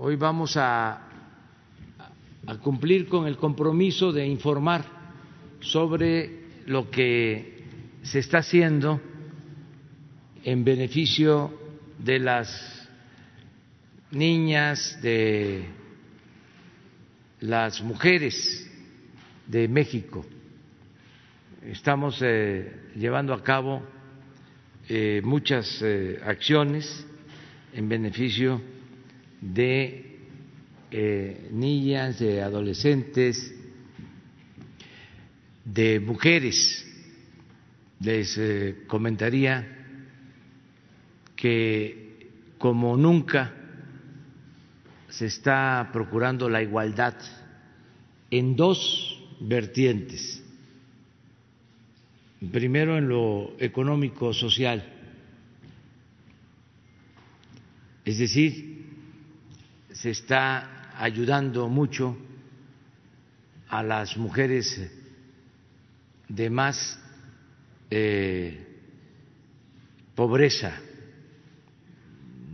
hoy vamos a, cumplir con el compromiso de informar sobre lo que se está haciendo en beneficio de las niñas, de las mujeres de México. Estamos eh, llevando a cabo eh, muchas eh, acciones en beneficio de niñas, de adolescentes, de mujeres. Les comentaría que como nunca se está procurando la igualdad en dos vertientes. Primero en lo económico social, es decir, se está ayudando mucho a las mujeres de más eh, pobreza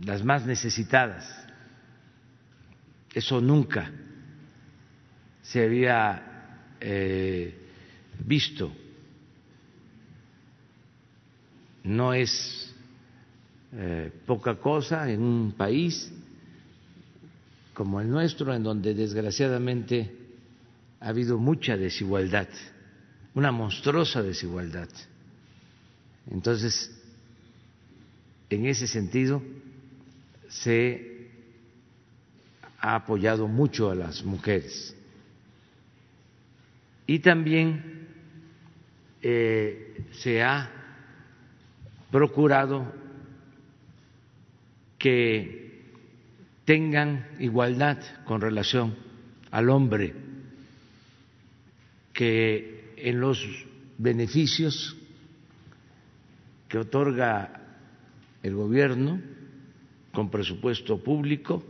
las más necesitadas. Eso nunca se había eh, visto. No es eh, poca cosa en un país como el nuestro, en donde desgraciadamente ha habido mucha desigualdad, una monstruosa desigualdad. Entonces, en ese sentido, se ha apoyado mucho a las mujeres. Y también eh, se ha procurado que tengan igualdad con relación al hombre, que en los beneficios que otorga el gobierno con presupuesto público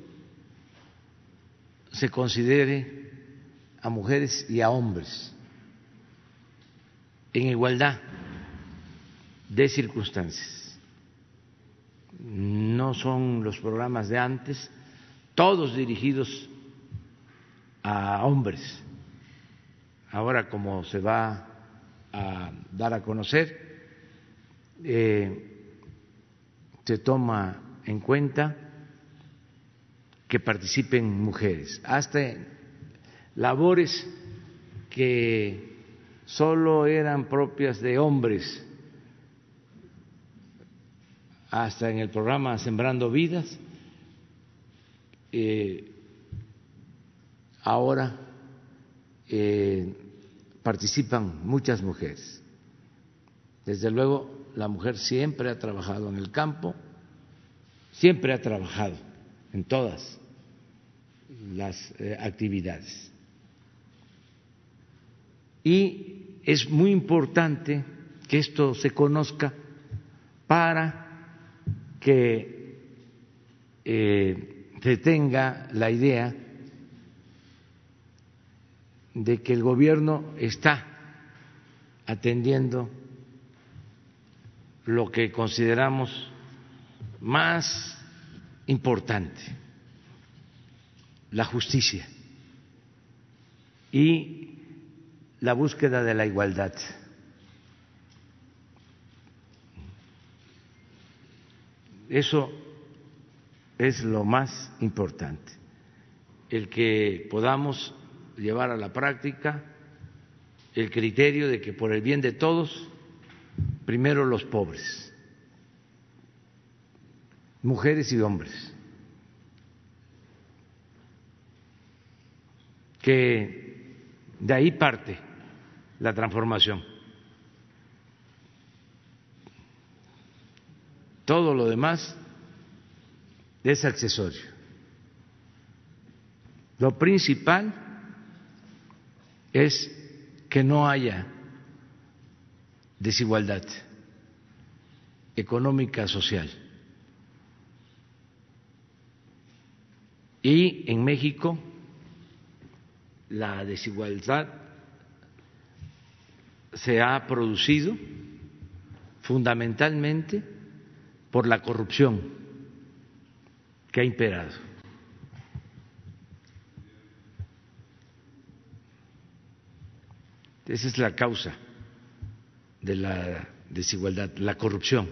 se considere a mujeres y a hombres en igualdad de circunstancias. No son los programas de antes, todos dirigidos a hombres. Ahora, como se va a dar a conocer, eh, se toma en cuenta que participen mujeres, hasta labores que solo eran propias de hombres, hasta en el programa Sembrando Vidas, eh, ahora eh, participan muchas mujeres. Desde luego, la mujer siempre ha trabajado en el campo, siempre ha trabajado en todas las eh, actividades. Y es muy importante que esto se conozca para que se tenga la idea de que el gobierno está atendiendo lo que consideramos más importante, la justicia y la búsqueda de la igualdad. Eso es lo más importante, el que podamos llevar a la práctica el criterio de que por el bien de todos, primero los pobres mujeres y hombres, que de ahí parte la transformación. Todo lo demás es accesorio. Lo principal es que no haya desigualdad económica social. Y en México la desigualdad se ha producido fundamentalmente por la corrupción que ha imperado. Esa es la causa de la desigualdad, la corrupción.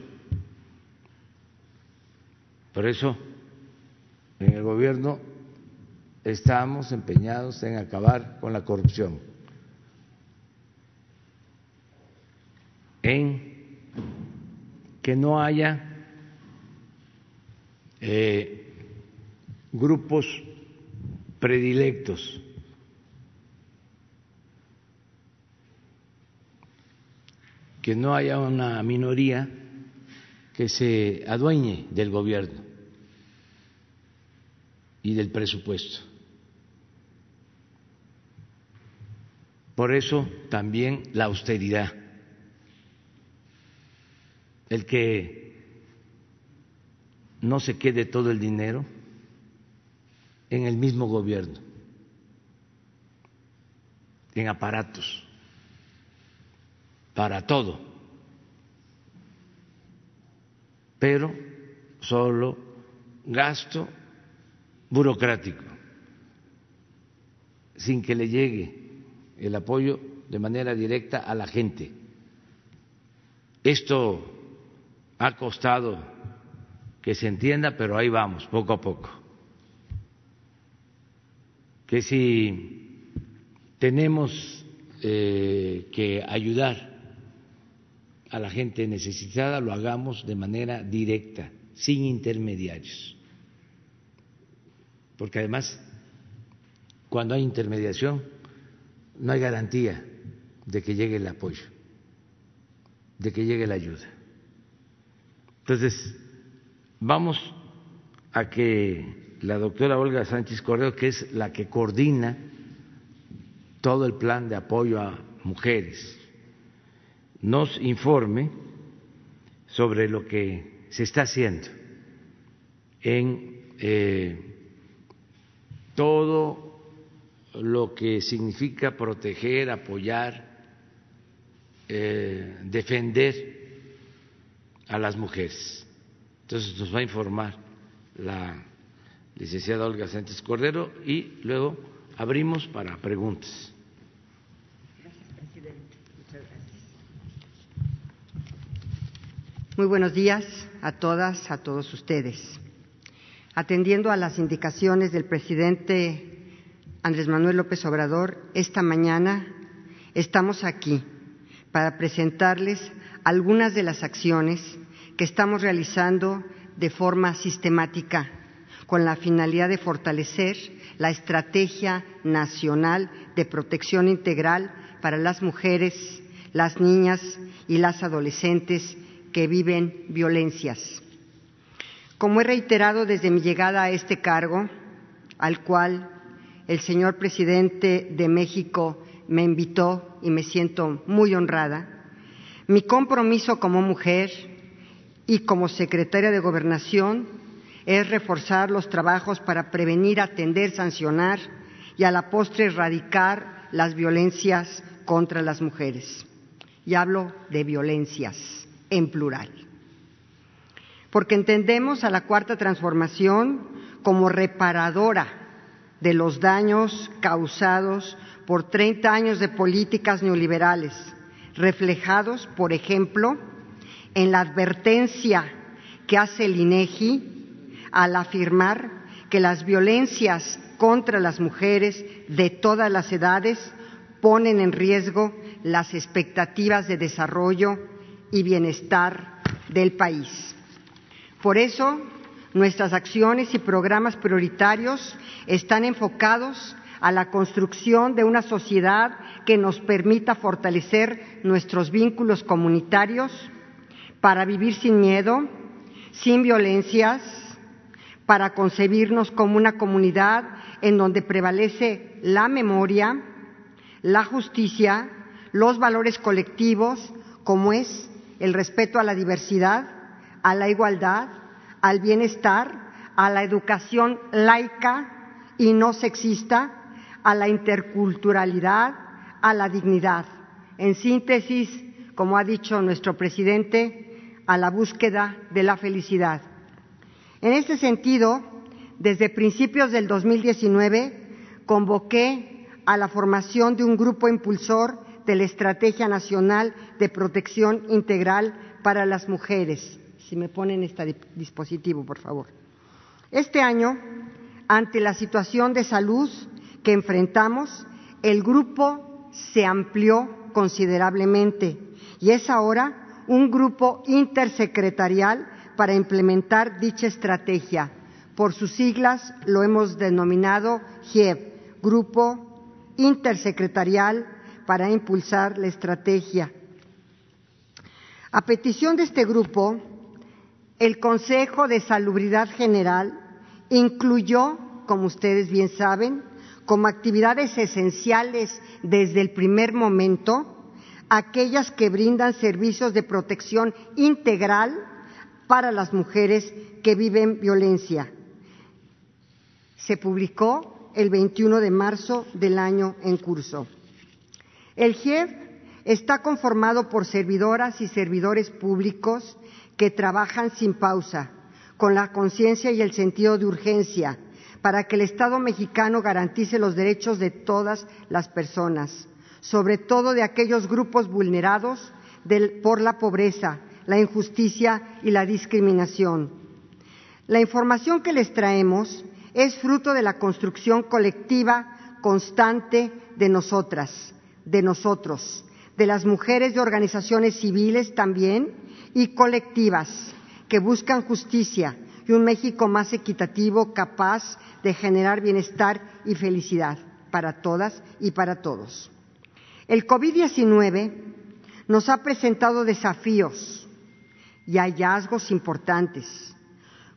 Por eso, en el gobierno estamos empeñados en acabar con la corrupción, en que no haya eh, grupos predilectos que no haya una minoría que se adueñe del gobierno y del presupuesto. Por eso también la austeridad, el que no se quede todo el dinero en el mismo gobierno, en aparatos para todo, pero solo gasto burocrático, sin que le llegue el apoyo de manera directa a la gente. Esto ha costado que se entienda, pero ahí vamos, poco a poco. Que si tenemos eh, que ayudar a la gente necesitada lo hagamos de manera directa, sin intermediarios. Porque además, cuando hay intermediación, no hay garantía de que llegue el apoyo, de que llegue la ayuda. Entonces, vamos a que la doctora Olga Sánchez Cordero, que es la que coordina todo el plan de apoyo a mujeres, nos informe sobre lo que se está haciendo en eh, todo lo que significa proteger, apoyar, eh, defender a las mujeres. Entonces nos va a informar la licenciada Olga Sánchez Cordero y luego abrimos para preguntas. Muy buenos días a todas, a todos ustedes. Atendiendo a las indicaciones del presidente Andrés Manuel López Obrador, esta mañana estamos aquí para presentarles algunas de las acciones que estamos realizando de forma sistemática con la finalidad de fortalecer la Estrategia Nacional de Protección Integral para las Mujeres, las Niñas y las Adolescentes que viven violencias. Como he reiterado desde mi llegada a este cargo, al cual el señor presidente de México me invitó y me siento muy honrada, mi compromiso como mujer y como secretaria de Gobernación es reforzar los trabajos para prevenir, atender, sancionar y a la postre erradicar las violencias contra las mujeres. Y hablo de violencias en plural. Porque entendemos a la cuarta transformación como reparadora de los daños causados por 30 años de políticas neoliberales, reflejados, por ejemplo, en la advertencia que hace el INEGI al afirmar que las violencias contra las mujeres de todas las edades ponen en riesgo las expectativas de desarrollo y bienestar del país. Por eso, nuestras acciones y programas prioritarios están enfocados a la construcción de una sociedad que nos permita fortalecer nuestros vínculos comunitarios para vivir sin miedo, sin violencias, para concebirnos como una comunidad en donde prevalece la memoria, la justicia, los valores colectivos, como es el respeto a la diversidad, a la igualdad, al bienestar, a la educación laica y no sexista, a la interculturalidad, a la dignidad. En síntesis, como ha dicho nuestro presidente, a la búsqueda de la felicidad. En este sentido, desde principios del 2019, convoqué a la formación de un grupo impulsor de la Estrategia Nacional de Protección Integral para las Mujeres. Si me ponen este dispositivo, por favor. Este año, ante la situación de salud que enfrentamos, el grupo se amplió considerablemente y es ahora un grupo intersecretarial para implementar dicha estrategia. Por sus siglas lo hemos denominado GIEV, Grupo Intersecretarial para impulsar la estrategia. A petición de este grupo, el Consejo de Salubridad General incluyó, como ustedes bien saben, como actividades esenciales desde el primer momento, aquellas que brindan servicios de protección integral para las mujeres que viven violencia. Se publicó el 21 de marzo del año en curso. El GIEF está conformado por servidoras y servidores públicos que trabajan sin pausa, con la conciencia y el sentido de urgencia, para que el Estado mexicano garantice los derechos de todas las personas, sobre todo de aquellos grupos vulnerados por la pobreza, la injusticia y la discriminación. La información que les traemos es fruto de la construcción colectiva constante de nosotras, de nosotros, de las mujeres de organizaciones civiles también y colectivas que buscan justicia y un México más equitativo, capaz de generar bienestar y felicidad para todas y para todos. El COVID-19 nos ha presentado desafíos y hallazgos importantes.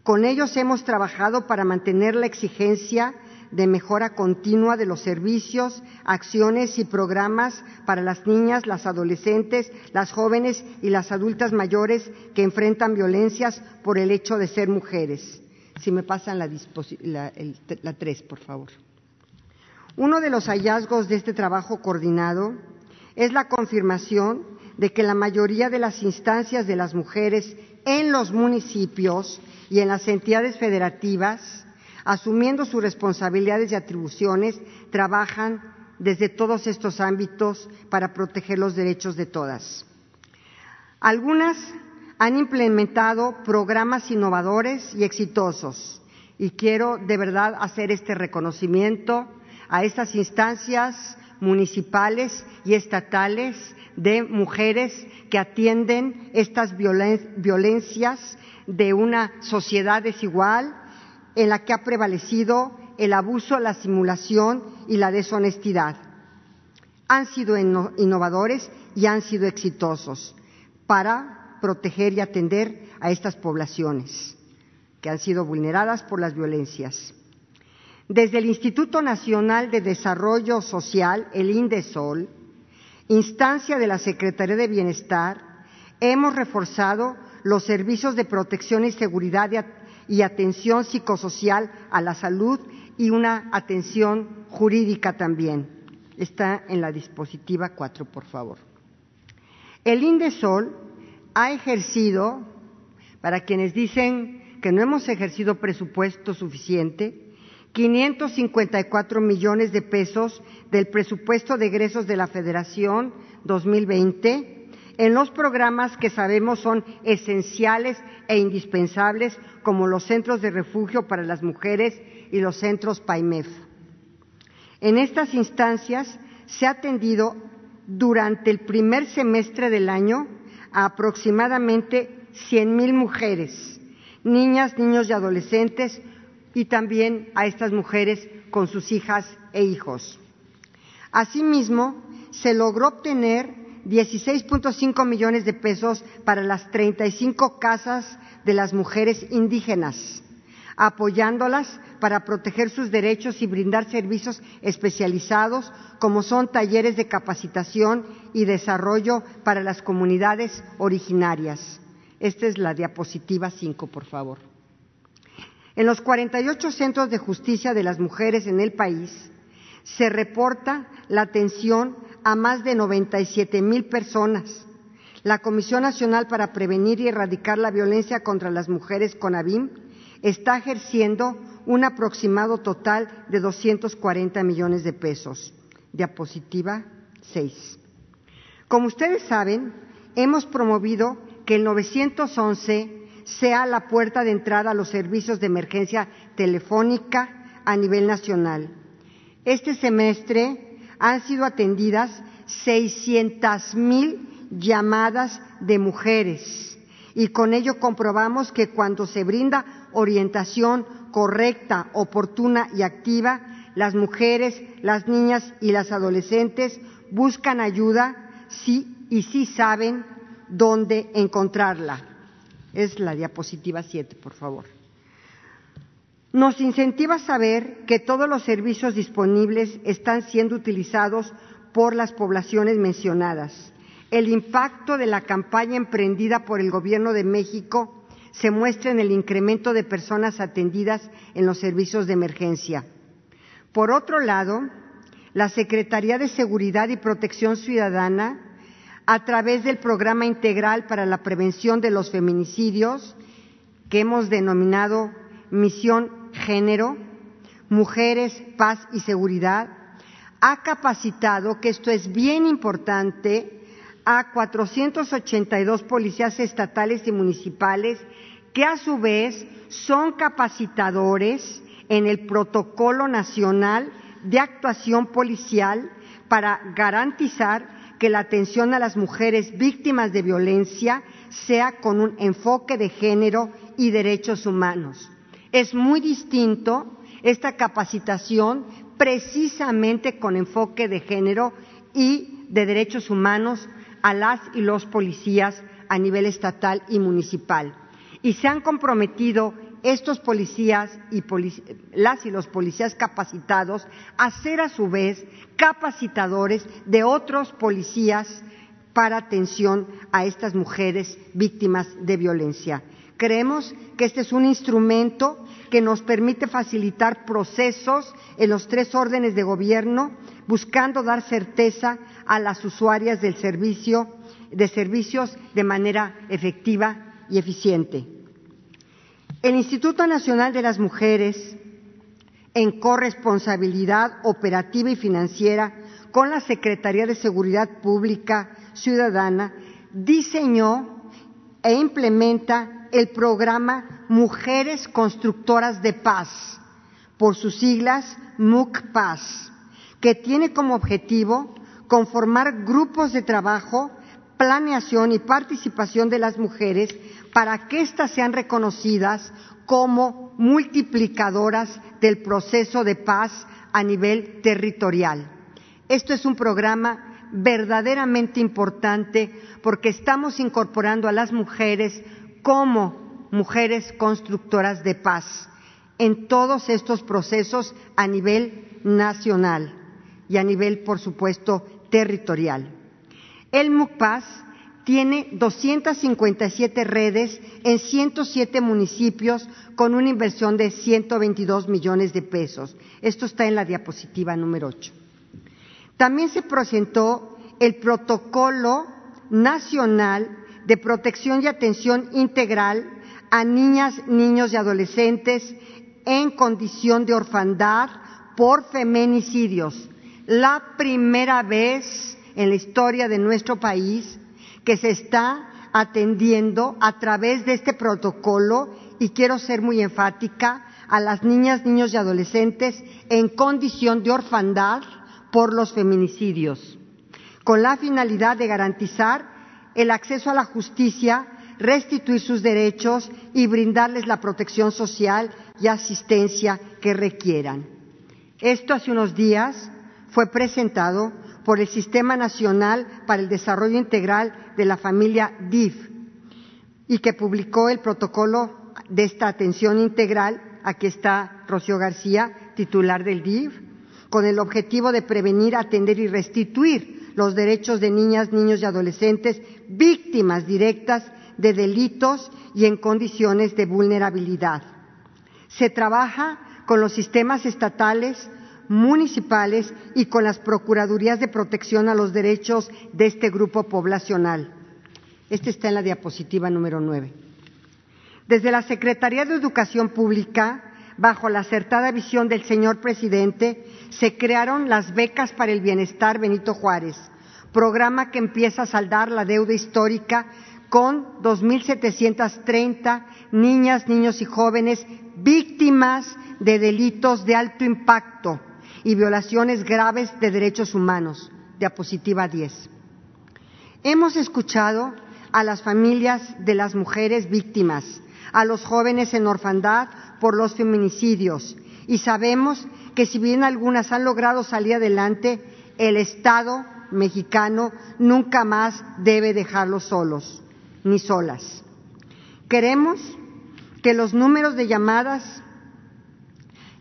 Con ellos hemos trabajado para mantener la exigencia de mejora continua de los servicios, acciones y programas para las niñas, las adolescentes, las jóvenes y las adultas mayores que enfrentan violencias por el hecho de ser mujeres. Si me pasan la, la, tres, por favor. Uno de los hallazgos de este trabajo coordinado es la confirmación de que la mayoría de las instancias de las mujeres en los municipios y en las entidades federativas asumiendo sus responsabilidades y atribuciones, trabajan desde todos estos ámbitos para proteger los derechos de todas. Algunas han implementado programas innovadores y exitosos y quiero de verdad hacer este reconocimiento a estas instancias municipales y estatales de mujeres que atienden estas violencias de una sociedad desigual en la que ha prevalecido el abuso, la simulación y la deshonestidad. Han sido innovadores y han sido exitosos para proteger y atender a estas poblaciones que han sido vulneradas por las violencias. Desde el Instituto Nacional de Desarrollo Social, el INDESOL, instancia de la Secretaría de Bienestar, hemos reforzado los servicios de protección y seguridad y atención psicosocial a la salud y una atención jurídica también. Está en la dispositiva 4, por favor. El INDESOL ha ejercido, para quienes dicen que no hemos ejercido presupuesto suficiente, 554 millones de pesos del presupuesto de egresos de la Federación 2020 en los programas que sabemos son esenciales e indispensables, como los centros de refugio para las mujeres y los centros PAIMEF. En estas instancias se ha atendido durante el primer semestre del año a aproximadamente 100.000 mujeres, niñas, niños y adolescentes, y también a estas mujeres con sus hijas e hijos. Asimismo, se logró obtener 16.5 millones de pesos para las 35 casas de las mujeres indígenas, apoyándolas para proteger sus derechos y brindar servicios especializados como son talleres de capacitación y desarrollo para las comunidades originarias. Esta es la diapositiva 5, por favor. En los 48 centros de justicia de las mujeres en el país se reporta la atención a más de 97 mil personas. La Comisión Nacional para Prevenir y Erradicar la Violencia contra las Mujeres, CONAVIM, está ejerciendo un aproximado total de 240 millones de pesos. Diapositiva 6. Como ustedes saben, hemos promovido que el 911 sea la puerta de entrada a los servicios de emergencia telefónica a nivel nacional. Este semestre han sido atendidas 600 mil llamadas de mujeres y con ello comprobamos que cuando se brinda orientación correcta, oportuna y activa, las mujeres, las niñas y las adolescentes buscan ayuda sí, y sí saben dónde encontrarla. Es la diapositiva 7, por favor. Nos incentiva saber que todos los servicios disponibles están siendo utilizados por las poblaciones mencionadas. El impacto de la campaña emprendida por el Gobierno de México se muestra en el incremento de personas atendidas en los servicios de emergencia. Por otro lado, la Secretaría de Seguridad y Protección Ciudadana, a través del Programa Integral para la Prevención de los Feminicidios, que hemos denominado Misión Género, Mujeres, Paz y Seguridad, ha capacitado, que esto es bien importante, a 482 policías estatales y municipales que a su vez son capacitadores en el Protocolo Nacional de Actuación Policial para garantizar que la atención a las mujeres víctimas de violencia sea con un enfoque de género y derechos humanos. Es muy distinto esta capacitación precisamente con enfoque de género y de derechos humanos a las y los policías a nivel estatal y municipal. Y se han comprometido estos policías y las y los policías capacitados a ser a su vez capacitadores de otros policías para atención a estas mujeres víctimas de violencia. Creemos que este es un instrumento que nos permite facilitar procesos en los tres órdenes de gobierno, buscando dar certeza a las usuarias del servicio, de servicios de manera efectiva y eficiente. El Instituto Nacional de las Mujeres, en corresponsabilidad operativa y financiera con la Secretaría de Seguridad Pública Ciudadana, diseñó e implementa el programa Mujeres Constructoras de Paz, por sus siglas MUCPAS, que tiene como objetivo conformar grupos de trabajo, planeación y participación de las mujeres para que éstas sean reconocidas como multiplicadoras del proceso de paz a nivel territorial. Esto es un programa verdaderamente importante porque estamos incorporando a las mujeres como mujeres constructoras de paz en todos estos procesos a nivel nacional y a nivel, por supuesto, territorial. El MUCPAS tiene 257 redes en 107 municipios con una inversión de 122 millones de pesos. Esto está en la diapositiva número 8. También se presentó el protocolo nacional de protección y atención integral a niñas, niños y adolescentes en condición de orfandad por feminicidios. La primera vez en la historia de nuestro país que se está atendiendo a través de este protocolo, y quiero ser muy enfática, a las niñas, niños y adolescentes en condición de orfandad por los feminicidios, con la finalidad de garantizar el acceso a la justicia, restituir sus derechos y brindarles la protección social y asistencia que requieran. Esto hace unos días fue presentado por el Sistema Nacional para el Desarrollo Integral de la Familia DIF y que publicó el protocolo de esta atención integral. Aquí está Rocío García, titular del DIF, con el objetivo de prevenir, atender y restituir los derechos de niñas, niños y adolescentes víctimas directas de delitos y en condiciones de vulnerabilidad. Se trabaja con los sistemas estatales, municipales y con las Procuradurías de Protección a los Derechos de este grupo poblacional. Este está en la diapositiva número nueve. Desde la Secretaría de Educación Pública, bajo la acertada visión del señor presidente, se crearon las becas para el bienestar Benito Juárez, programa que empieza a saldar la deuda histórica con 2.730 niñas, niños y jóvenes víctimas de delitos de alto impacto y violaciones graves de derechos humanos. Diapositiva 10. Hemos escuchado a las familias de las mujeres víctimas, a los jóvenes en orfandad por los feminicidios y sabemos que si bien algunas han logrado salir adelante, el Estado mexicano nunca más debe dejarlos solos ni solas. Queremos que los números de llamadas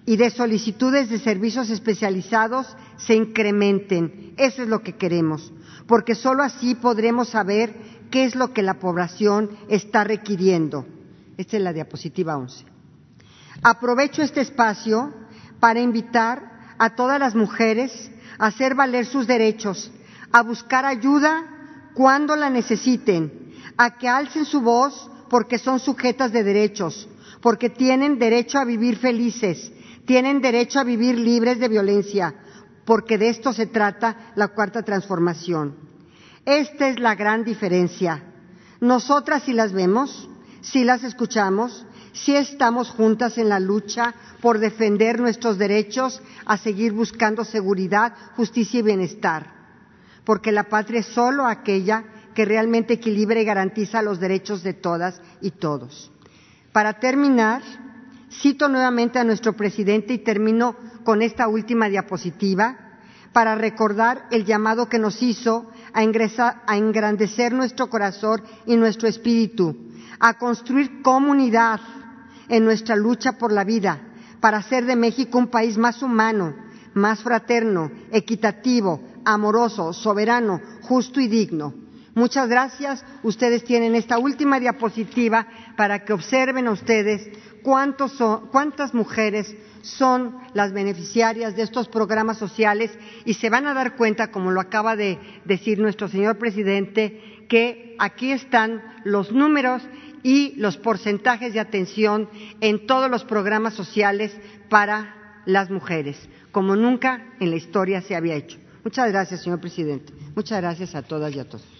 y de solicitudes de servicios especializados se incrementen. Eso es lo que queremos, porque solo así podremos saber qué es lo que la población está requiriendo. Esta es la diapositiva 11. Aprovecho este espacio para invitar a todas las mujeres a hacer valer sus derechos, a buscar ayuda cuando la necesiten, a que alcen su voz porque son sujetas de derechos, porque tienen derecho a vivir felices, tienen derecho a vivir libres de violencia, porque de esto se trata la cuarta transformación. Esta es la gran diferencia. Nosotras si las vemos, si las escuchamos, si estamos juntas en la lucha por defender nuestros derechos a seguir buscando seguridad, justicia y bienestar, porque la patria es solo aquella que realmente equilibra y garantiza los derechos de todas y todos. Para terminar, cito nuevamente a nuestro presidente y termino con esta última diapositiva para recordar el llamado que nos hizo a, a engrandecer nuestro corazón y nuestro espíritu, a construir comunidad en nuestra lucha por la vida, para hacer de México un país más humano, más fraterno, equitativo, amoroso, soberano, justo y digno. Muchas gracias. Ustedes tienen esta última diapositiva para que observen a ustedes cuántas mujeres son las beneficiarias de estos programas sociales y se van a dar cuenta, como lo acaba de decir nuestro señor presidente, que aquí están los números y los porcentajes de atención en todos los programas sociales para las mujeres, como nunca en la historia se había hecho. Muchas gracias, señor presidente. Muchas gracias a todas y a todos.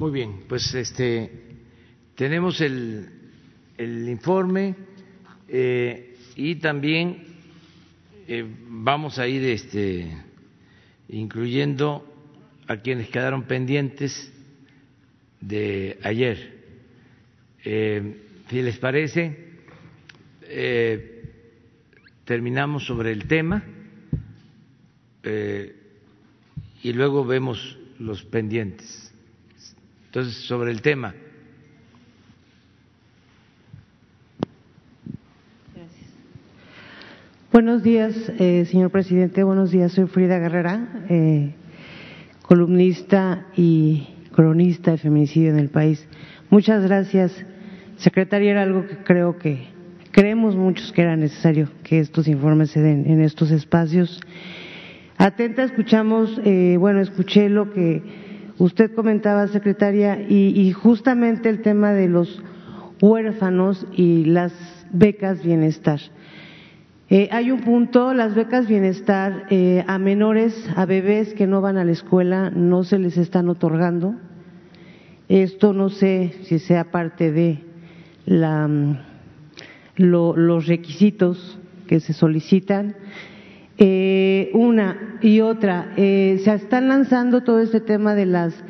Muy bien, pues este tenemos el, el informe eh, y también eh, vamos a ir este, incluyendo a quienes quedaron pendientes de ayer. Eh, si les parece, terminamos sobre el tema y luego vemos los pendientes. Entonces, sobre el tema. Buenos días, eh, señor presidente. Buenos días, soy Frida Guerrera, eh, columnista y cronista de feminicidio en el país. Muchas gracias, secretaria. Era algo que creo que creemos muchos que era necesario que estos informes se den en estos espacios. Atenta, escuchamos, eh, bueno, escuché lo que Usted comentaba, secretaria, y, justamente el tema de los huérfanos y las becas bienestar. Eh, hay un punto, las becas bienestar eh, a menores, a bebés que no van a la escuela, no se les están otorgando. Esto no sé si sea parte de la, mm, los requisitos que se solicitan. Eh, una y otra, eh, se están lanzando todo este tema de las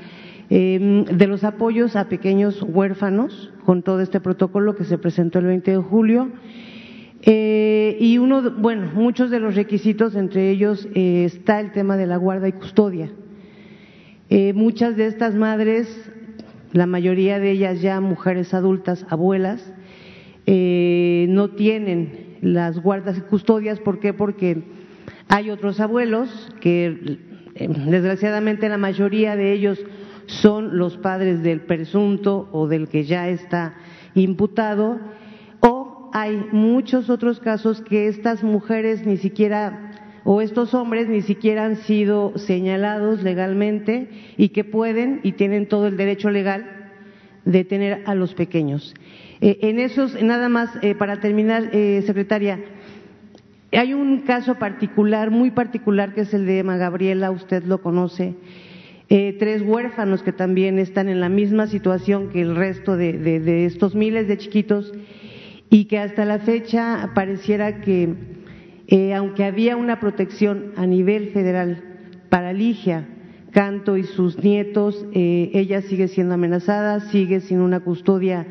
em, de los apoyos a pequeños huérfanos con todo este protocolo que se presentó el 20 de julio. Eh, y uno, bueno, muchos de los requisitos, entre ellos está el tema de la guarda y custodia. muchas de estas madres, la mayoría de ellas ya mujeres adultas, abuelas, no tienen las guardas y custodias. ¿Por qué? Porque hay otros abuelos que eh, desgraciadamente la mayoría de ellos son los padres del presunto o del que ya está imputado, o hay muchos otros casos que estas mujeres ni siquiera o estos hombres ni siquiera han sido señalados legalmente y que pueden y tienen todo el derecho legal de tener a los pequeños. Eh, en esos, nada más, eh, para terminar, secretaria, Hay un caso particular, muy particular, que es el de Emma Gabriela, usted lo conoce. Eh, tres huérfanos que también están en la misma situación que el resto de, estos miles de chiquitos y que hasta la fecha pareciera que, eh, aunque había una protección a nivel federal para Ligia, Canto y sus nietos, eh, ella sigue siendo amenazada, sigue sin una custodia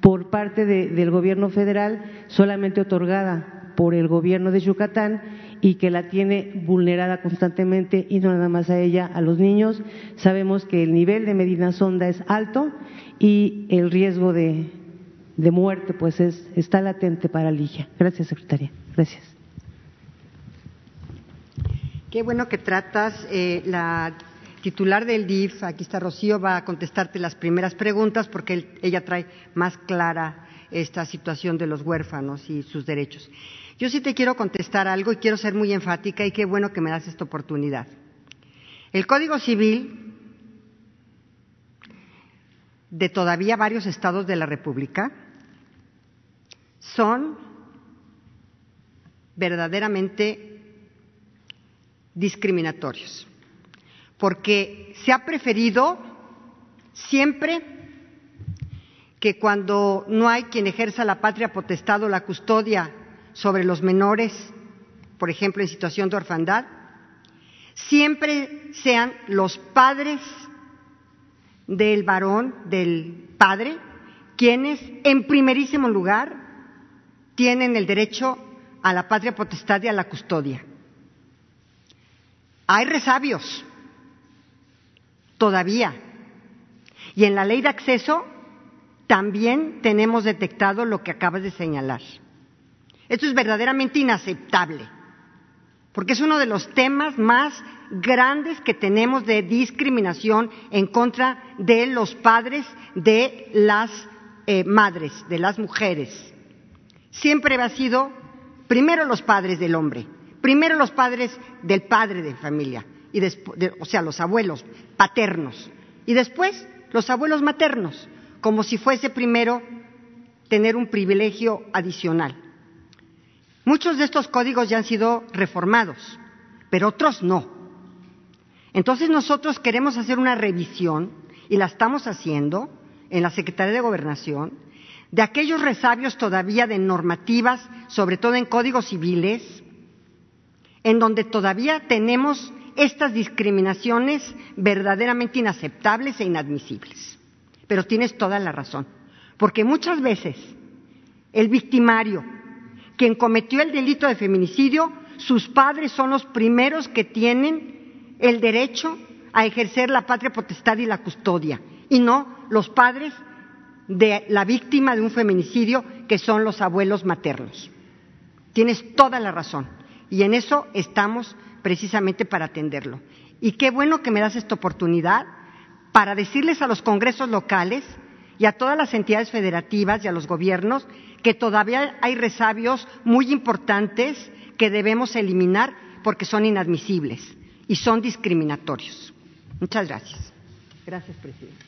por parte del gobierno federal, solamente otorgada por el gobierno de Yucatán y que la tiene vulnerada constantemente y no nada más a ella, a los niños. Sabemos que el nivel de Medina Sonda es alto y el riesgo de, muerte pues es, está latente para Ligia. Gracias, secretaria. Gracias. Qué bueno que tratas. Eh, la titular del DIF, aquí está Rocío, va a contestarte las primeras preguntas porque ella trae más clara esta situación de los huérfanos y sus derechos. Yo sí te quiero contestar algo y quiero ser muy enfática y qué bueno que me das esta oportunidad. El Código Civil de todavía varios estados de la República son verdaderamente discriminatorios, porque se ha preferido siempre que cuando no hay quien ejerza la patria potestad o la custodia sobre los menores, por ejemplo, en situación de orfandad, siempre sean los padres del varón, del padre, quienes en primerísimo lugar tienen el derecho a la patria potestad y a la custodia. Hay resabios, todavía. Y en la ley de acceso también tenemos detectado lo que acabas de señalar. Esto es verdaderamente inaceptable, porque es uno de los temas más grandes que tenemos de discriminación en contra de los padres de las eh, madres, de las mujeres. Siempre ha sido primero los padres del hombre, primero los padres del padre de familia, o sea, los abuelos paternos, y después los abuelos maternos, como si fuese primero tener un privilegio adicional. Muchos de estos códigos ya han sido reformados, pero otros no. Entonces nosotros queremos hacer una revisión, y la estamos haciendo en la Secretaría de Gobernación, de aquellos resabios todavía de normativas, sobre todo en códigos civiles, en donde todavía tenemos estas discriminaciones verdaderamente inaceptables e inadmisibles. Pero tienes toda la razón, porque muchas veces el victimario, quien cometió el delito de feminicidio, sus padres son los primeros que tienen el derecho a ejercer la patria potestad y la custodia, y no los padres de la víctima de un feminicidio, que son los abuelos maternos. Tienes toda la razón, y en eso estamos precisamente para atenderlo. Y qué bueno que me das esta oportunidad para decirles a los congresos locales y a todas las entidades federativas y a los gobiernos que todavía hay resabios muy importantes que debemos eliminar porque son inadmisibles y son discriminatorios. Muchas gracias. Gracias, presidente.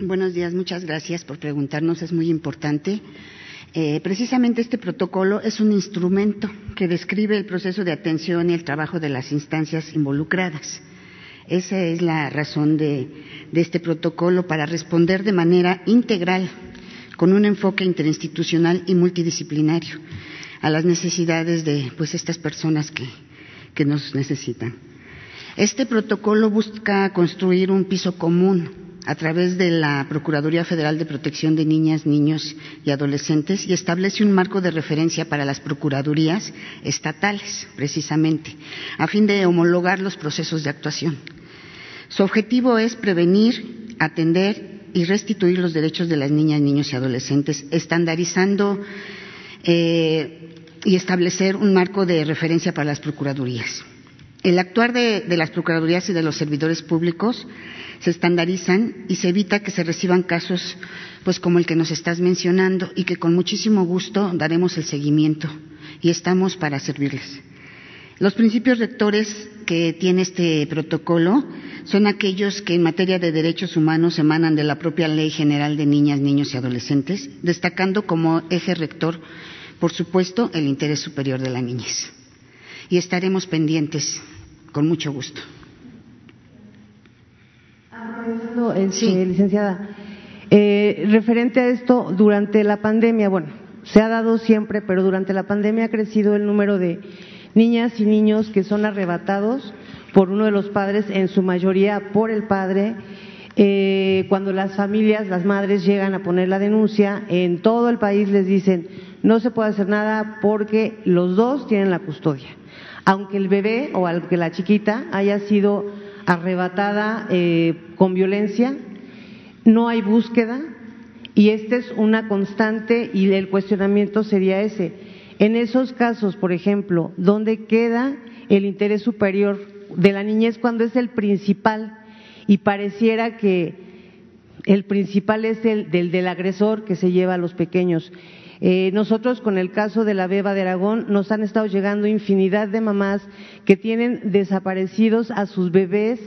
Buenos días, muchas gracias por preguntarnos, es muy importante. Eh, precisamente este protocolo es un instrumento que describe el proceso de atención y el trabajo de las instancias involucradas. Esa es la razón de, este protocolo para responder de manera integral, con un enfoque interinstitucional y multidisciplinario, a las necesidades de pues, estas personas que nos necesitan. Este protocolo busca construir un piso común a través de la Procuraduría Federal de Protección de Niñas, Niños y Adolescentes y establece un marco de referencia para las procuradurías estatales, precisamente, a fin de homologar los procesos de actuación. Su objetivo es prevenir, atender y restituir los derechos de las niñas, niños y adolescentes, estandarizando eh, y establecer un marco de referencia para las procuradurías. El actuar de, de las procuradurías y de los servidores públicos se estandarizan y se evita que se reciban casos pues como el que nos estás mencionando y que con muchísimo gusto daremos el seguimiento y estamos para servirles. Los principios rectores que tiene este protocolo son aquellos que en materia de derechos humanos emanan de la propia Ley General de Niñas, Niños y Adolescentes, destacando como eje rector, por supuesto, el interés superior de la niñez. Y estaremos pendientes con mucho gusto. Este, licenciada, eh, referente a esto, durante la pandemia, bueno, se ha dado siempre, pero durante la pandemia ha crecido el número de niñas y niños que son arrebatados por uno de los padres, en su mayoría por el padre. Eh, cuando las familias, las madres llegan a poner la denuncia, en todo el país les dicen no se puede hacer nada porque los dos tienen la custodia. Aunque el bebé o aunque la chiquita haya sido arrebatada eh, con violencia, no hay búsqueda y esta es una constante y el cuestionamiento sería ese. En esos casos, por ejemplo, ¿dónde queda el interés superior de la niñez cuando es el principal y pareciera que el principal es el del, del agresor que se lleva a los pequeños? Eh, nosotros con el caso de la Beba de Aragón nos han estado llegando infinidad de mamás que tienen desaparecidos a sus bebés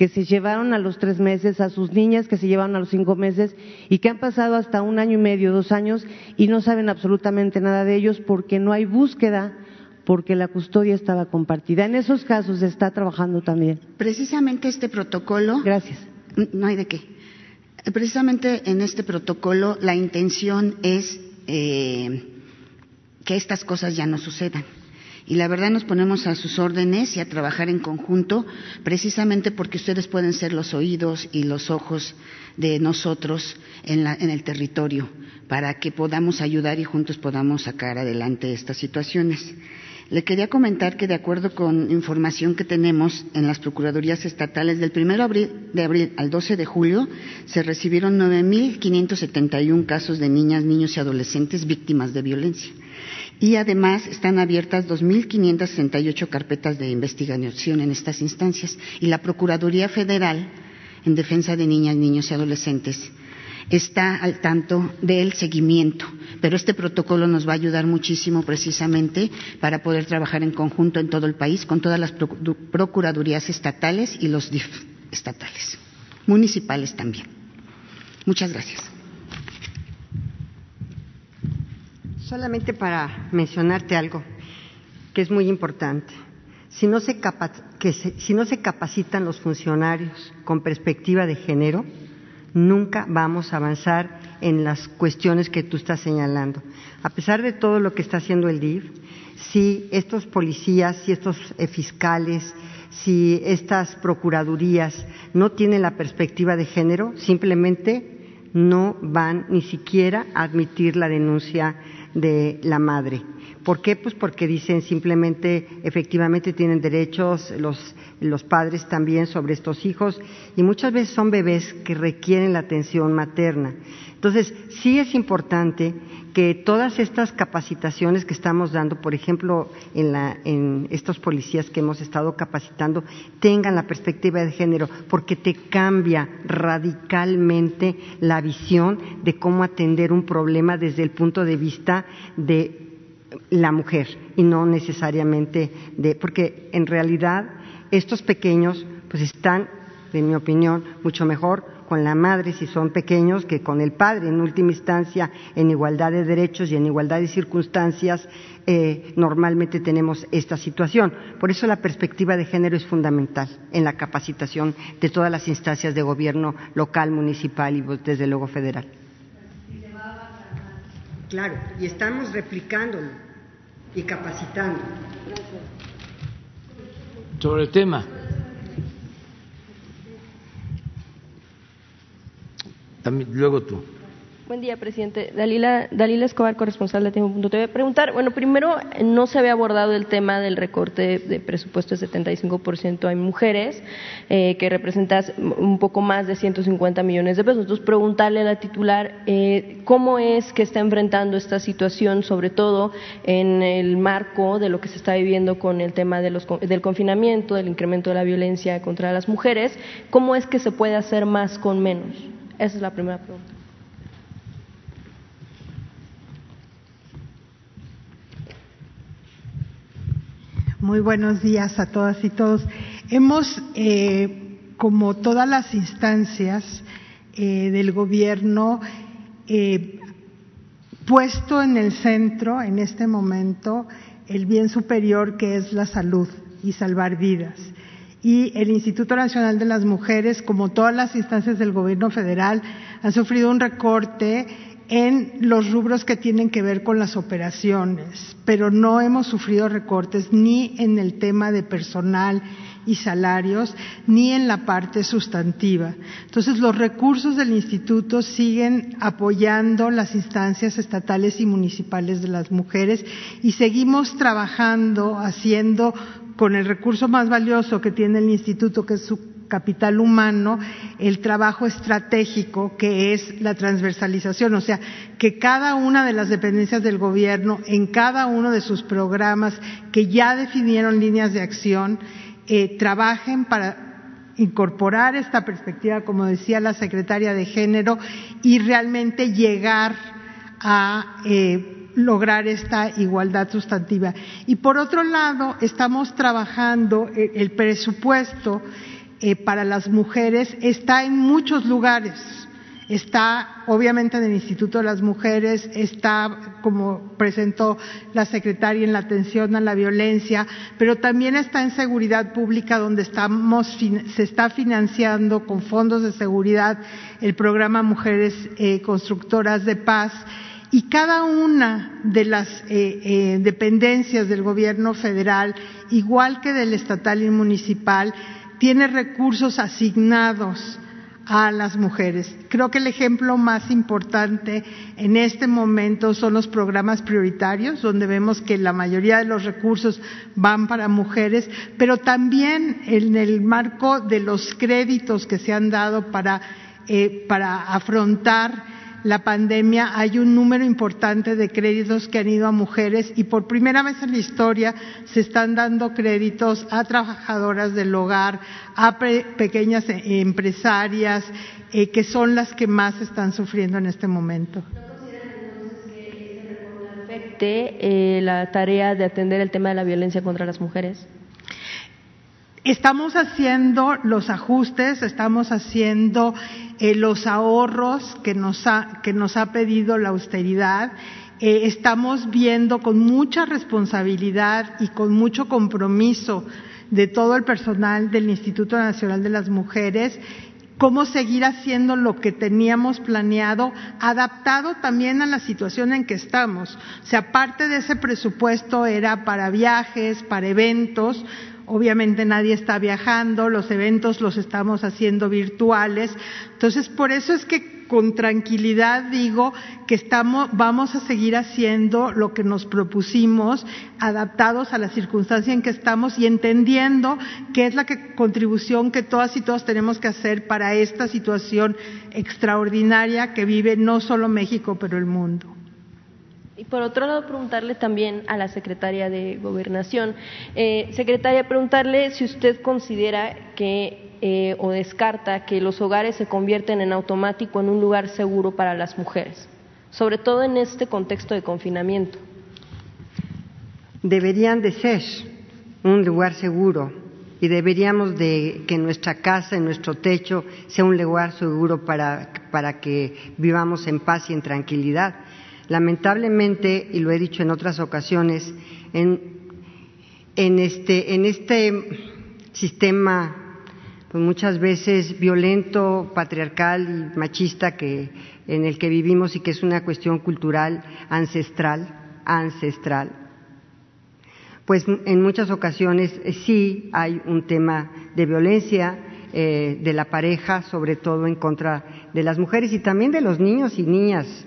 que se llevaron a los tres meses, a sus niñas que se llevaron a los cinco meses y que han pasado hasta un año y medio, dos años y no saben absolutamente nada de ellos porque no hay búsqueda porque la custodia estaba compartida. En esos casos se está trabajando también. Precisamente este protocolo. Gracias. No hay de qué. Precisamente en este protocolo la intención es eh, que estas cosas ya no sucedan. Y la verdad nos ponemos a sus órdenes y a trabajar en conjunto, precisamente porque ustedes pueden ser los oídos y los ojos de nosotros en, en el territorio, para que podamos ayudar y juntos podamos sacar adelante estas situaciones. Le quería comentar que de acuerdo con información que tenemos en las Procuradurías Estatales, del 1 de abril al 12 de julio se recibieron 9.571 casos de niñas, niños y adolescentes víctimas de violencia. Y además están abiertas 2.568 carpetas de investigación en estas instancias. Y la Procuraduría Federal en Defensa de Niñas, Niños y Adolescentes está al tanto del seguimiento. Pero este protocolo nos va a ayudar muchísimo precisamente para poder trabajar en conjunto en todo el país con todas las procuradurías estatales y los DIF estatales, municipales también. Muchas gracias. Solamente para mencionarte algo que es muy importante. Si no se, si no se capacitan los funcionarios con perspectiva de género, nunca vamos a avanzar en las cuestiones que tú estás señalando. A pesar de todo lo que está haciendo el DIF, si estos policías, si estos eh, fiscales, si estas procuradurías no tienen la perspectiva de género, simplemente no van ni siquiera a admitir la denuncia de la madre. ¿Por qué? Pues porque dicen simplemente, efectivamente tienen derechos los, los padres también sobre estos hijos y muchas veces son bebés que requieren la atención materna. Entonces, sí es importante que todas estas capacitaciones que estamos dando, por ejemplo, en, la, en, estos policías que hemos estado capacitando, tengan la perspectiva de género, porque te cambia radicalmente la visión de cómo atender un problema desde el punto de vista de la mujer y no necesariamente de, porque en realidad estos pequeños pues están, en mi opinión, mucho mejor con la madre si son pequeños que con el padre, en última instancia, en igualdad de derechos y en igualdad de circunstancias, eh, normalmente tenemos esta situación. Por eso la perspectiva de género es fundamental en la capacitación de todas las instancias de gobierno local, municipal y pues, desde luego federal. Claro, y estamos replicándolo y capacitando. Sobre el tema. Luego tú. Buen día, presidente. Dalila, Escobar, corresponsal de Tiempo. Te voy a preguntar, bueno, primero, no se había abordado el tema del recorte de presupuesto de 75% hay mujeres, eh, que representas un poco más de 150 millones de pesos. Entonces, preguntarle a la titular eh, cómo es que está enfrentando esta situación, sobre todo en el marco de lo que se está viviendo con el tema de los, del confinamiento, del incremento de la violencia contra las mujeres, cómo es que se puede hacer más con menos. Esa es la primera pregunta. Muy buenos días a todas y todos. Hemos, eh, como todas las instancias eh, del gobierno, eh, puesto en el centro, en este momento, el bien superior que es la salud y salvar vidas. Y el Instituto Nacional de las Mujeres, como todas las instancias del gobierno federal, han sufrido un recorte en los rubros que tienen que ver con las operaciones, pero no hemos sufrido recortes ni en el tema de personal y salarios, ni en la parte sustantiva. Entonces, los recursos del instituto siguen apoyando las instancias estatales y municipales de las mujeres y seguimos trabajando, haciendo con el recurso más valioso que tiene el instituto, que es su capital humano, el trabajo estratégico que es la transversalización, o sea, que cada una de las dependencias del gobierno, en cada uno de sus programas que ya definieron líneas de acción, eh, trabajen para incorporar esta perspectiva, como decía la secretaria de Género, y realmente llegar a eh, lograr esta igualdad sustantiva. Y por otro lado, estamos trabajando eh, el presupuesto eh, para las mujeres está en muchos lugares. Está obviamente en el Instituto de las Mujeres, está, como presentó la secretaria, en la atención a la violencia, pero también está en seguridad pública, donde estamos, se está financiando con fondos de seguridad el programa Mujeres eh, Constructoras de Paz. Y cada una de las eh, dependencias del gobierno federal, igual que del estatal y municipal, tiene recursos asignados a las mujeres. Creo que el ejemplo más importante en este momento son los programas prioritarios, donde vemos que la mayoría de los recursos van para mujeres, pero también en el marco de los créditos que se han dado para, eh, para afrontar la pandemia hay un número importante de créditos que han ido a mujeres y por primera vez en la historia se están dando créditos a trabajadoras del hogar, a pequeñas e-, empresarias, eh, que son las que más están sufriendo en este momento. afecte eh, la tarea de atender el tema de la violencia contra las mujeres? Estamos haciendo los ajustes, estamos haciendo eh, los ahorros que nos, ha, que nos ha pedido la austeridad. Eh, estamos viendo con mucha responsabilidad y con mucho compromiso de todo el personal del Instituto Nacional de las Mujeres cómo seguir haciendo lo que teníamos planeado, adaptado también a la situación en que estamos. O sea, parte de ese presupuesto era para viajes, para eventos, obviamente nadie está viajando, los eventos los estamos haciendo virtuales. Entonces, por eso es que con tranquilidad digo que estamos, vamos a seguir haciendo lo que nos propusimos, adaptados a la circunstancia en que estamos y entendiendo que es la contribución que todas y todos tenemos que hacer para esta situación extraordinaria que vive no solo México, pero el mundo. Y por otro lado, preguntarle también a la secretaria de Gobernación. Eh, secretaria, preguntarle si usted considera que eh, o descarta que los hogares se convierten en automático en un lugar seguro para las mujeres, sobre todo en este contexto de confinamiento. Deberían de ser un lugar seguro y deberíamos de que nuestra casa, nuestro techo, sea un lugar seguro para, para que vivamos en paz y en tranquilidad Lamentablemente, y lo he dicho en otras ocasiones, en, este, este, sistema pues muchas veces violento, patriarcal y machista que, en el que vivimos y que es una cuestión cultural ancestral, ancestral, pues en muchas ocasiones eh, sí hay un tema de violencia eh, de la pareja, sobre todo en contra de las mujeres y también de los niños y niñas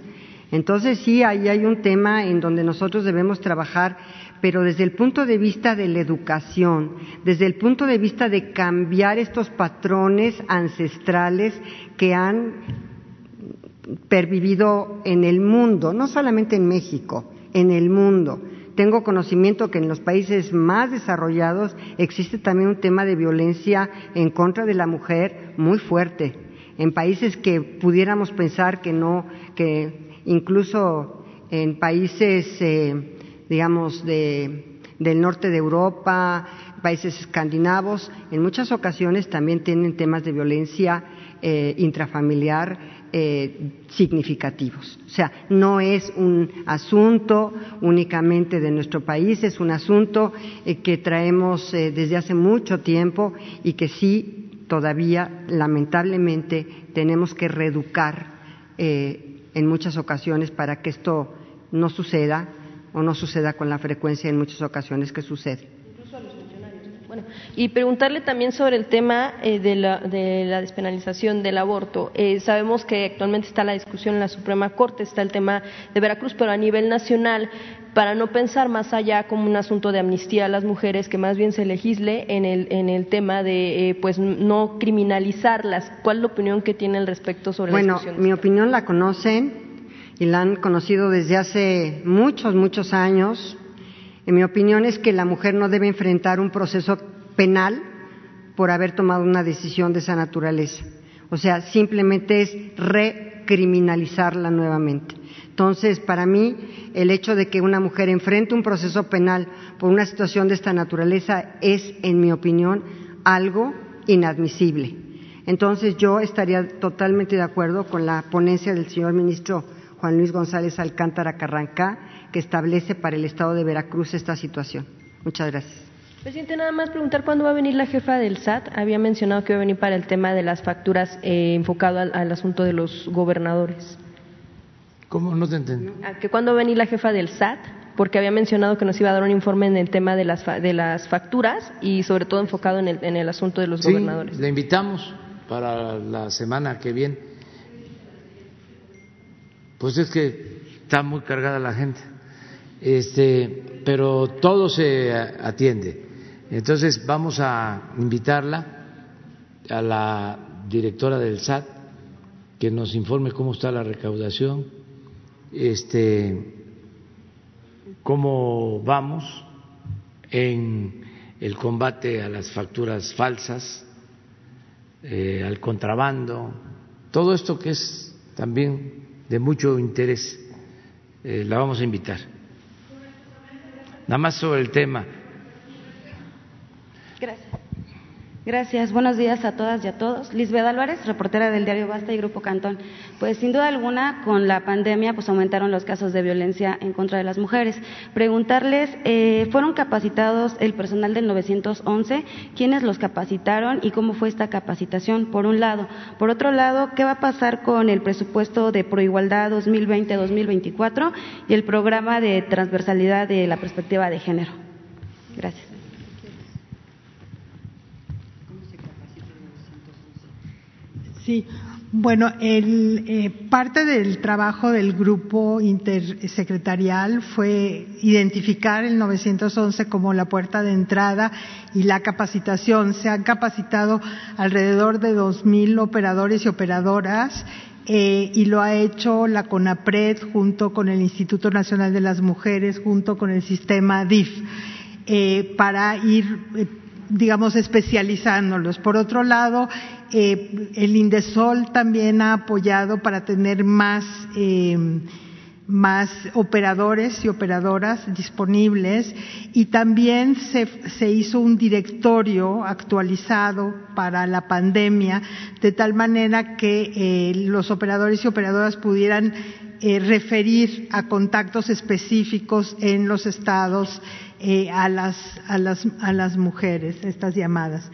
entonces sí, ahí hay un tema en donde nosotros debemos trabajar, pero desde el punto de vista de la educación, desde el punto de vista de cambiar estos patrones ancestrales que han pervivido en el mundo, no solamente en México, en el mundo. Tengo conocimiento que en los países más desarrollados existe también un tema de violencia en contra de la mujer muy fuerte. En países que pudiéramos pensar que no, que incluso en países, eh, digamos, de del norte de Europa, países escandinavos, en muchas ocasiones también tienen temas de violencia eh, intrafamiliar eh, significativos. O sea, no es un asunto únicamente de nuestro país, es un asunto que traemos desde hace mucho tiempo y que sí todavía, lamentablemente, tenemos que reeducar en muchas ocasiones para que esto no suceda o no suceda con la frecuencia en muchas ocasiones que sucede. Bueno, y preguntarle también sobre el tema eh, de, la, de, la, despenalización del aborto. Eh, sabemos que actualmente está la discusión en la Suprema Corte, está el tema de Veracruz, pero a nivel nacional, para no pensar más allá como un asunto de amnistía a las mujeres, que más bien se legisle en el, en el tema de eh, pues no criminalizarlas. ¿Cuál es la opinión que tiene al respecto sobre bueno? Bueno, mi opinión la conocen y la han conocido desde hace muchos, muchos años. En mi opinión es que la mujer no debe enfrentar un proceso penal por haber tomado una decisión de esa naturaleza. O sea, simplemente es recriminalizarla nuevamente. Entonces, para mí, el hecho de que una mujer enfrente un proceso penal por una situación de esta naturaleza es, en mi opinión, algo inadmisible. Entonces, yo estaría totalmente de acuerdo con la ponencia del señor ministro Juan Luis González Alcántara Carrancá, que establece para el Estado de Veracruz esta situación. Muchas gracias. Presidente, nada más preguntar cuándo va a venir la jefa del SAT. Había mencionado que iba a venir para el tema de las facturas eh, enfocado al, asunto de los gobernadores. ¿Cómo? No te entiendo. que cuándo va a venir la jefa del SAT, porque había mencionado que nos iba a dar un informe en el tema de las, de las facturas y sobre todo enfocado en el, en el asunto de los sí, gobernadores. Le invitamos para la semana que viene pues es que está muy cargada la gente, este, pero todo se atiende. Entonces vamos a invitarla a la directora del SAT que nos informe cómo está la recaudación, este, cómo vamos en el combate a las facturas falsas, eh, al contrabando, todo esto que es también de mucho interés. Eh, la vamos a invitar. Nada más sobre el tema. Gracias. Gracias. Buenos días a todas y a todos. Lisbeth Álvarez, reportera del diario Basta y Grupo Cantón. Pues sin duda alguna, con la pandemia, pues aumentaron los casos de violencia en contra de las mujeres. Preguntarles, eh, ¿fueron capacitados el personal del 911? ¿Quiénes los capacitaron y cómo fue esta capacitación? Por un lado. Por otro lado, ¿qué va a pasar con el presupuesto de Proigualdad 2020-2024 y el programa de transversalidad de la perspectiva de género? Gracias. Sí, bueno, el, eh, parte del trabajo del grupo intersecretarial fue identificar el 911 como la puerta de entrada y la capacitación. Se han capacitado alrededor de 2.000 operadores y operadoras eh, y lo ha hecho la CONAPRED junto con el Instituto Nacional de las Mujeres, junto con el sistema DIF, eh, para ir digamos, especializándolos. Por otro lado, eh, el Indesol también ha apoyado para tener más, eh, más operadores y operadoras disponibles y también se, se, hizo un directorio actualizado para la pandemia de tal manera que eh, los operadores y operadoras pudieran referir a contactos específicos en los estados a, las, a, las, a las mujeres, estas llamadas.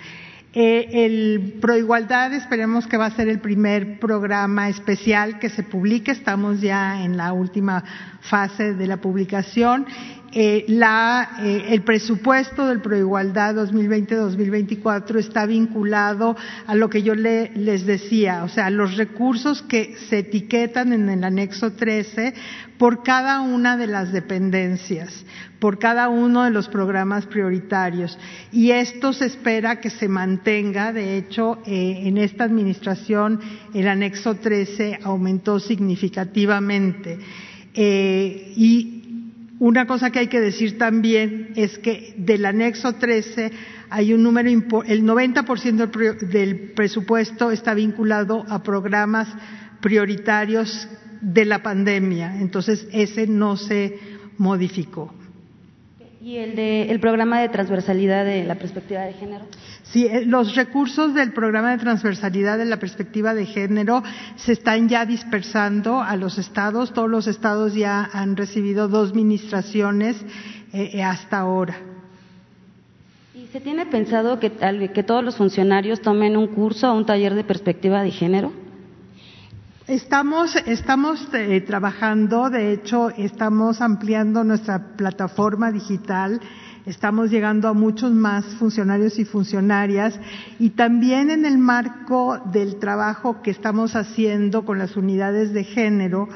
Eh, el Proigualdad esperemos que va a ser el primer programa especial que se publique. Estamos ya en la última fase de la publicación eh, la, eh, el presupuesto del Proigualdad 2020-2024 está vinculado a lo que yo le, les decía, o sea, los recursos que se etiquetan en el anexo 13 por cada una de las dependencias, por cada uno de los programas prioritarios. Y esto se espera que se mantenga. De hecho, eh, en esta administración el anexo 13 aumentó significativamente. Eh, y una cosa que hay que decir también es que del anexo 13 hay un número, el 90% del presupuesto está vinculado a programas prioritarios de la pandemia, entonces ese no se modificó. ¿Y el, de, el programa de transversalidad de la perspectiva de género? Sí, eh, los recursos del programa de transversalidad de la perspectiva de género se están ya dispersando a los estados. Todos los estados ya han recibido dos ministraciones eh, eh, hasta ahora. ¿Y se tiene pensado que, que todos los funcionarios tomen un curso o un taller de perspectiva de género? Estamos, estamos eh, trabajando, de hecho, estamos ampliando nuestra plataforma digital, estamos llegando a muchos más funcionarios y funcionarias. Y también en el marco del trabajo que estamos haciendo con las unidades de género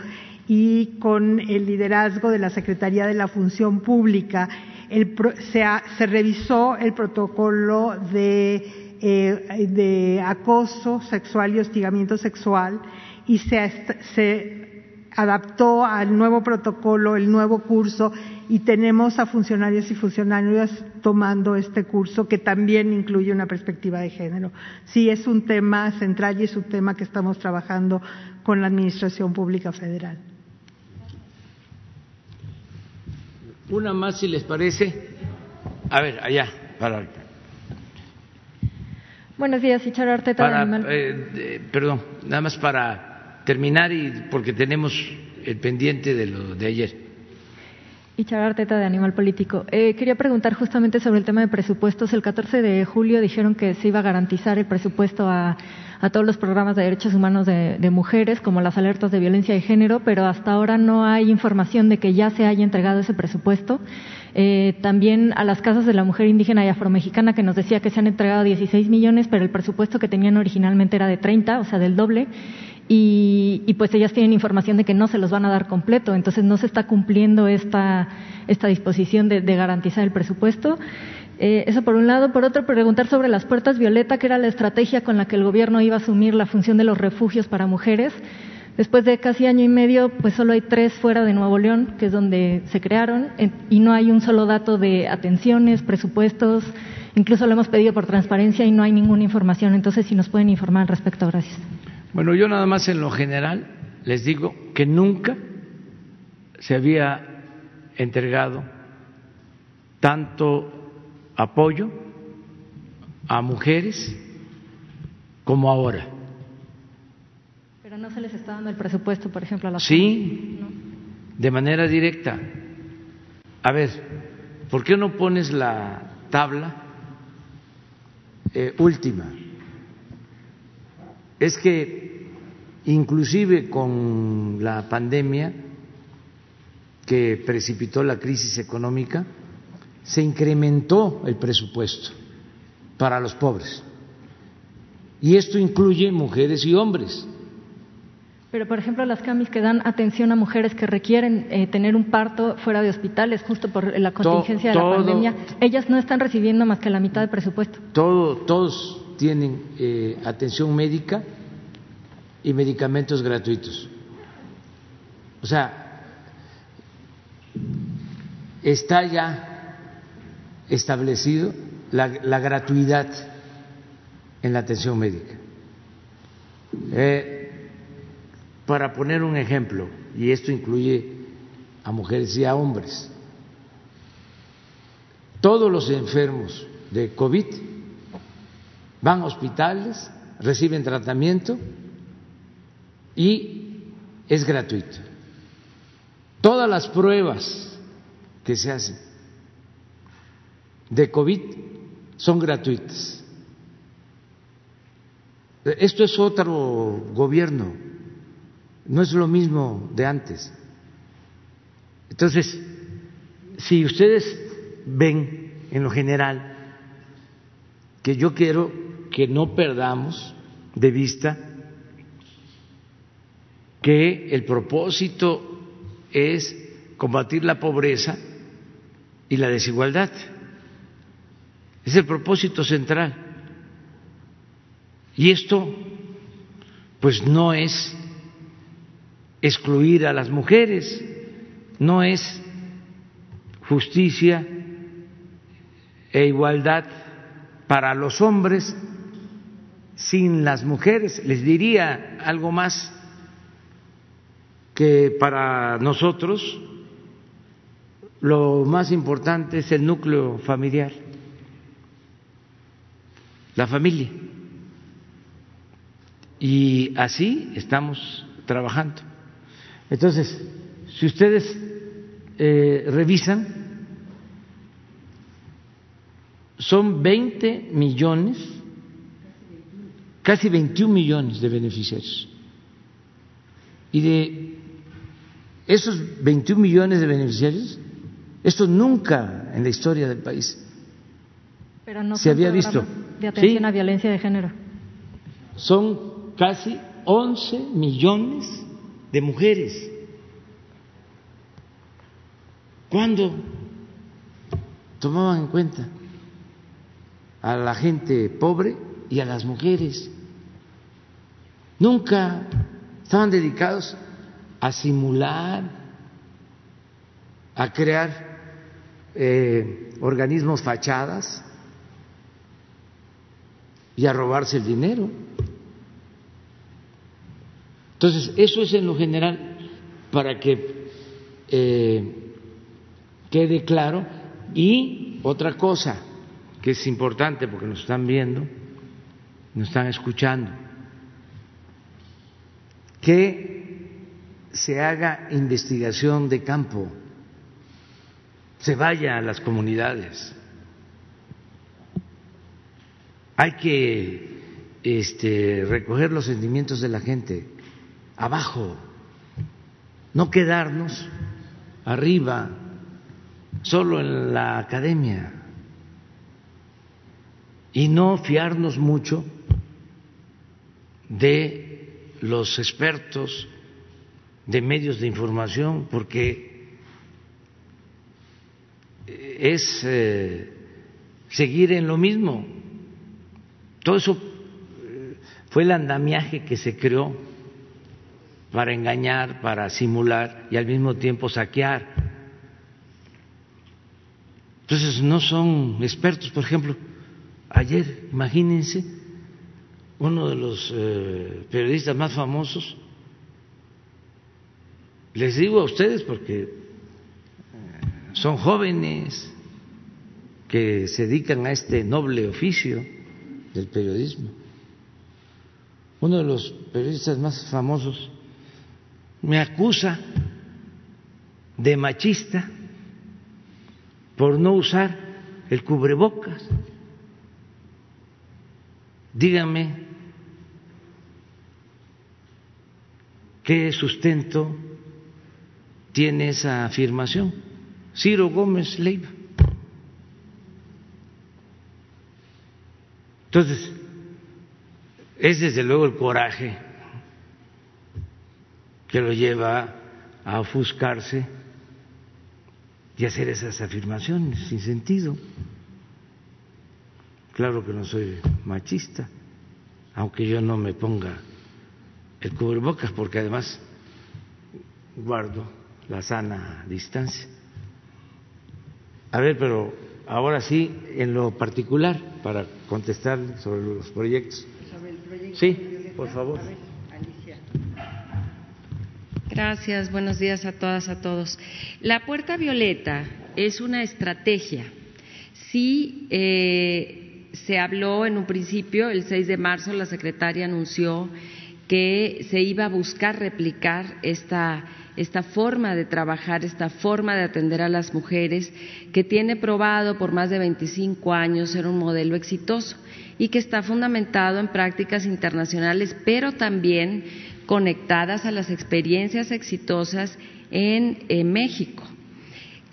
y con el liderazgo de la Secretaría de la Función Pública, se, se, revisó el protocolo eh, de acoso sexual y hostigamiento sexual y se, adaptó al nuevo protocolo, el nuevo curso, y tenemos a funcionarios y funcionarias tomando este curso que también incluye una perspectiva de género. Sí, es un tema central y es un tema que estamos trabajando con la Administración Pública Federal. Una más, si les parece. A ver, allá, para. Buenos días, Icharo Arteta para. Eh, perdón, nada más para terminar y porque tenemos el pendiente de lo de ayer. Y Arteta de Animal Político. Eh, quería preguntar justamente sobre el tema de presupuestos. El 14 de julio dijeron que se iba a garantizar el presupuesto a, todos los programas de derechos humanos de, de, mujeres, como las alertas de violencia de género, pero hasta ahora no hay información de que ya se haya entregado ese presupuesto. Eh, también a las casas de la mujer indígena y afromexicana, que nos decía que se han entregado 16 millones, pero el presupuesto que tenían originalmente era de 30, o sea, del doble y, pues ellas tienen información de que no se los van a dar completo, entonces no se está cumpliendo esta, esta disposición de, garantizar el presupuesto. Eh, eso por un lado. Por otro, preguntar sobre las puertas violeta, que era la estrategia con la que el gobierno iba a asumir la función de los refugios para mujeres. Después de casi año y medio, pues solo hay tres fuera de Nuevo León, que es donde se crearon, y no hay un solo dato de atenciones, presupuestos. Incluso lo hemos pedido por transparencia y no hay ninguna información. Entonces, si nos pueden informar al respecto, gracias. Bueno, yo nada más en lo general les digo que nunca se había entregado tanto apoyo a mujeres como ahora. Pero no se les está dando el presupuesto, por ejemplo, a las Sí, de manera directa. A ver, ¿por qué no pones la tabla eh, última? es que inclusive con la pandemia que precipitó la crisis económica, se incrementó el presupuesto para los pobres. Y esto incluye mujeres y hombres. Pero, por ejemplo, las CAMIS que dan atención a mujeres que requieren eh, tener un parto fuera de hospitales justo por la contingencia de la pandemia, ellas no están recibiendo más que la mitad del presupuesto. Todo, todos tienen eh, atención médica y medicamentos gratuitos. O sea, está ya establecido la, gratuidad en la atención médica. Eh, para poner un ejemplo, y esto incluye a mujeres y a hombres, todos los enfermos de COVID van a hospitales, reciben tratamiento y es gratuito. Todas las pruebas que se hacen de COVID son gratuitas. Esto es otro gobierno, no es lo mismo de antes. Entonces, si ustedes ven en lo general que yo quiero que no perdamos de vista que el propósito es combatir la pobreza y la desigualdad. Es el propósito central. Y esto, pues no es excluir a las mujeres, no es justicia e igualdad para los hombres sin las mujeres. Les diría algo más que para nosotros lo más importante es el núcleo familiar, la familia. Y así estamos trabajando. Entonces, si ustedes eh, revisan, son 20 millones, casi 21 millones de beneficiarios. Y de esos 21 millones de beneficiarios, esto nunca en la historia del país se había visto. De atención a violencia de género. Son casi 11 millones de mujeres. ¿Cuándo tomaban en cuenta a la gente pobre y a las mujeres? Nunca estaban dedicados a simular, a crear eh, organismos fachadas y a robarse el dinero. Entonces, eso es en lo general para que eh, quede claro. Y otra cosa que es importante porque nos están viendo, nos están escuchando, que se haga investigación de campo, se vaya a las comunidades. Hay que este, recoger los sentimientos de la gente abajo, no quedarnos arriba, solo en la academia, y no fiarnos mucho de los expertos de medios de información, porque es eh, seguir en lo mismo. Todo eso eh, fue el andamiaje que se creó para engañar, para simular y al mismo tiempo saquear. Entonces no son expertos, por ejemplo, ayer, imagínense, uno de los eh, periodistas más famosos, les digo a ustedes porque son jóvenes que se dedican a este noble oficio del periodismo. Uno de los periodistas más famosos me acusa de machista por no usar el cubrebocas. Dígame qué sustento tiene esa afirmación. Ciro Gómez Leiva. Entonces, es desde luego el coraje que lo lleva a ofuscarse y hacer esas afirmaciones sin sentido. Claro que no soy machista, aunque yo no me ponga el cubrebocas, porque además guardo la sana distancia. A ver, pero ahora sí, en lo particular, para contestar sobre los proyectos. Sí, por favor. Gracias, buenos días a todas, a todos. La puerta violeta es una estrategia. Sí, eh, se habló en un principio, el 6 de marzo, la secretaria anunció que se iba a buscar replicar esta, esta forma de trabajar, esta forma de atender a las mujeres, que tiene probado por más de 25 años ser un modelo exitoso y que está fundamentado en prácticas internacionales, pero también conectadas a las experiencias exitosas en, México.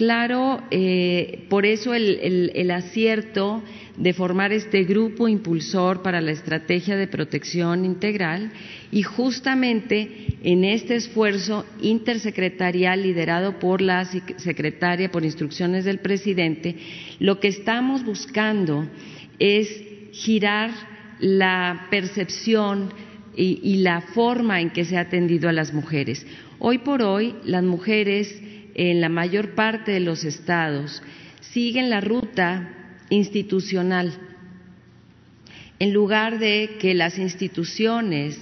Claro, eh, por eso el, acierto de formar este grupo impulsor para la estrategia de protección integral y justamente en este esfuerzo intersecretarial liderado por la secretaria por instrucciones del presidente, lo que estamos buscando es girar la percepción y, la forma en que se ha atendido a las mujeres. Hoy por hoy, las mujeres en la mayor parte de los estados siguen la ruta institucional. En lugar de que las instituciones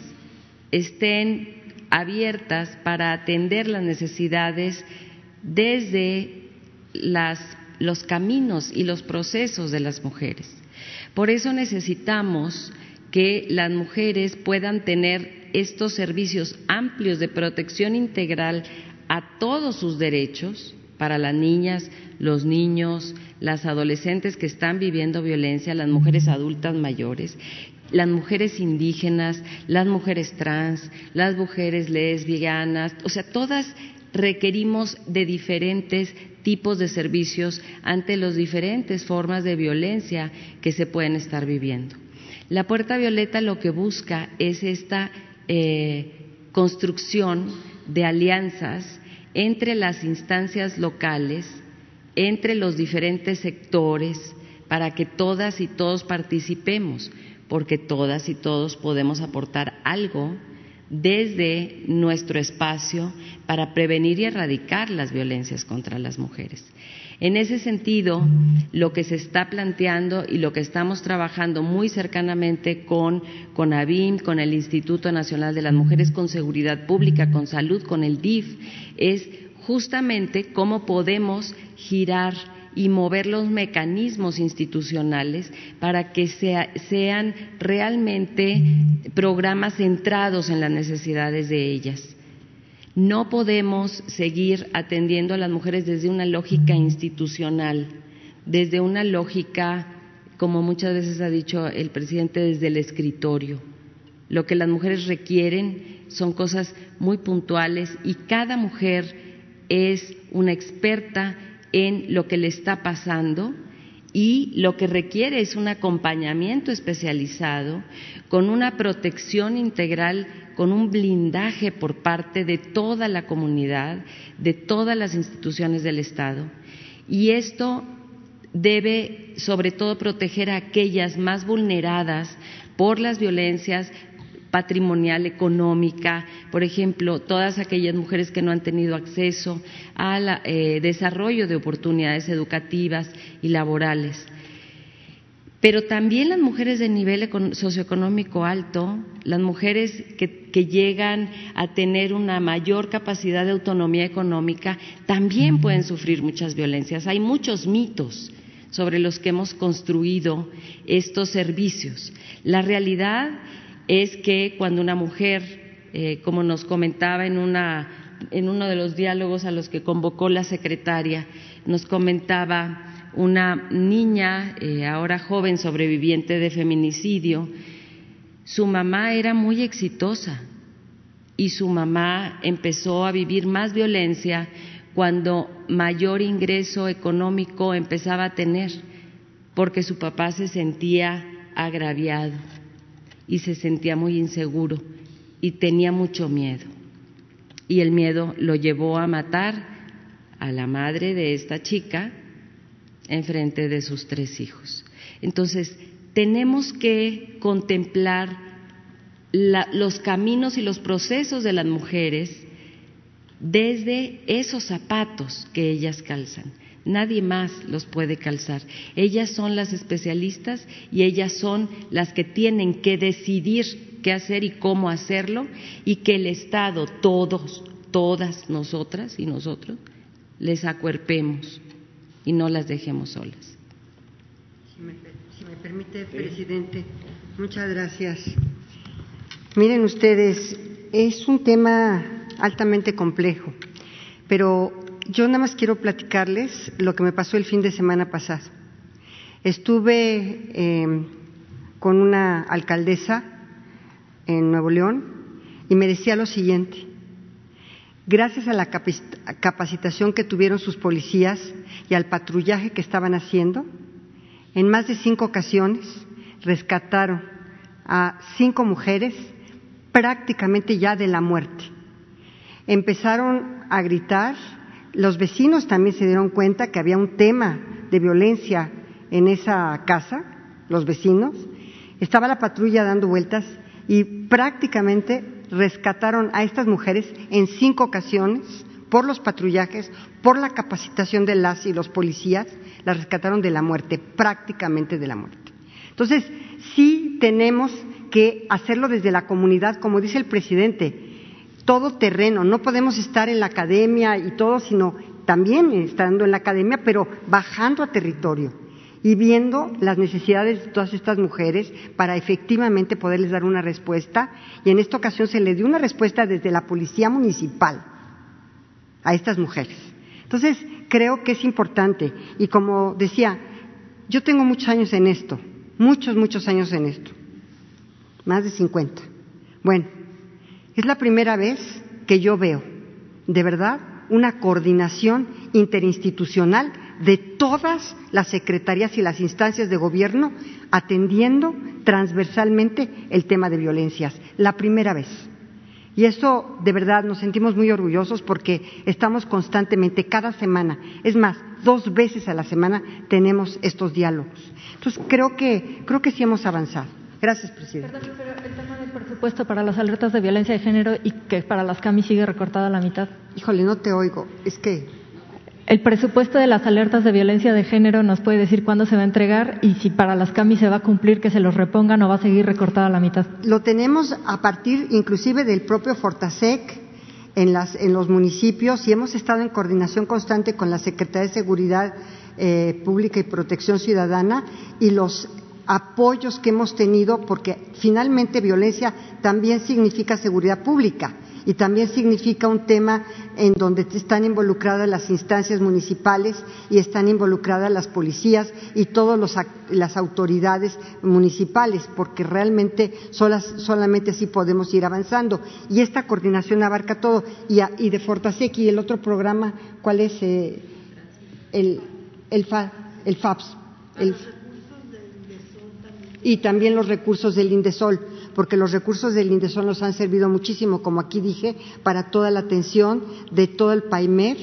estén abiertas para atender las necesidades desde los caminos y los procesos de las mujeres. Por eso necesitamos que las mujeres puedan tener estos servicios amplios de protección integral a todos sus derechos para las niñas, los niños, las adolescentes que están viviendo violencia, las mujeres adultas mayores, las mujeres indígenas, las mujeres trans, las mujeres lesbianas, o sea, todas requerimos de diferentes tipos de servicios ante las diferentes formas de violencia que se pueden estar viviendo. La Puerta Violeta lo que busca es esta eh, construcción de alianzas entre las instancias locales, entre los diferentes sectores, para que todas y todos participemos, porque todas y todos podemos aportar algo desde nuestro espacio para prevenir y erradicar las violencias contra las mujeres. En ese sentido, lo que se está planteando y lo que estamos trabajando muy cercanamente con CONAVIM, con el Instituto Nacional de las Mujeres, con Seguridad Pública, con Salud, con el DIF, es justamente cómo podemos girar y mover los mecanismos institucionales para que sean realmente programas centrados en las necesidades de ellas. No podemos seguir atendiendo a las mujeres desde una lógica institucional, desde una lógica, como muchas veces ha dicho el presidente, desde el escritorio. Lo que las mujeres requieren son cosas muy puntuales y cada mujer es una experta en lo que le está pasando y lo que requiere es un acompañamiento especializado con una protección integral, con un blindaje por parte de toda la comunidad, de todas las instituciones del Estado. Y esto debe, sobre todo, proteger a aquellas más vulneradas por las violencias, patrimonial, económica, por ejemplo, todas aquellas mujeres que no han tenido acceso al eh, desarrollo de oportunidades educativas y laborales. Pero también las mujeres de nivel socioeconómico alto, las mujeres que, que, llegan a tener una mayor capacidad de autonomía económica, también pueden sufrir muchas violencias. Hay muchos mitos sobre los que hemos construido estos servicios. La realidad es que cuando una mujer, eh, como nos comentaba en, una, en uno de los diálogos a los que convocó la secretaria, nos comentaba una niña, eh, ahora joven sobreviviente de feminicidio, su mamá era muy exitosa y su mamá empezó a vivir más violencia cuando mayor ingreso económico empezaba a tener, porque su papá se sentía agraviado y se sentía muy inseguro y tenía mucho miedo. Y el miedo lo llevó a matar a la madre de esta chica en frente de sus tres hijos. Entonces, tenemos que contemplar los caminos y los procesos de las mujeres desde esos zapatos que ellas calzan nadie más los puede calzar. Ellas son las especialistas y ellas son las que tienen que decidir qué hacer y cómo hacerlo y que el Estado, todos, todas nosotras y nosotros, les acuerpemos y no las dejemos solas. Si me, permite, presidente, muchas gracias. Miren ustedes, es un tema altamente complejo, pero yo nada más quiero platicarles lo que me pasó el fin de semana pasado. Estuve em, con una alcaldesa en Nuevo León y me decía lo siguiente. Gracias a la capacitación que tuvieron sus policías y al patrullaje que estaban haciendo, en más de cinco ocasiones rescataron a cinco mujeres prácticamente ya de la muerte. Empezaron a gritar los vecinos también se dieron cuenta que había un tema de violencia en esa casa, los vecinos. Estaba la patrulla dando vueltas y prácticamente rescataron a estas mujeres en cinco ocasiones por los patrullajes, por la capacitación de las y los policías, las rescataron de la muerte, prácticamente de la muerte. Entonces, sí tenemos que hacerlo desde la comunidad, como dice el presidente, todo terreno, no podemos estar en la academia y todo, sino también estando en la academia, pero bajando a territorio y viendo las necesidades de todas estas mujeres para efectivamente poderles dar una respuesta. Y en esta ocasión se le dio una respuesta desde la Policía Municipal a estas mujeres. Entonces, creo que es importante. Y como decía, yo tengo muchos años en esto, muchos, muchos años en esto, más de 50. Bueno, es la primera vez que yo veo, de verdad, una coordinación interinstitucional de todas las secretarías y las instancias de gobierno atendiendo transversalmente el tema de violencias. La primera vez. Y eso, de verdad, nos sentimos muy orgullosos porque estamos constantemente, cada semana, es más, dos veces a la semana tenemos estos diálogos. Entonces, creo que, creo que sí hemos avanzado. Gracias, presidente. Perdón, pero el tema del presupuesto para las alertas de violencia de género y que para las CAMI sigue recortado a la mitad. Híjole, no te oigo. Es que el presupuesto de las alertas de violencia de género nos puede decir cuándo se va a entregar y si para las CAMI se va a cumplir que se los repongan o va a seguir recortada la mitad. Lo tenemos a partir inclusive del propio Fortasec en, las, en los municipios y hemos estado en coordinación constante con la Secretaría de Seguridad eh, Pública y Protección Ciudadana y los apoyos que hemos tenido, porque finalmente violencia también significa seguridad pública y también significa un tema en donde están involucradas las instancias municipales y están involucradas las policías y todas las autoridades municipales, porque realmente solamente así podemos ir avanzando. Y esta coordinación abarca todo. Y, y de Fortasec y el otro programa, ¿cuál es? Eh, el, el, el FAPS. El, y también los recursos del Indesol, porque los recursos del Indesol nos han servido muchísimo, como aquí dije, para toda la atención de todo el PAIMEF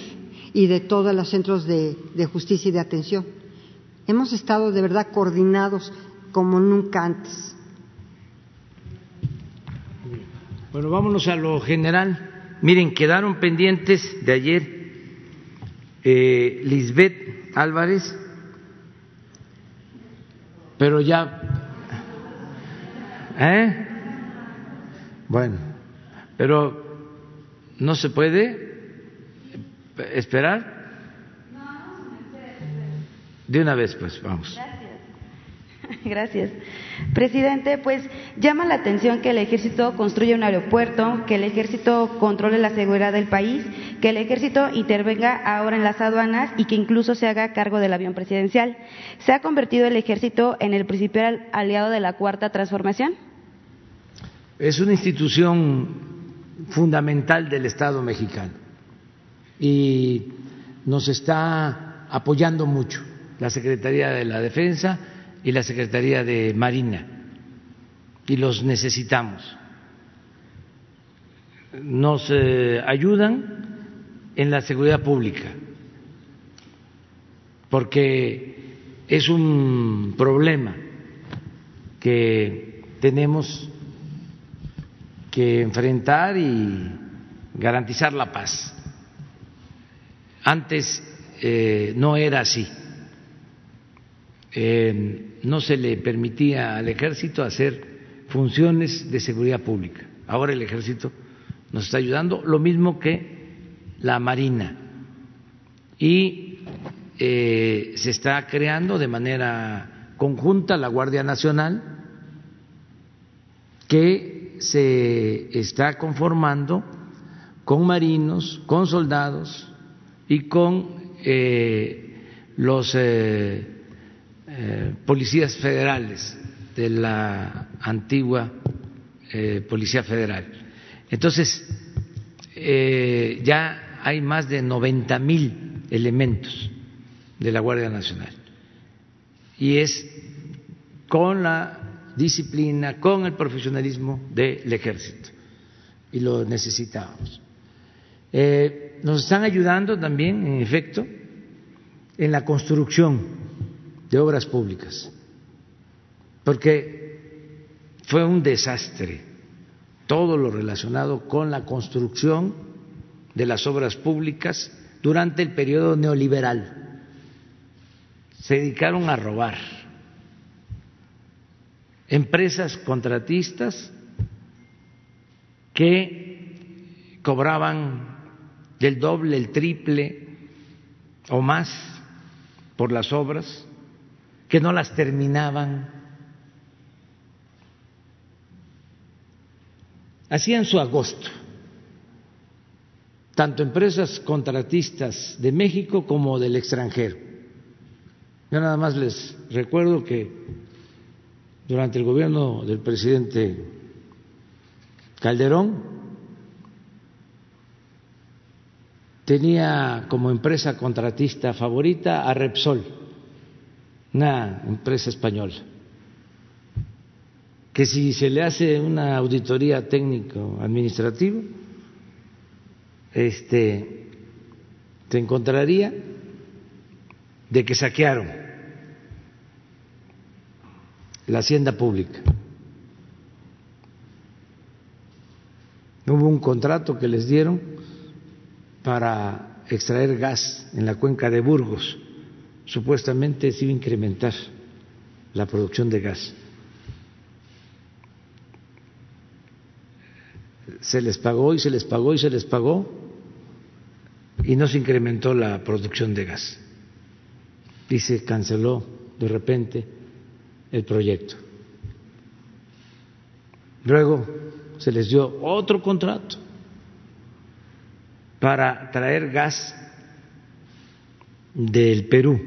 y de todos los centros de, justicia y de atención. Hemos estado de verdad coordinados como nunca antes. Bueno, vámonos a lo general. Miren, quedaron pendientes de ayer eh, Lisbeth Álvarez, pero ya ¿Eh? Bueno, pero no se puede esperar. De una vez, pues, vamos. Gracias. Presidente, pues llama la atención que el ejército construya un aeropuerto, que el ejército controle la seguridad del país, que el ejército intervenga ahora en las aduanas y que incluso se haga cargo del avión presidencial. ¿Se ha convertido el ejército en el principal aliado de la cuarta transformación? es una institución fundamental del Estado mexicano y nos está apoyando mucho la Secretaría de la Defensa y la Secretaría de Marina y los necesitamos. Nos eh, ayudan en la seguridad pública porque es un problema que tenemos que enfrentar y garantizar la paz. Antes eh, no era así. Eh, no se le permitía al ejército hacer funciones de seguridad pública. Ahora el ejército nos está ayudando, lo mismo que la Marina. Y eh, se está creando de manera conjunta la Guardia Nacional, que se está conformando con marinos, con soldados y con eh, los eh, eh, policías federales de la antigua Policía Federal. Entonces, ya hay más de 90 mil elementos de la Guardia Nacional y es con la disciplina, con el profesionalismo del ejército. Y lo necesitamos. Eh, nos están ayudando también, en efecto, en la construcción de obras públicas, porque fue un desastre todo lo relacionado con la construcción de las obras públicas durante el periodo neoliberal. Se dedicaron a robar empresas contratistas que cobraban el doble, el triple o más por las obras, que no las terminaban. Hacían su agosto, tanto empresas contratistas de México como del extranjero. Yo nada más les recuerdo que durante el gobierno del presidente Calderón tenía como empresa contratista favorita a Repsol, una empresa española, que si se le hace una auditoría técnico-administrativa, este, se encontraría de que saquearon la hacienda pública. Hubo un contrato que les dieron para extraer gas en la cuenca de Burgos. Supuestamente se iba a incrementar la producción de gas. Se les pagó y se les pagó y se les pagó y no se incrementó la producción de gas. Y se canceló de repente el proyecto. Luego se les dio otro contrato para traer gas del Perú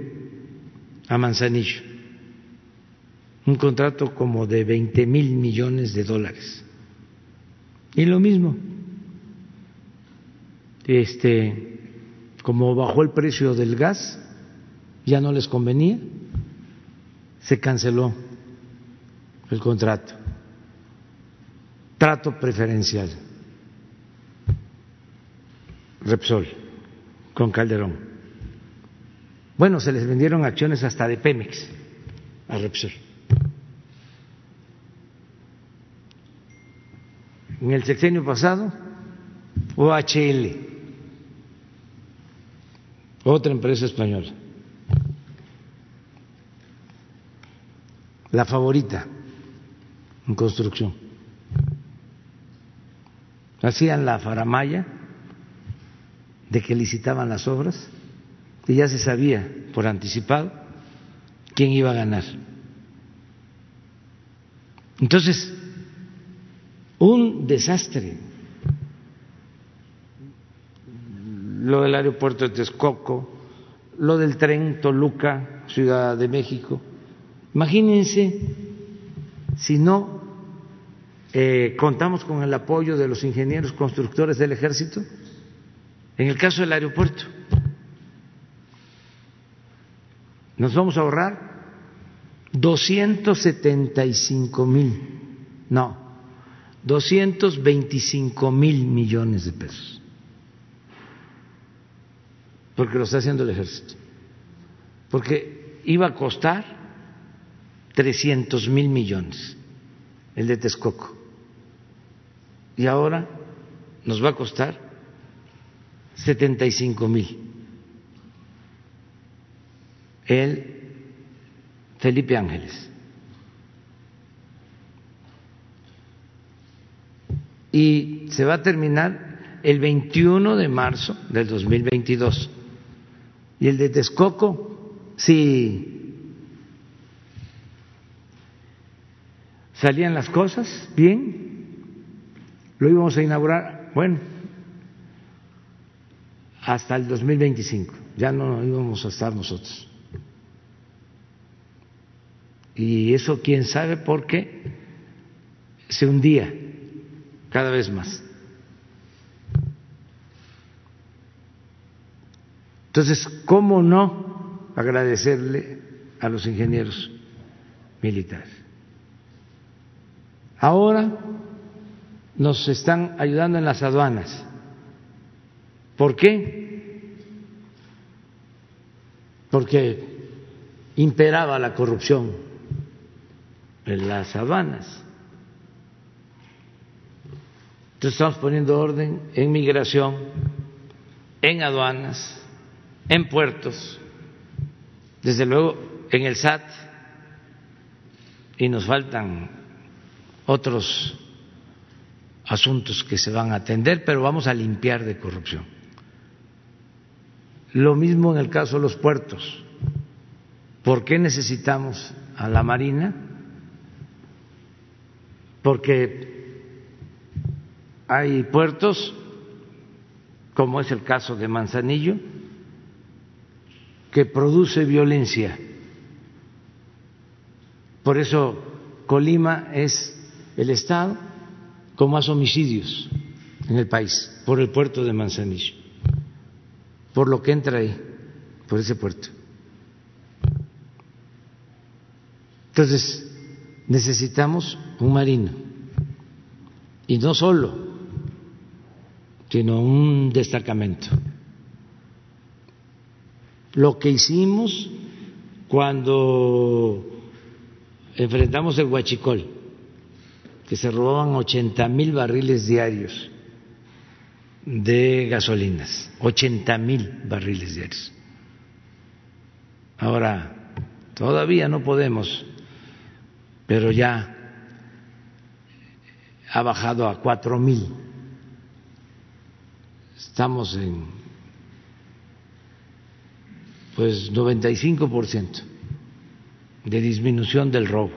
a Manzanillo, un contrato como de 20 mil millones de dólares. Y lo mismo, este, como bajó el precio del gas, ya no les convenía, se canceló el contrato. Trato preferencial. Repsol con Calderón. Bueno, se les vendieron acciones hasta de Pemex. A Repsol. En el sexenio pasado, OHL, otra empresa española, la favorita. En construcción. Hacían la faramaya de que licitaban las obras y ya se sabía por anticipado quién iba a ganar. Entonces, un desastre. Lo del aeropuerto de Texcoco, lo del tren Toluca, Ciudad de México. Imagínense si no eh, contamos con el apoyo de los ingenieros constructores del ejército en el caso del aeropuerto, nos vamos a ahorrar 275 mil, no, 225 mil millones de pesos, porque lo está haciendo el ejército, porque iba a costar 300 mil millones el de Texcoco, y ahora nos va a costar 75 mil. El Felipe Ángeles. Y se va a terminar el 21 de marzo del 2022. Y el de Texcoco, si salían las cosas bien, lo íbamos a inaugurar, bueno, hasta el 2025. Ya no íbamos a estar nosotros. Y eso quién sabe por qué se hundía cada vez más. Entonces, ¿cómo no agradecerle a los ingenieros militares? Ahora nos están ayudando en las aduanas ¿Por qué? Porque imperaba la corrupción en las aduanas. Entonces estamos poniendo orden en migración, en aduanas, en puertos, desde luego en el SAT, y nos faltan otros asuntos que se van a atender, pero vamos a limpiar de corrupción Lo mismo en el caso de los puertos. ¿Por qué necesitamos a la Marina? Porque hay puertos, como es el caso de Manzanillo, que produce violencia. Por eso Colima es el estado con más homicidios en el país, por el puerto de Manzanillo, por lo que entra ahí, por ese puerto. Entonces, necesitamos un marino, y no solo, sino un destacamento. Lo que hicimos cuando enfrentamos el huachicol, que se robaban 80 mil barriles diarios de gasolinas, 80 mil barriles diarios. Ahora, todavía no podemos, pero ya ha bajado a cuatro mil. Estamos en pues 95% de disminución del robo.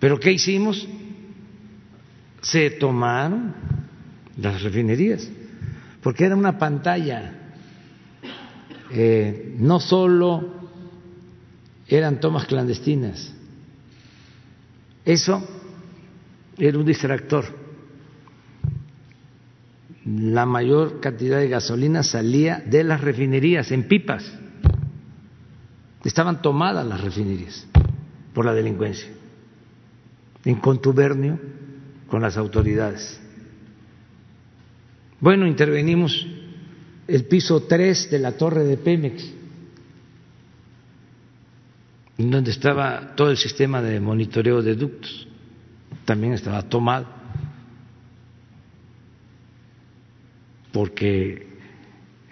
Pero ¿qué hicimos? Se tomaron las refinerías, porque era una pantalla. Eh, no solo eran tomas clandestinas, eso era un distractor. La mayor cantidad de gasolina salía de las refinerías en pipas. Estaban tomadas las refinerías por la delincuencia, en contubernio con las autoridades. Bueno, intervenimos el piso 3 de la torre de Pemex, donde estaba todo el sistema de monitoreo de ductos, también estaba tomado, porque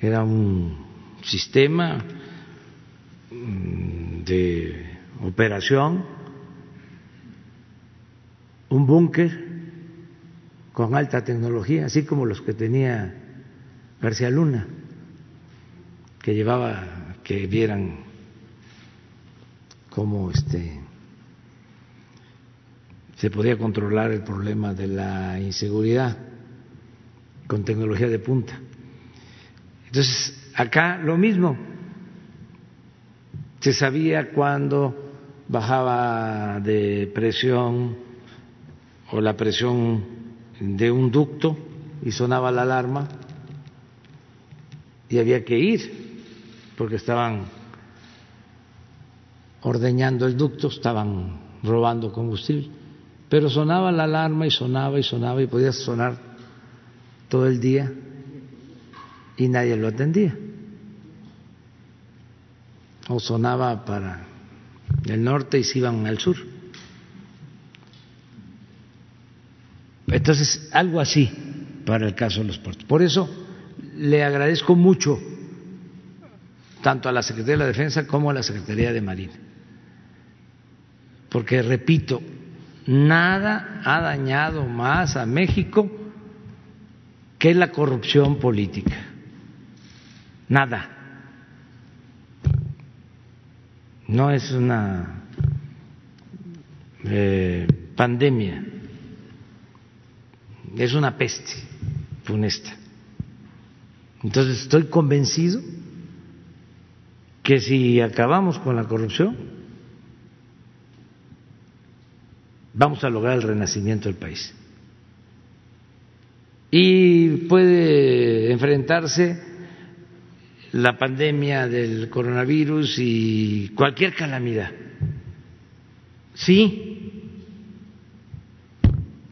era un sistema mm, de operación, un búnker con alta tecnología, así como los que tenía García Luna, que llevaba que vieran cómo este se podía controlar el problema de la inseguridad con tecnología de punta. Entonces, acá lo mismo. Se sabía cuándo bajaba de presión o la presión de un ducto y sonaba la alarma y había que ir porque estaban ordeñando el ducto, estaban robando combustible, pero sonaba la alarma y sonaba y sonaba y podía sonar todo el día y nadie lo atendía. O sonaba para el norte y se iban al sur. Entonces, algo así para el caso de los puertos. Por eso le agradezco mucho tanto a la Secretaría de la Defensa como a la Secretaría de Marina. Porque, repito, nada ha dañado más a México que la corrupción política. Nada. No es una eh, pandemia es una peste funesta. Entonces estoy convencido que si acabamos con la corrupción, vamos a lograr el renacimiento del país. Y puede enfrentarse la pandemia del coronavirus y cualquier calamidad. Sí,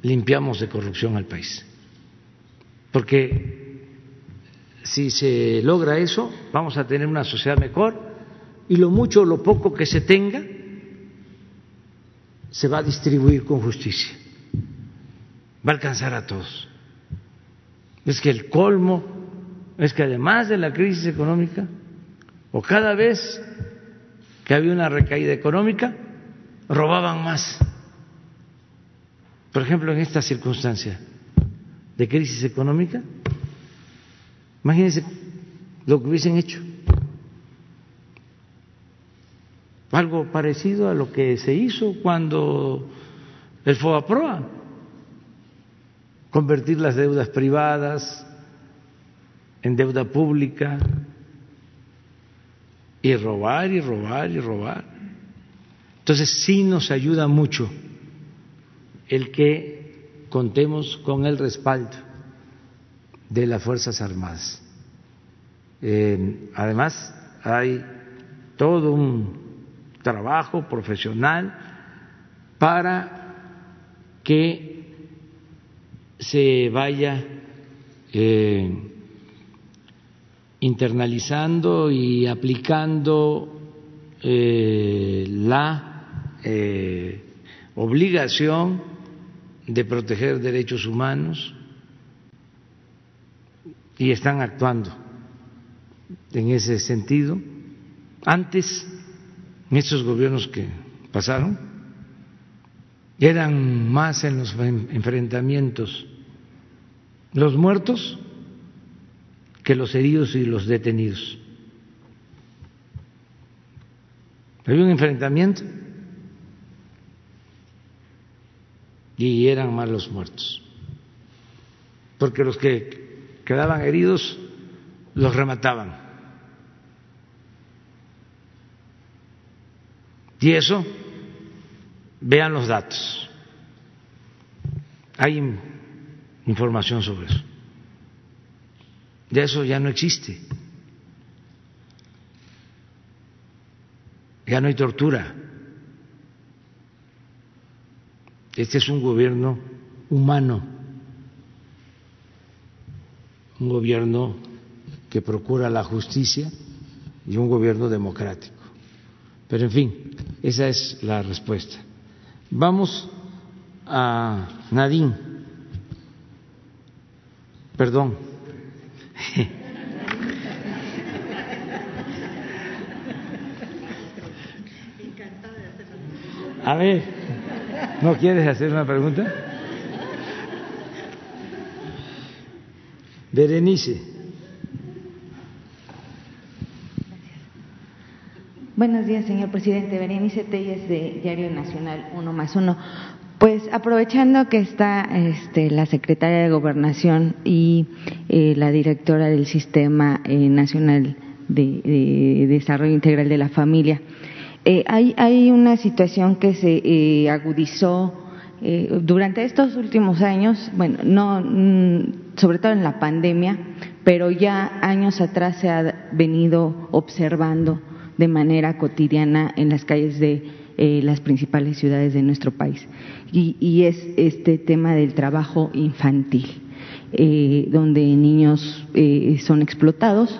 limpiamos de corrupción al país. Porque si se logra eso, vamos a tener una sociedad mejor y lo mucho o lo poco que se tenga se va a distribuir con justicia. Va a alcanzar a todos. Es que el colmo es que además de la crisis económica, o cada vez que había una recaída económica, robaban más. Por ejemplo, en esta circunstancia de crisis económica, imagínense lo que hubiesen hecho algo parecido a lo que se hizo cuando el FOAPROA, convertir las deudas privadas en deuda pública y robar y robar y robar. Entonces sí nos ayuda mucho el que contemos con el respaldo de las Fuerzas Armadas. Eh, además, hay todo un trabajo profesional para que se vaya eh, internalizando y aplicando eh, la eh, obligación de proteger derechos humanos y están actuando en ese sentido. Antes, en estos gobiernos que pasaron, eran más en los enfrentamientos los muertos que los heridos y los detenidos. Había un enfrentamiento y eran más los muertos, porque los que quedaban heridos los remataban. Y eso, vean los datos. Hay información sobre eso. Ya eso ya no existe. Ya no hay tortura. Este es un gobierno humano, un gobierno que procura la justicia y un gobierno democrático. Pero en fin, esa es la respuesta. Vamos a Nadine. Perdón. A ver, ¿no quieres hacer una pregunta? Berenice. Buenos días, señor presidente. Berenice Telles de Diario Nacional Uno más Uno. Pues aprovechando que está este, la secretaria de Gobernación y eh, la directora del Sistema eh, Nacional de, Desarrollo Integral de la Familia, eh, hay, hay, una situación que se agudizó durante estos últimos años, bueno, no, mm, sobre todo en la pandemia, pero ya años atrás se ha venido observando de manera cotidiana en las calles de eh, las principales ciudades de nuestro país. Y, es este tema del trabajo infantil, eh, donde niños eh, son explotados.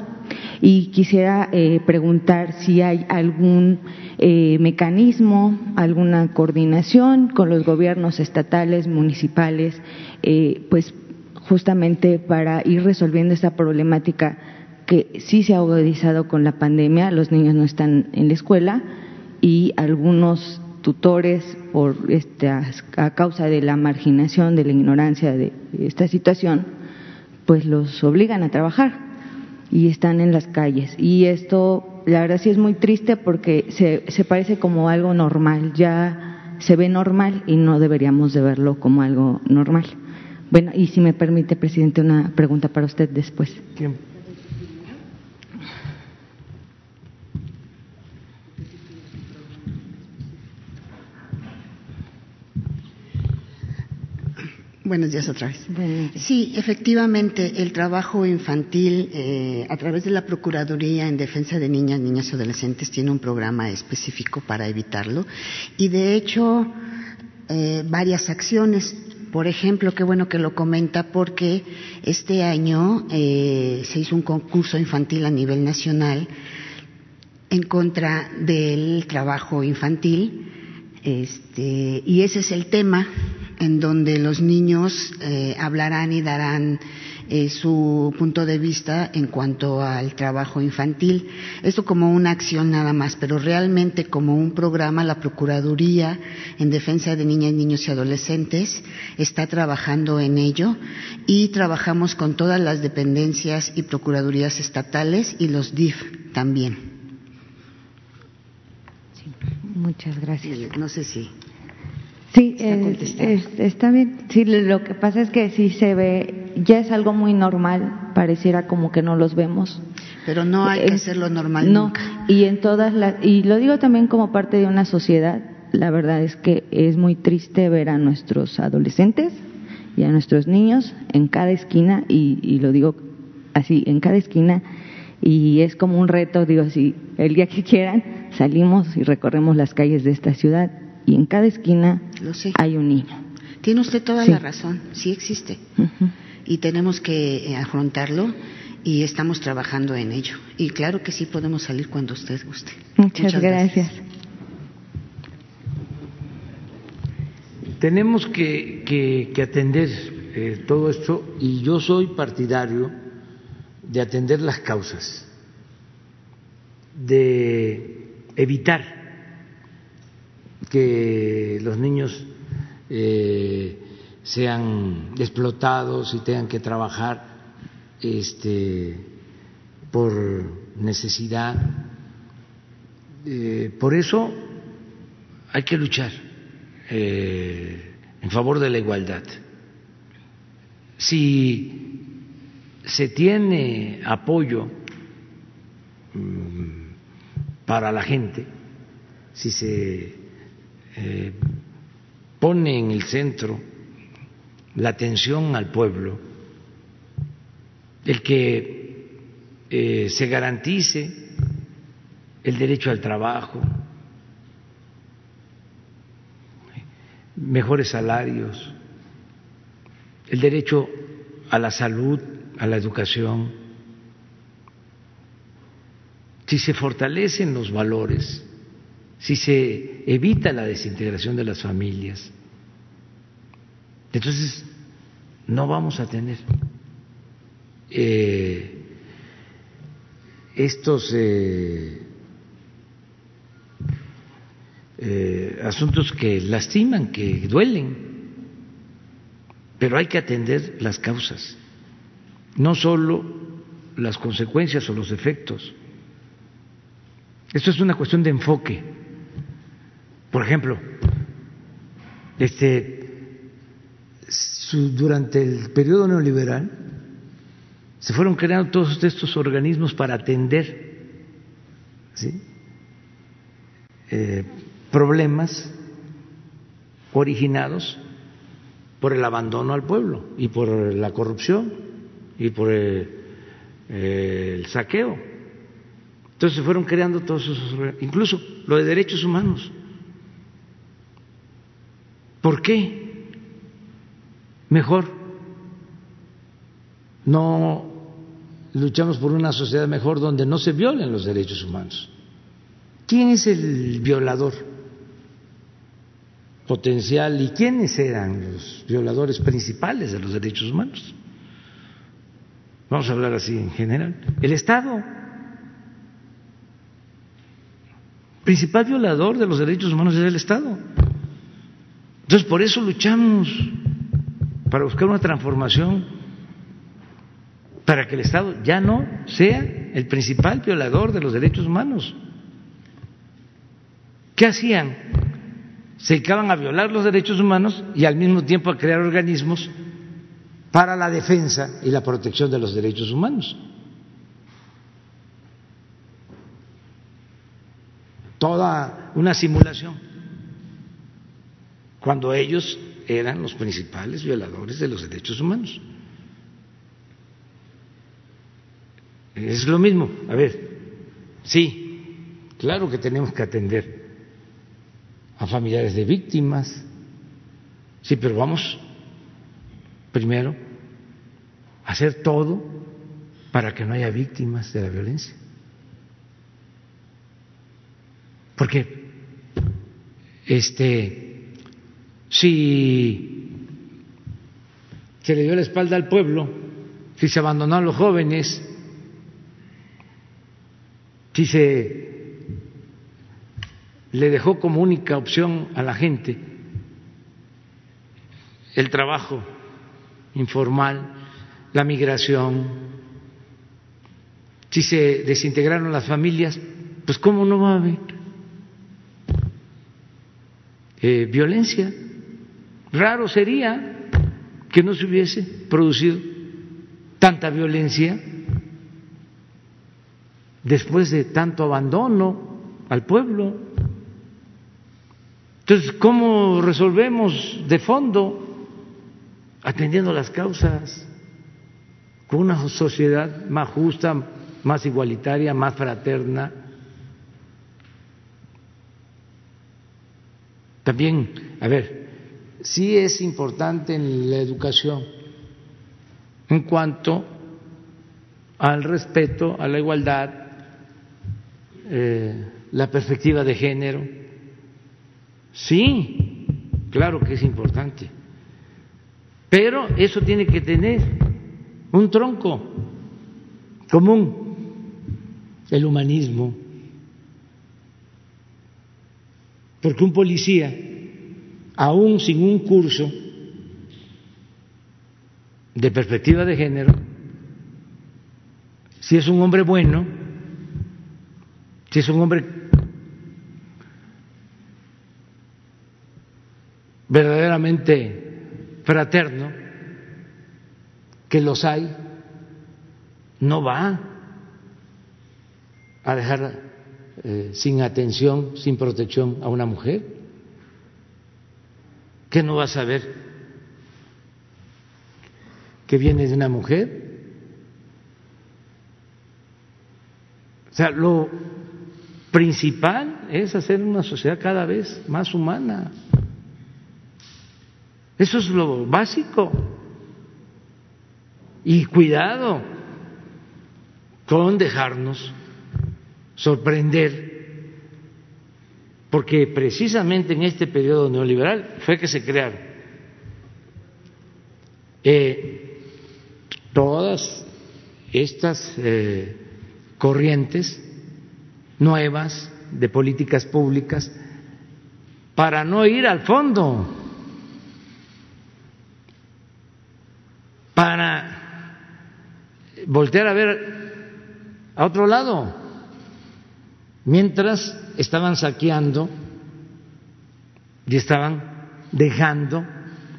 Y quisiera preguntar si hay algún mecanismo, alguna coordinación con los gobiernos estatales, municipales, pues justamente para ir resolviendo esta problemática que sí se ha agudizado con la pandemia, los niños no están en la escuela y algunos tutores por esta, a causa de la marginación, de la ignorancia de esta situación, pues los obligan a trabajar y están en las calles. Y esto, la verdad sí es muy triste porque se, se parece como algo normal, ya se ve normal y no deberíamos de verlo como algo normal. Bueno, y si me permite, presidente, una pregunta para usted después. Buenos días otra vez. Sí, efectivamente, el trabajo infantil eh, a través de la Procuraduría en Defensa de Niñas, Niñas y Adolescentes tiene un programa específico para evitarlo y, de hecho, eh, varias acciones. Por ejemplo, qué bueno que lo comenta porque este año eh, se hizo un concurso infantil a nivel nacional en contra del trabajo infantil este, y ese es el tema en donde los niños eh, hablarán y darán eh, su punto de vista en cuanto al trabajo infantil. Esto como una acción nada más, pero realmente como un programa, la Procuraduría en Defensa de Niñas, Niños y Adolescentes está trabajando en ello y trabajamos con todas las dependencias y procuradurías estatales y los DIF también. Sí. Muchas gracias. No sé si. Sí, eh, está bien. Sí, lo que pasa es que sí se ve, ya es algo muy normal, pareciera como que no los vemos. Pero no hay que hacerlo normal. No, y en todas las, y lo digo también como parte de una sociedad, la verdad es que es muy triste ver a nuestros adolescentes y a nuestros niños en cada esquina, y, y lo digo así, en cada esquina, y es como un reto, digo así, el día que quieran salimos y recorremos las calles de esta ciudad y en cada esquina hay un niño. Tiene usted toda la razón, sí existe. Y tenemos que eh, afrontarlo y estamos trabajando en ello. Y claro que sí podemos salir cuando usted guste. Muchas, gracias. Tenemos que, atender eh, todo esto y yo soy partidario de atender las causas, de evitar que los niños eh, sean explotados y tengan que trabajar este, por necesidad. Eh, por eso hay que luchar eh, en favor de la igualdad. Si se tiene apoyo mm, para la gente, si se eh, pone en el centro la atención al pueblo, el que eh, se garantice el derecho al trabajo, mejores salarios, el derecho a la salud, a la educación, si se fortalecen los valores, si se evita la desintegración de las familias, entonces no vamos a tener eh, estos eh, eh, asuntos que lastiman, que duelen, pero hay que atender las causas, no solo las consecuencias o los efectos. Esto es una cuestión de enfoque. Por ejemplo, este, durante el periodo neoliberal se fueron creando todos estos organismos para atender eh, problemas originados por el abandono al pueblo y por la corrupción y por el, el saqueo. Entonces se fueron creando todos esos, incluso lo de derechos humanos. ¿Por qué? Mejor no luchamos por una sociedad mejor donde no se violen los derechos humanos. ¿Quién es el violador potencial y quiénes eran los violadores principales de los derechos humanos? Vamos a hablar así en general. El Estado. Principal violador de los derechos humanos es el Estado. Entonces, por eso luchamos para buscar una transformación, para que el Estado ya no sea el principal violador de los derechos humanos. ¿Qué hacían? Se dedicaban a violar los derechos humanos y al mismo tiempo a crear organismos para la defensa y la protección de los derechos humanos. Toda una simulación cuando ellos eran los principales violadores de los derechos humanos. Es lo mismo. A ver, sí, claro que tenemos que atender a familiares de víctimas, sí, pero vamos primero a hacer todo para que no haya víctimas de la violencia. Porque este si se le dio la espalda al pueblo, si se abandonó a los jóvenes, si se le dejó como única opción a la gente el trabajo informal, la migración, si se desintegraron las familias, pues ¿cómo no va a haber eh, violencia. Raro sería que no se hubiese producido tanta violencia después de tanto abandono al pueblo. Entonces, ¿cómo resolvemos de fondo? Atendiendo las causas, con una sociedad más justa, más igualitaria, más fraterna. También, a ver, sí es importante en la educación en cuanto al respeto, a la igualdad, eh, la perspectiva de género. Sí, claro que es importante, pero eso tiene que tener un tronco común, el humanismo, porque un policía aún sin un curso de perspectiva de género, si es un hombre bueno, si es un hombre verdaderamente fraterno, que los hay, no va a dejar eh, sin atención, sin protección a una mujer. ¿Qué no va a saber que viene de una mujer? O sea, lo principal es hacer una sociedad cada vez más humana. Eso es lo básico. Y cuidado con dejarnos sorprender porque precisamente en este periodo neoliberal fue que se crearon eh, todas estas eh, corrientes nuevas de políticas públicas para no ir al fondo, para voltear a ver a otro lado, mientras estaban saqueando y estaban dejando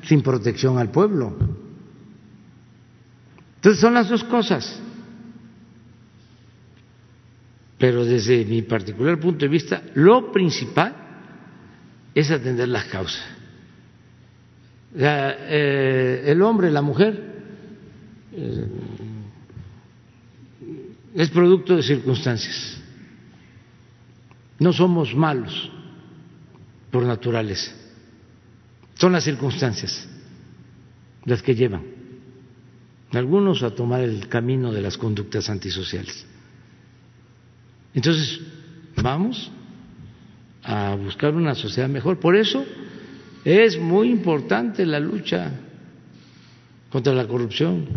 sin protección al pueblo. Entonces son las dos cosas. Pero desde mi particular punto de vista, lo principal es atender las causas. Eh, el hombre, la mujer, eh, es producto de circunstancias. No somos malos por naturaleza. Son las circunstancias las que llevan a algunos a tomar el camino de las conductas antisociales. Entonces, vamos a buscar una sociedad mejor. Por eso es muy importante la lucha contra la corrupción.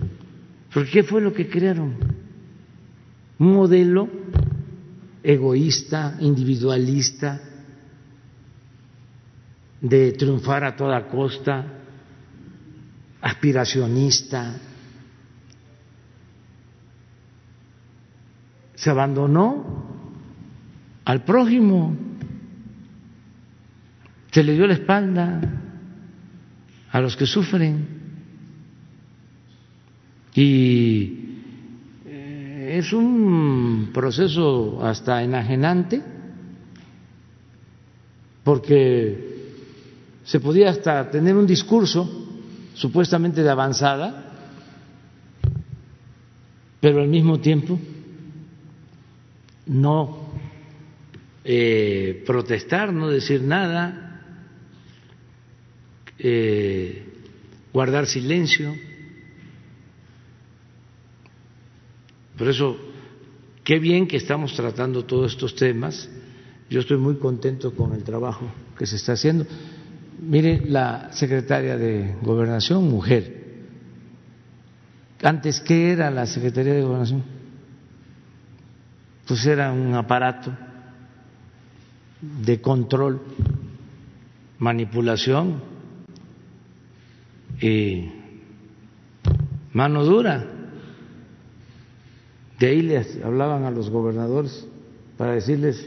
Porque ¿qué fue lo que crearon? Un modelo egoísta, individualista, de triunfar a toda costa, aspiracionista. Se abandonó al prójimo, se le dio la espalda a los que sufren y es un proceso hasta enajenante porque se podía hasta tener un discurso supuestamente de avanzada, pero al mismo tiempo no eh, protestar, no decir nada, eh, guardar silencio. Por eso, qué bien que estamos tratando todos estos temas. Yo estoy muy contento con el trabajo que se está haciendo. Mire, la secretaria de Gobernación, mujer. Antes, ¿qué era la Secretaría de Gobernación? Pues era un aparato de control, manipulación y mano dura de ahí les hablaban a los gobernadores para decirles,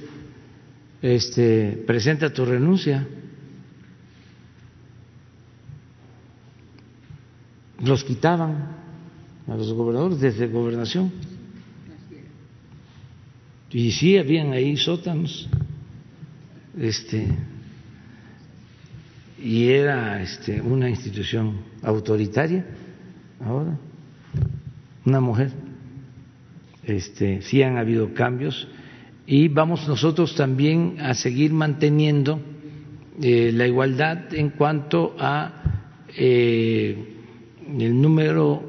este, presenta tu renuncia. Los quitaban a los gobernadores desde gobernación. Y sí, habían ahí sótanos. Este, y era este, una institución autoritaria, ahora, una mujer este, sí han habido cambios. Y vamos nosotros también a seguir manteniendo eh, la igualdad en cuanto a eh, el número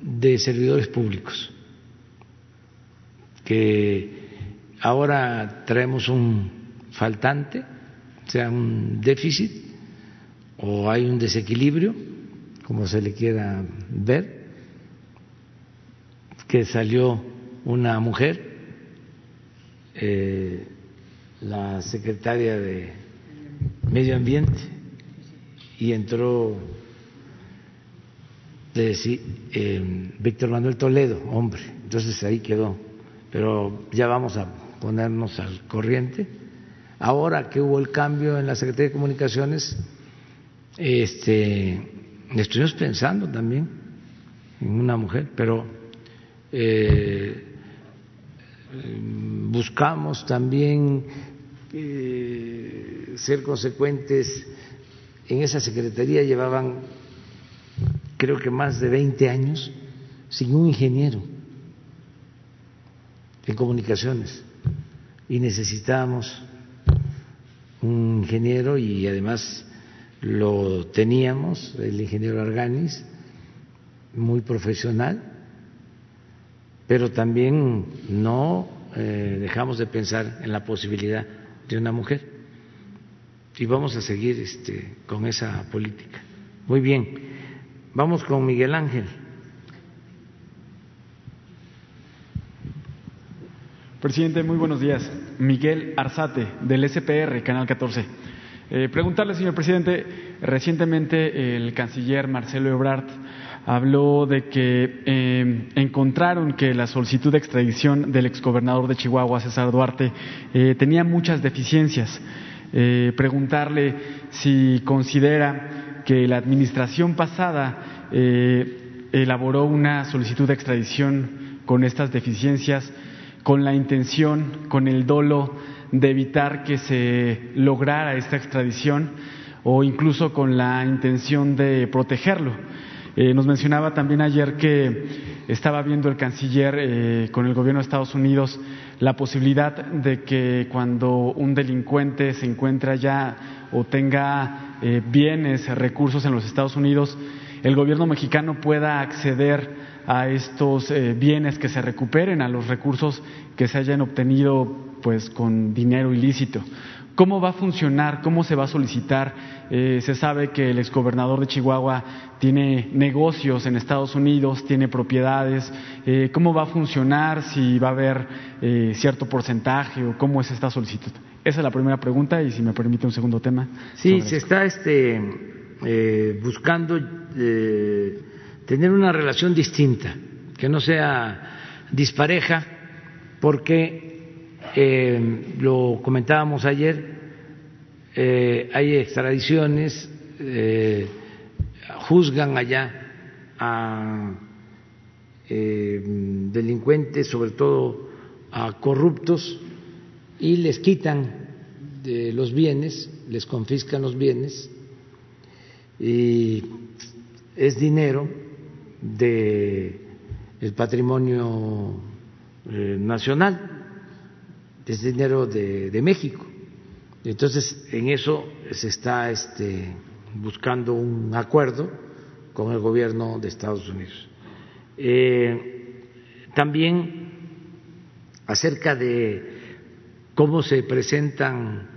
de servidores públicos, que ahora traemos un faltante, sea, un déficit, o hay un desequilibrio, como se le quiera ver, que salió una mujer, eh, la secretaria de Medio Ambiente, y entró eh, Víctor Manuel Toledo, hombre, entonces ahí quedó, pero ya vamos a ponernos al corriente. Ahora que hubo el cambio en la Secretaría de Comunicaciones, este, estuvimos pensando también en una mujer, pero eh, buscamos también eh, ser consecuentes. En esa secretaría llevaban, creo que más de 20 años, sin un ingeniero en comunicaciones y necesitábamos un ingeniero y además lo teníamos, el ingeniero Arganis, muy profesional, pero también no eh, dejamos de pensar en la posibilidad de una mujer y vamos a seguir este, con esa política. Muy bien, vamos con Miguel Ángel. Presidente, muy buenos días. Miguel Arzate, del SPR, Canal 14. Eh, preguntarle, señor presidente, recientemente el canciller Marcelo Ebrard habló de que eh, encontraron que la solicitud de extradición del exgobernador de Chihuahua, César Duarte, eh, tenía muchas deficiencias. preguntarle si considera que la administración pasada elaboró una solicitud de extradición con estas deficiencias con la intención, con el dolo de evitar que se lograra esta extradición o incluso con la intención de protegerlo. Eh, nos mencionaba también ayer que estaba viendo el canciller eh, con el gobierno de Estados Unidos la posibilidad de que cuando un delincuente se encuentra ya o tenga eh, bienes, recursos en los Estados Unidos, el gobierno mexicano pueda acceder a estos eh, bienes que se recuperen, a los recursos que se hayan obtenido pues con dinero ilícito. ¿Cómo va a funcionar? ¿Cómo se va a solicitar? Eh, se sabe que el exgobernador de Chihuahua tiene negocios en Estados Unidos, tiene propiedades. Eh, ¿Cómo va a funcionar? Si va a haber cierto porcentaje o cómo es esta solicitud. Esa es la primera pregunta y si me permite un segundo tema. Sí, se está este, buscando tener una relación distinta, que no sea dispareja, porque eh, lo comentábamos ayer, eh, hay extradiciones, eh, juzgan allá a delincuentes, sobre todo a corruptos, y les quitan de los bienes, les confiscan los bienes, y es dinero de el patrimonio nacional, es dinero de, México. Entonces, en eso se está este, buscando un acuerdo con el gobierno de Estados Unidos. Eh, también acerca de cómo se presentan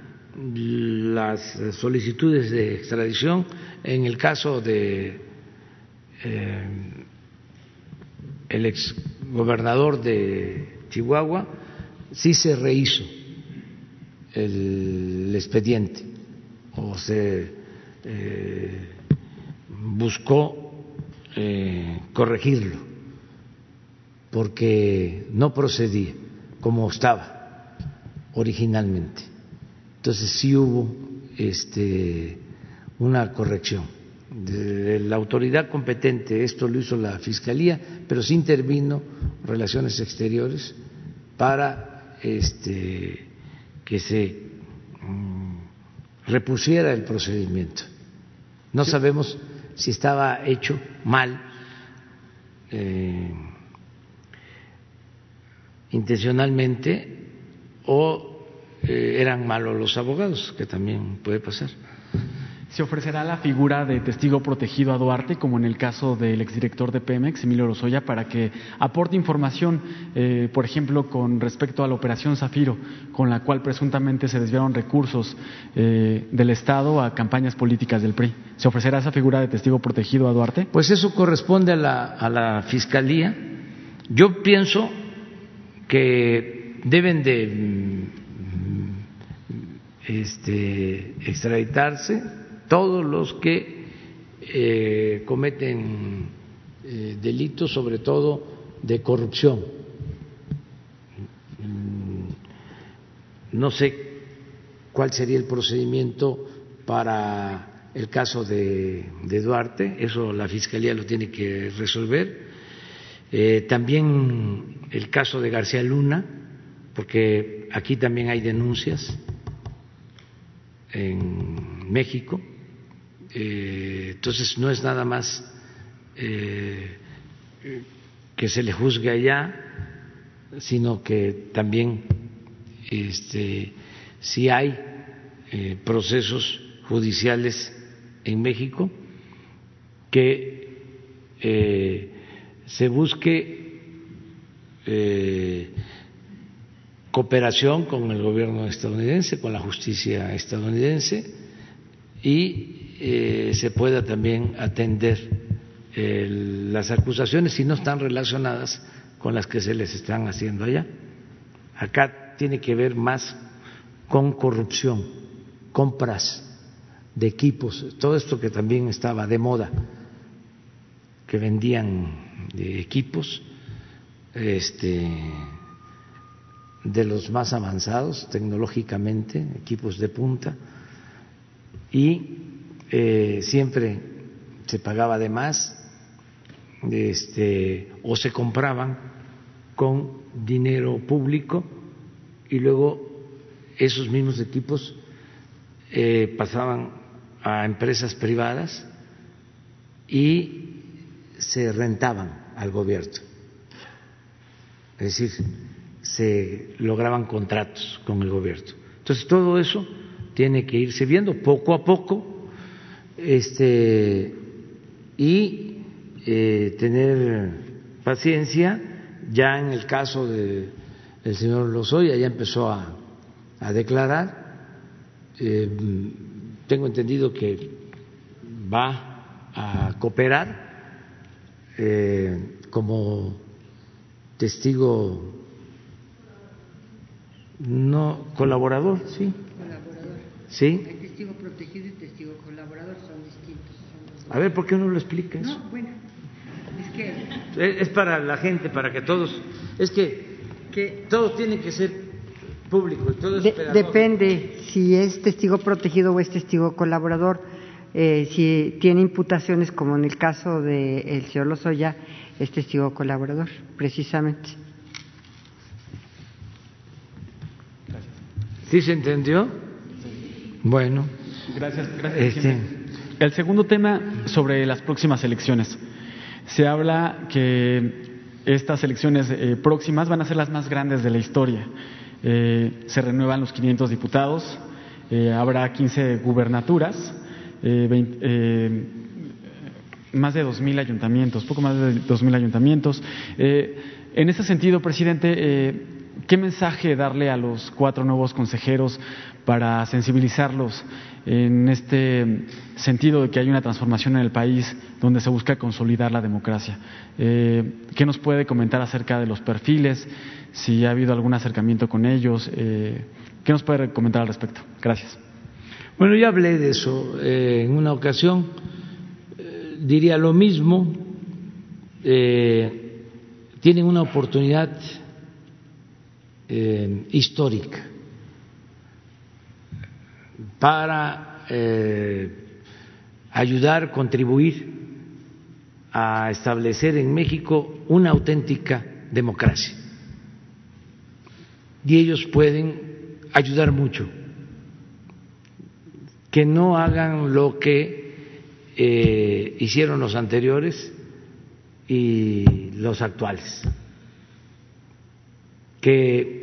las solicitudes de extradición en el caso de eh, el ex gobernador de Chihuahua, sí se rehizo el expediente o se eh, buscó eh, corregirlo porque no procedía como estaba originalmente. Entonces sí hubo este, una corrección de la autoridad competente, esto lo hizo la Fiscalía, pero sí intervino Relaciones Exteriores para este, que se mm, repusiera el procedimiento. No sabemos si estaba hecho mal, eh, intencionalmente, o eh, eran malos los abogados, que también puede pasar. ¿Se ofrecerá la figura de testigo protegido a Duarte, como en el caso del exdirector de Pemex, Emilio Lozoya, para que aporte información, eh, por ejemplo, con respecto a la operación Zafiro, con la cual presuntamente se desviaron recursos eh, del Estado a campañas políticas del PRI? ¿Se ofrecerá esa figura de testigo protegido a Duarte? Pues eso corresponde a la, a la Fiscalía. Yo pienso que deben de mm, este, extraditarse todos los que eh, cometen eh, delitos, sobre todo de corrupción. No sé cuál sería el procedimiento para el caso de, Duarte, eso la Fiscalía lo tiene que resolver. Eh, también el caso de García Luna, porque aquí también hay denuncias en México eh, entonces no es nada más eh, que se le juzgue allá, sino que también este, si hay eh, procesos judiciales en México que se busque cooperación con el gobierno estadounidense, con la justicia estadounidense y eh, se pueda también atender las acusaciones si no están relacionadas con las que se les están haciendo allá. Acá tiene que ver más con corrupción, compras de equipos, todo esto que también estaba de moda, que vendían equipos este, de los más avanzados tecnológicamente, equipos de punta, y eh, siempre se pagaba de más este, o se compraban con dinero público y luego esos mismos equipos eh, pasaban a empresas privadas y se rentaban al gobierno. Es decir, se lograban contratos con el gobierno. Entonces todo eso tiene que irse viendo poco a poco este, y eh, tener paciencia. Ya en el caso del señor Lozoya ya empezó a, declarar. Eh, tengo entendido que va a cooperar eh, como testigo no colaborador, sí. Colaborador. Sí. testigo protegido y testigo colaborador. A ver, ¿por qué no lo explicas? No, bueno, es que... Es para la gente, para que todos... Es que, que todo tiene que ser público. Todo depende si es testigo protegido o es testigo colaborador. Eh, si tiene imputaciones, como en el caso del señor Lozoya, es testigo colaborador, precisamente. ¿Sí se entendió? Bueno. Gracias, gracias. Este, el segundo tema sobre las próximas elecciones. Se habla que estas elecciones eh, próximas van a ser las más grandes de la historia. Eh, se renuevan los 500 diputados, eh, habrá 15 gubernaturas, más de 2.000 ayuntamientos, poco más de 2.000 ayuntamientos. en ese sentido, presidente, ¿qué mensaje darle a los cuatro nuevos consejeros para sensibilizarlos en este sentido de que hay una transformación en el país donde se busca consolidar la democracia. Eh, ¿Qué nos puede comentar acerca de los perfiles? Si ha habido algún acercamiento con ellos. Eh, ¿Qué nos puede comentar al respecto? Gracias. Bueno, ya hablé de eso eh, en una ocasión. diría lo mismo. tienen una oportunidad histórica para eh, ayudar, contribuir a establecer en México una auténtica democracia. Y ellos pueden ayudar mucho. Que no hagan lo que eh, hicieron los anteriores y los actuales. Que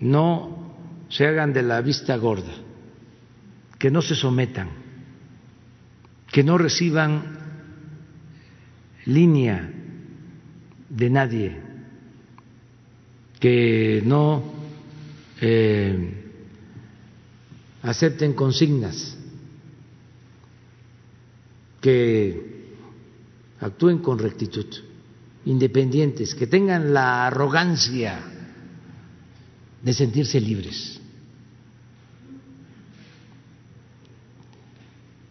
no se hagan de la vista gorda, que no se sometan, que no reciban línea de nadie, que no eh, acepten consignas, que actúen con rectitud, independientes, que tengan la arrogancia de sentirse libres.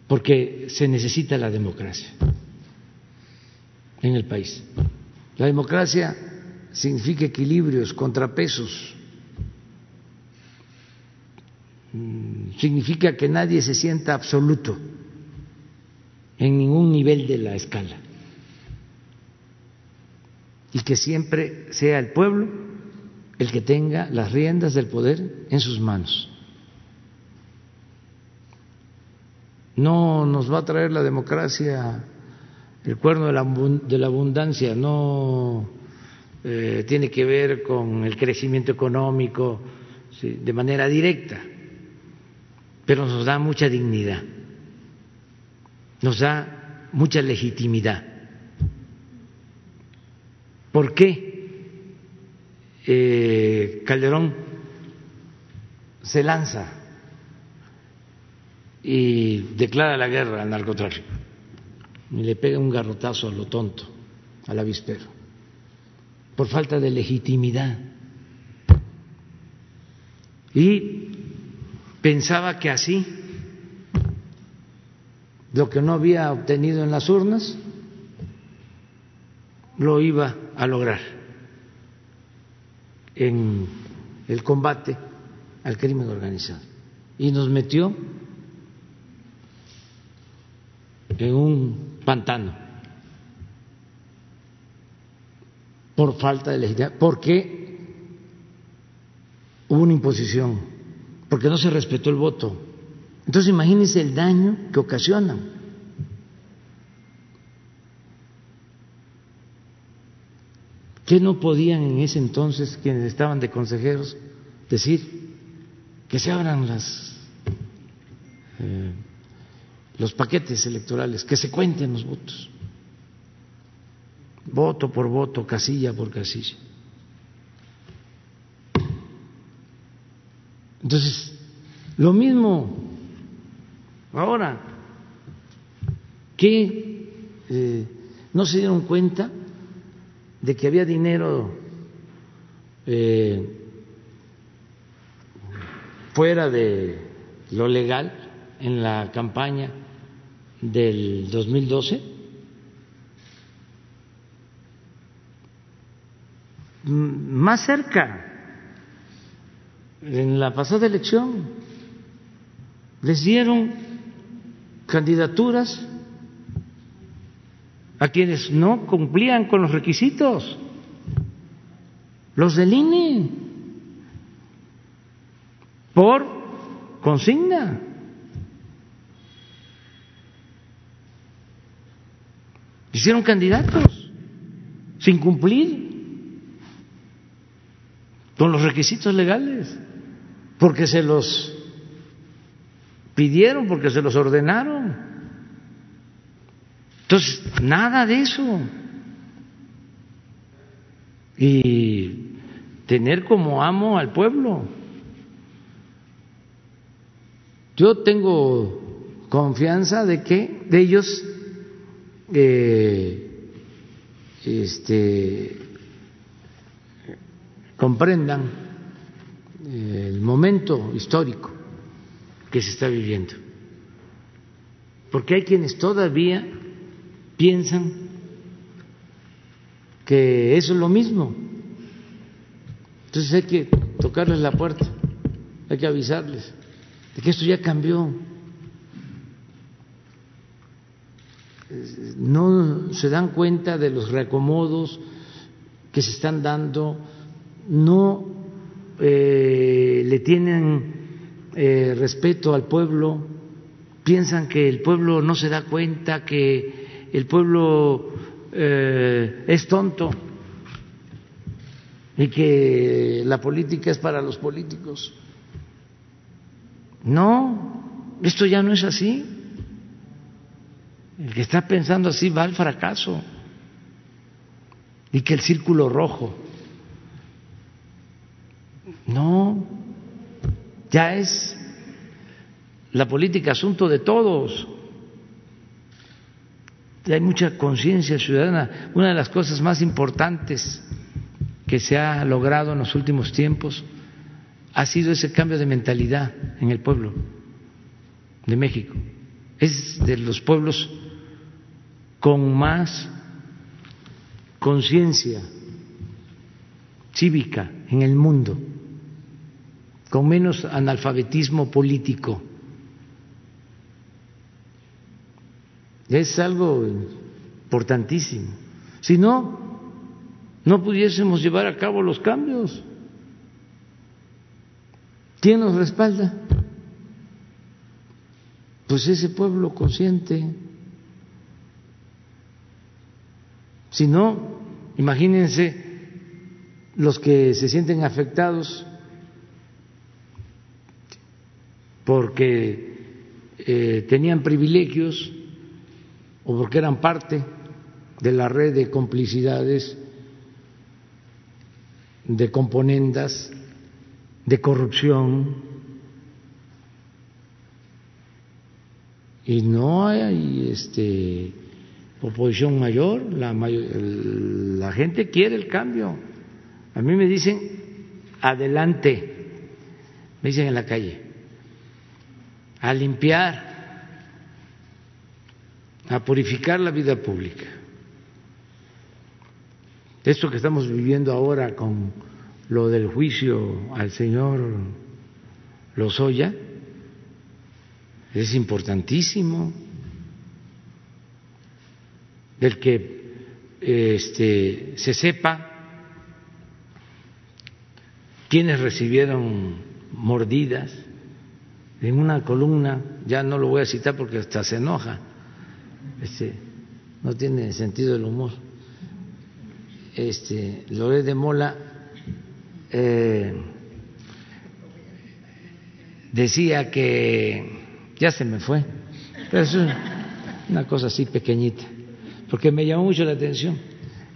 Porque se necesita la democracia en el país. La democracia significa equilibrios, contrapesos, mm, significa que nadie se sienta absoluto en ningún nivel de la escala y que siempre sea el pueblo el que tenga las riendas del poder en sus manos. No nos va a traer la democracia el cuerno de la, abundancia no eh, tiene que ver con el crecimiento económico de manera directa, pero nos da mucha dignidad, nos da mucha legitimidad. ¿Por qué eh, Calderón se lanza y declara la guerra al narcotráfico? y le pega un garrotazo a lo tonto, al avispero, por falta de legitimidad. Y pensaba que así, lo que no había obtenido en las urnas, lo iba a lograr en el combate al crimen organizado. Y nos metió en un pantano por falta de legitimidad, porque hubo una imposición, porque no se respetó el voto. Entonces imagínense el daño que ocasionan. ¿Qué no podían en ese entonces quienes estaban de consejeros decir que se abran las eh, los paquetes electorales, que se cuenten los votos, voto por voto, casilla por casilla. Entonces, lo mismo ahora, que eh, no se dieron cuenta de que había dinero eh, fuera de lo legal en la campaña del 2012? Más cerca, en la pasada elección, les dieron candidaturas a quienes no cumplían con los requisitos, los del por consigna. hicieron candidatos sin cumplir con los requisitos legales, porque se los pidieron, porque se los ordenaron. Entonces, nada de eso. Y tener como amo al pueblo. Yo tengo confianza de que de ellos este, comprendan eh, el momento histórico que se está viviendo. Porque hay quienes todavía piensan que eso es lo mismo. Entonces hay que tocarles la puerta, hay que avisarles de que esto ya cambió no se dan cuenta de los reacomodos que se están dando, no eh, le tienen eh, respeto al pueblo, piensan que el pueblo no se da cuenta, que el pueblo eh, es tonto y que la política es para los políticos. No, esto ya no es así. El que está pensando así va al fracaso. Y que el círculo rojo. No, ya es la política asunto de todos. Hay mucha conciencia ciudadana. Una de las cosas más importantes que se ha logrado en los últimos tiempos ha sido ese cambio de mentalidad en el pueblo de México. Es de los pueblos con más conciencia cívica en el mundo, con menos analfabetismo político. Es algo importantísimo. Si no, no pudiésemos llevar a cabo los cambios. ¿Quién nos respalda? Pues ese pueblo consciente. Si no, imagínense los que se sienten afectados porque eh, tenían privilegios o porque eran parte de la red de complicidades, de componendas, de corrupción. Y no hay este, oposición mayor, la, la gente quiere el cambio. A mí me dicen, adelante, me dicen en la calle, a limpiar, a purificar la vida pública. Esto que estamos viviendo ahora con lo del juicio al señor Lozoya es importantísimo. Del que este, se sepa quienes recibieron mordidas en una columna, ya no lo voy a citar porque hasta se enoja, este, no tiene sentido el humor. Este, Loré de Mola eh, decía que ya se me fue, pero es una cosa así pequeñita, porque me llamó mucho la atención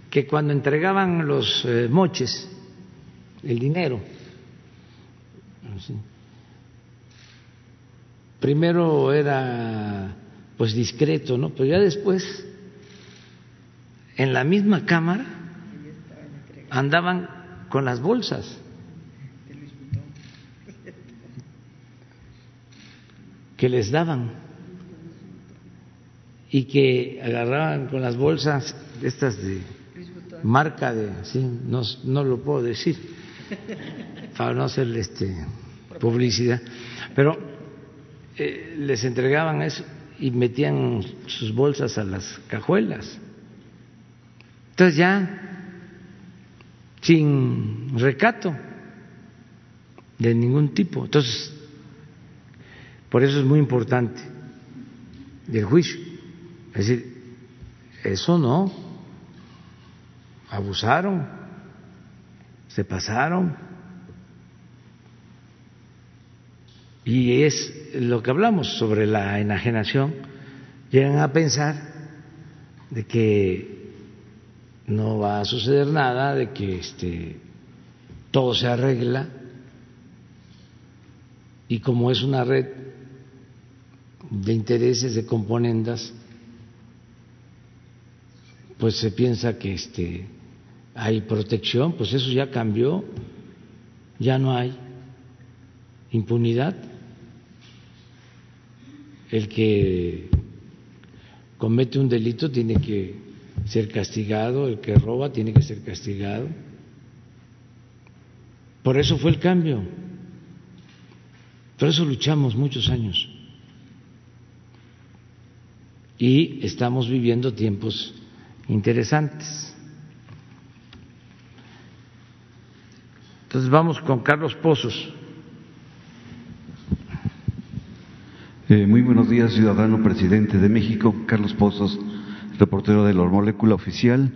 que cuando entregaban los eh, moches, el dinero, primero era pues discreto, ¿no? Pero ya después, en la misma cámara, andaban con las bolsas. que les daban y que agarraban con las bolsas estas de marca de sí no, no lo puedo decir para no hacer este publicidad pero eh, les entregaban eso y metían sus bolsas a las cajuelas entonces ya sin recato de ningún tipo. Entonces, por eso es muy importante el juicio. Es decir, eso no, abusaron, se pasaron. Y es lo que hablamos sobre la enajenación. Llegan a pensar de que no va a suceder nada, de que este, todo se arregla y como es una red de intereses, de componendas, pues se piensa que este, hay protección, pues eso ya cambió, ya no hay impunidad. El que comete un delito tiene que ser castigado, el que roba tiene que ser castigado. Por eso fue el cambio, por eso luchamos muchos años. y estamos viviendo tiempos interesantes. Entonces vamos con Carlos Pozos. Eh, muy buenos días, ciudadano presidente de México, Carlos Pozos, reportero de la Molécula Oficial.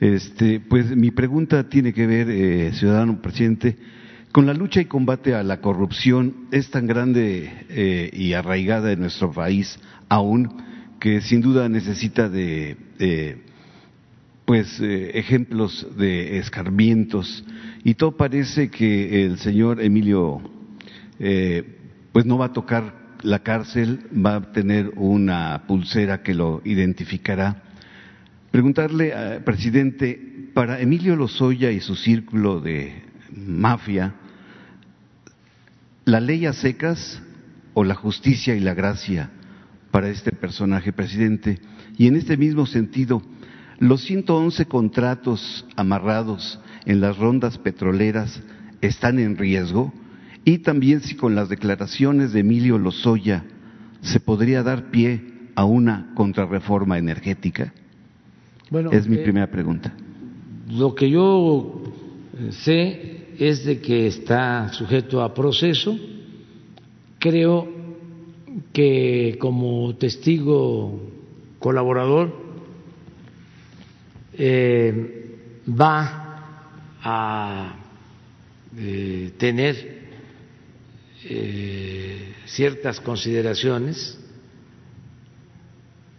Este, pues mi pregunta tiene que ver, eh, ciudadano presidente, con la lucha y combate a la corrupción es tan grande eh, y arraigada en nuestro país aún que sin duda necesita de pues ejemplos de escarmientos y todo parece que el señor Emilio pues no va a tocar la cárcel va a tener una pulsera que lo identificará. Preguntarle, eh, presidente, para Emilio Lozoya y su círculo de mafia, ¿la ley a secas o la justicia y la gracia para este personaje, presidente? Y en este mismo sentido, los 111 contratos amarrados en las rondas petroleras están en riesgo y también si con las declaraciones de Emilio Lozoya se podría dar pie a una contrarreforma energética. Bueno, es mi eh, primera pregunta. Lo que yo eh, sé es de que está sujeto a proceso. Creo que como testigo colaborador eh, va a tener eh, ciertas consideraciones,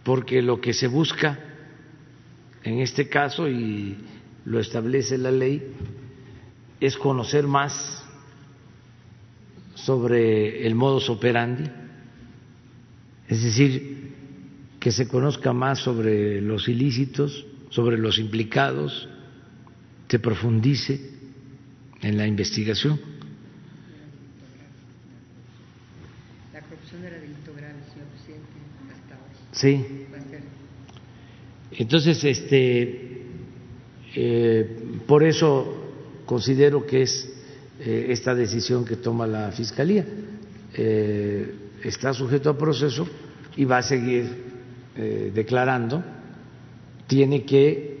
porque lo que se busca en este caso, y lo establece la ley, es conocer más sobre el modus operandi, es decir, que se conozca más sobre los ilícitos, sobre los implicados, se profundice en la investigación Sí. Entonces, este, eh, por eso considero que es eh, esta decisión que toma la Fiscalía. Eh, está sujeto a proceso y va a seguir declarando. Tiene que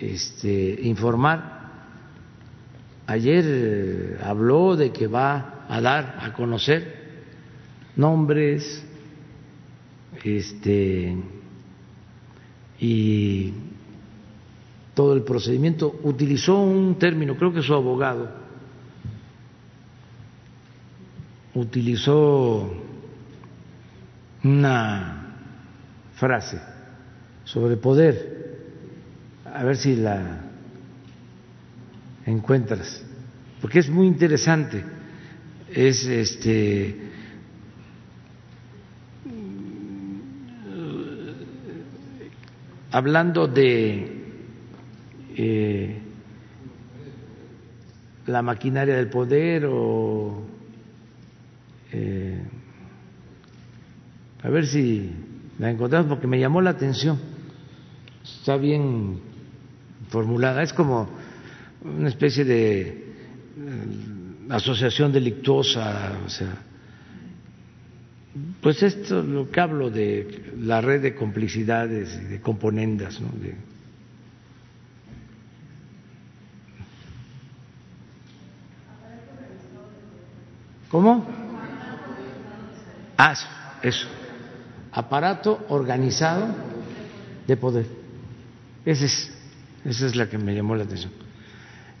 este, informar. Ayer habló de que va a dar a conocer nombres, este, y todo el procedimiento, utilizó un término, creo que su abogado utilizó una frase sobre poder, a ver si la encuentras, porque es muy interesante, es este hablando de eh, la maquinaria del poder o eh, a ver si la encontramos porque me llamó la atención. Está bien formulada es como una especie de eh, asociación delictuosa o sea pues esto lo que hablo de la red de complicidades y de componendas, ¿no? De, ¿Cómo? Ah, eso. Aparato organizado de poder. Ese es, esa es la que me llamó la atención.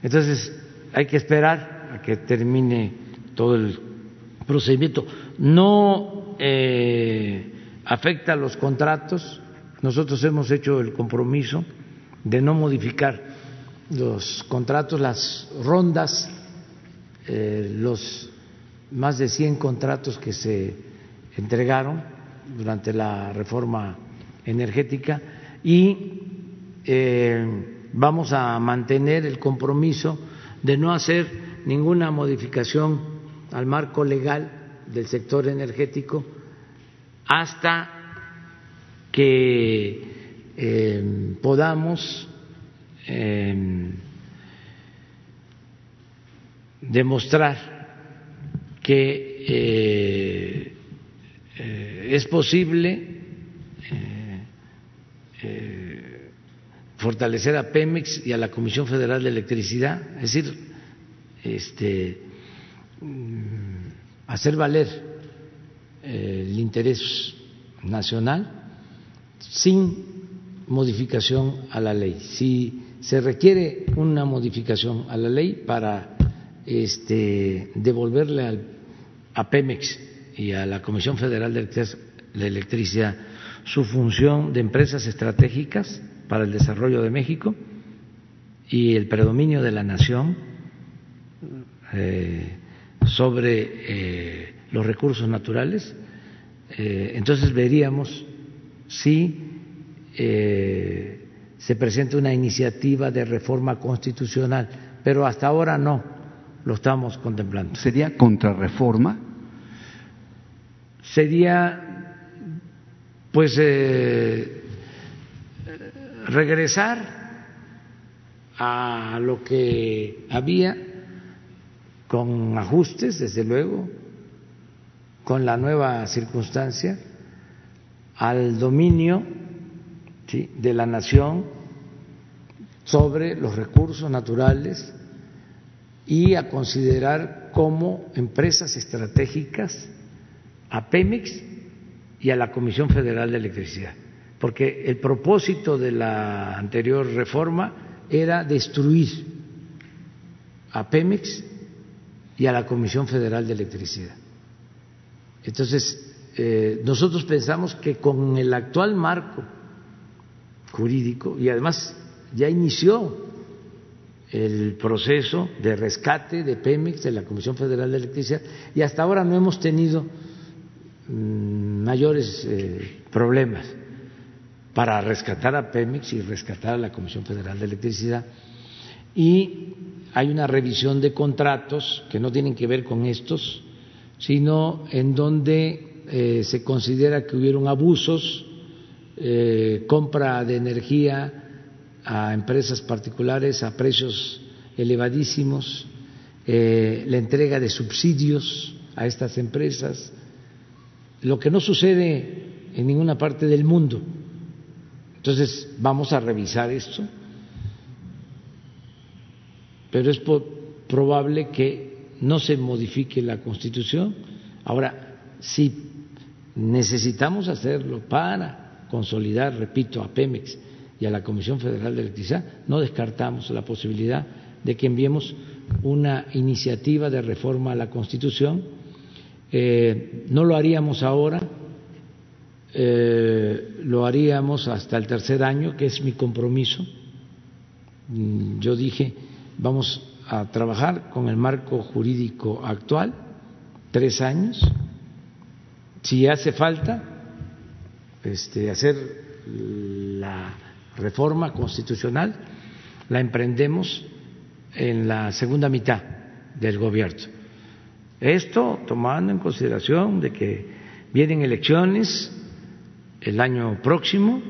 Entonces, hay que esperar a que termine todo el procedimiento. No eh, afecta a los contratos. Nosotros hemos hecho el compromiso de no modificar los contratos, las rondas, eh, los más de 100 contratos que se entregaron durante la reforma energética y eh, vamos a mantener el compromiso de no hacer ninguna modificación al marco legal del sector energético hasta que eh, podamos eh, demostrar que eh, es posible eh, fortalecer a Pemex y a la Comisión Federal de Electricidad, es decir, este, hacer valer eh, el interés nacional sin modificación a la ley. Si se requiere una modificación a la ley para este, devolverle a Pemex y a la Comisión Federal de Electricidad su función de empresas estratégicas para el desarrollo de México y el predominio de la nación eh, sobre eh, los recursos naturales, eh, entonces veríamos si se presenta una iniciativa de reforma constitucional, pero hasta ahora no lo estamos contemplando. ¿Sería contrarreforma? Sería, pues, regresar a lo que había con ajustes, desde luego, con la nueva circunstancia, al dominio de la nación sobre los recursos naturales y a considerar como empresas estratégicas a Pemex y a la Comisión Federal de Electricidad, porque el propósito de la anterior reforma era destruir a Pemex y a la Comisión Federal de Electricidad. Entonces, eh, nosotros pensamos que con el actual marco jurídico, y además ya inició el proceso de rescate de Pemex, de la Comisión Federal de Electricidad, y hasta ahora no hemos tenido mm, mayores eh, problemas para rescatar a Pemex y rescatar a la Comisión Federal de Electricidad. Y hay una revisión de contratos que no tienen que ver con estos, sino en donde eh, se considera que hubieron abusos, eh, compra de energía a empresas particulares a precios elevadísimos, eh, la entrega de subsidios a estas empresas, lo que no sucede en ninguna parte del mundo. Entonces, vamos a revisar esto pero es probable que no se modifique la Constitución. Ahora, si necesitamos hacerlo para consolidar, repito, a Pemex y a la Comisión Federal de Electricidad, no descartamos la posibilidad de que enviemos una iniciativa de reforma a la Constitución. Eh, no lo haríamos ahora, eh, lo haríamos hasta el tercer año, que es mi compromiso. Mm, yo dije Vamos a trabajar con el marco jurídico actual, tres años. Si hace falta este, hacer la reforma constitucional, la emprendemos en la segunda mitad del gobierno. Esto tomando en consideración de que vienen elecciones el año próximo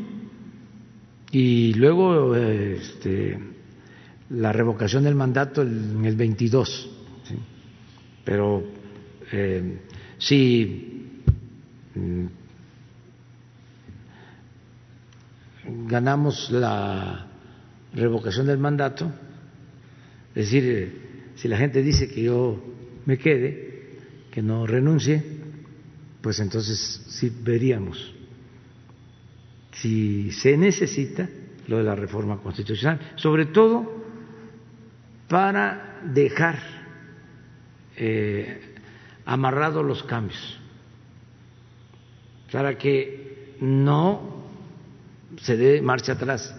y luego este, la revocación del mandato en el 22, pero eh, si mm, ganamos la revocación del mandato, es decir, eh, si la gente dice que yo me quede, que no renuncie, pues entonces sí veríamos si se necesita lo de la reforma constitucional, sobre todo para dejar eh, amarrados los cambios, para que no se dé marcha atrás,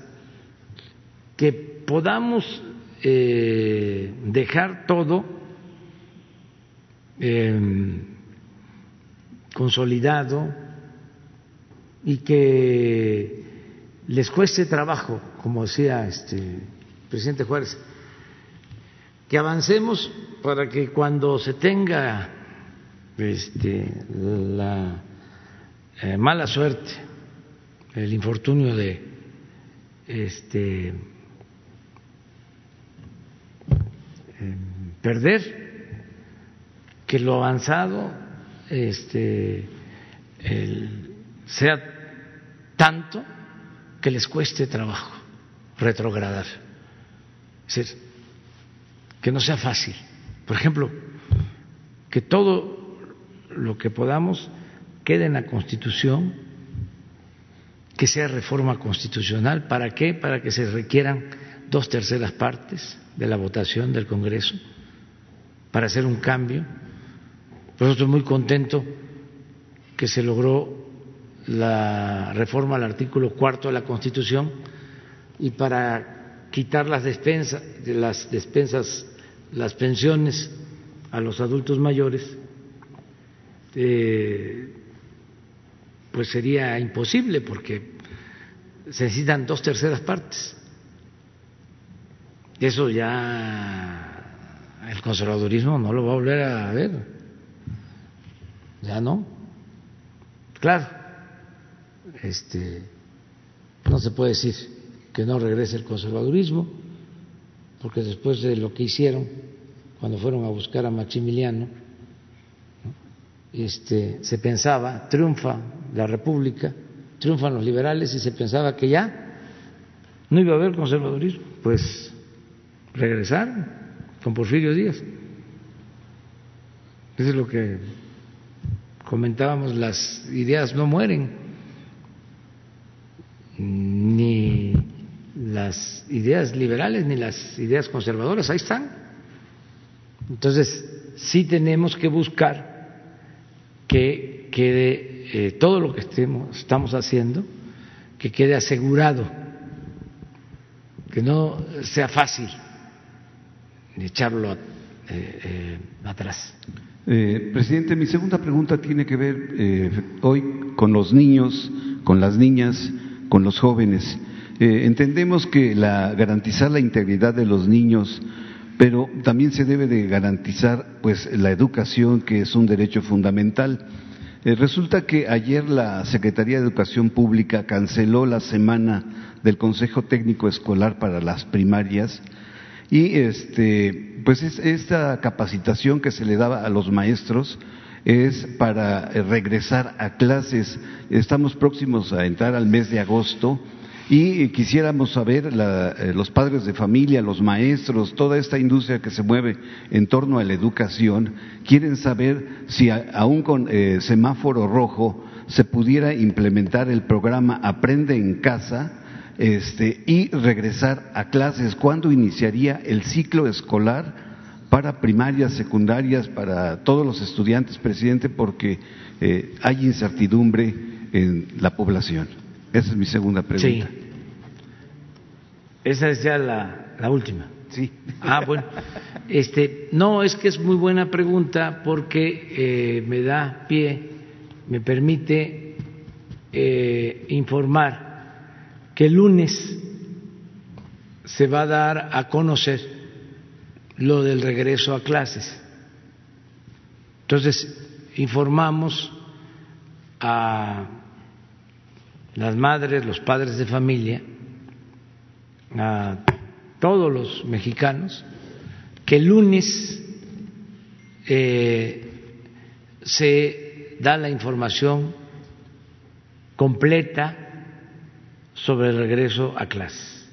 que podamos eh, dejar todo em, consolidado y que les cueste trabajo, como decía este presidente Juárez, que avancemos para que cuando se tenga este, la eh, mala suerte, el infortunio de este, em, perder, que lo avanzado este, sea tanto que les cueste trabajo retrogradar. Es decir, que no sea fácil. Por ejemplo, que todo lo que podamos quede en la Constitución, que sea reforma constitucional. ¿Para qué? Para que se requieran dos terceras partes de la votación del Congreso para hacer un cambio. Por eso estoy muy contento que se logró la reforma al artículo cuarto de la Constitución y para quitar las despensas, de las despensas, las pensiones a los adultos mayores, eh, pues sería imposible porque se necesitan dos terceras partes. Eso ya el conservadurismo no lo va a volver a ver. Ya no. Claro, este, no se puede decir que no regrese el conservadurismo, porque después de lo que hicieron cuando fueron a buscar a Maximiliano, este, se pensaba, triunfa la República, triunfan los liberales y se pensaba que ya no iba a haber conservadurismo. Pues regresaron con Porfirio Díaz. Eso es lo que comentábamos, las ideas no mueren, ni las ideas liberales ni las ideas conservadoras, ahí están. Entonces, sí tenemos que buscar que quede eh, todo lo que estemos, estamos haciendo, que quede asegurado, que no sea fácil echarlo eh, eh, atrás. presidente, mi segunda pregunta tiene que ver hoy con los niños, con las niñas, con los jóvenes. Entendemos que la, garantizar la integridad de los niños pero también se debe de garantizar pues la educación que es un derecho fundamental. Eh, resulta que ayer la Secretaría de Educación Pública canceló la semana del Consejo Técnico Escolar para las primarias y este pues esta capacitación que se le daba a los maestros es para regresar a clases. Estamos próximos a entrar al mes de agosto y quisiéramos saber, eh, los padres de familia, los maestros, toda esta industria que se mueve en torno a la educación, quieren saber si aún con eh, semáforo rojo se pudiera implementar el programa Aprende en casa este, y regresar a clases. ¿Cuándo iniciaría el ciclo escolar para primarias, secundarias, para todos los estudiantes, presidente? Porque eh, hay incertidumbre en la población. Esa es mi segunda pregunta. Sí. Esa es ya la, la última. Sí. Ah, bueno. Este, no, es que es muy buena pregunta porque eh, me da pie, me permite eh, informar que el lunes se va a dar a conocer lo del regreso a clases. Entonces, informamos a las madres, los padres de familia, a todos los mexicanos que el lunes eh, se da la información completa sobre el regreso a clases.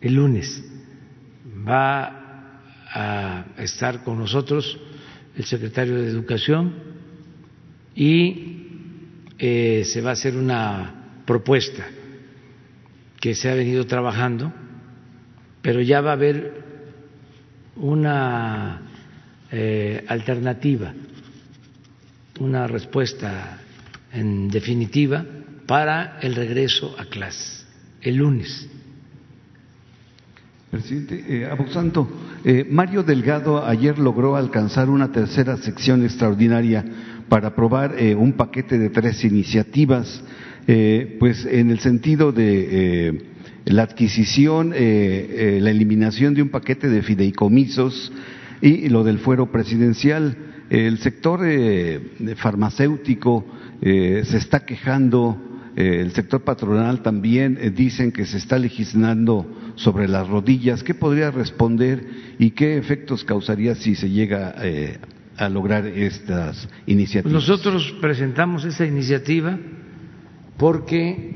El lunes va a estar con nosotros el secretario de Educación y eh, se va a hacer una propuesta que se ha venido trabajando, pero ya va a haber una eh, alternativa, una respuesta en definitiva para el regreso a clase el lunes. Presidente eh, eh, Mario Delgado ayer logró alcanzar una tercera sección extraordinaria para aprobar eh, un paquete de tres iniciativas eh, pues en el sentido de eh, la adquisición, eh, la eliminación de un paquete de fideicomisos y lo del fuero presidencial. El sector farmacéutico se está quejando, el sector patronal también dicen que se está legislando sobre las rodillas. ¿Qué podría responder y qué efectos causaría si se llega a lograr estas iniciativas? Nosotros presentamos esa iniciativa porque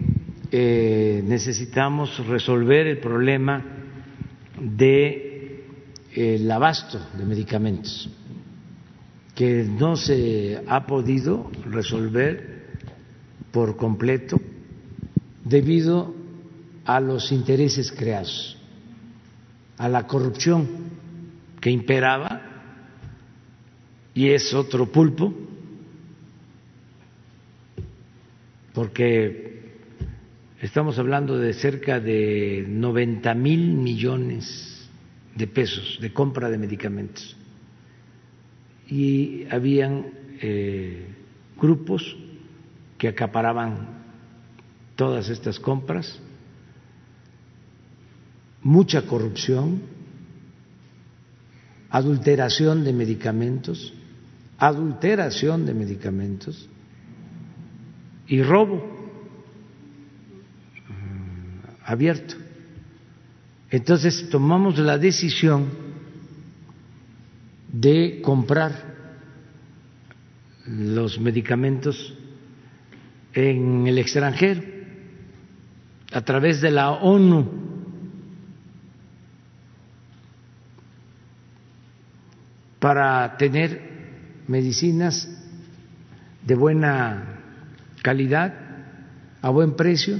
eh, necesitamos resolver el problema de el abasto de medicamentos que no se ha podido resolver por completo debido a los intereses creados, a la corrupción que imperaba y es otro pulpo, porque estamos hablando de cerca de 90 mil millones de pesos de compra de medicamentos. Y habían eh, grupos que acaparaban todas estas compras, mucha corrupción, adulteración de medicamentos, adulteración de medicamentos y robo abierto. Entonces tomamos la decisión de comprar los medicamentos en el extranjero a través de la ONU. para tener medicinas de buena calidad, a buen precio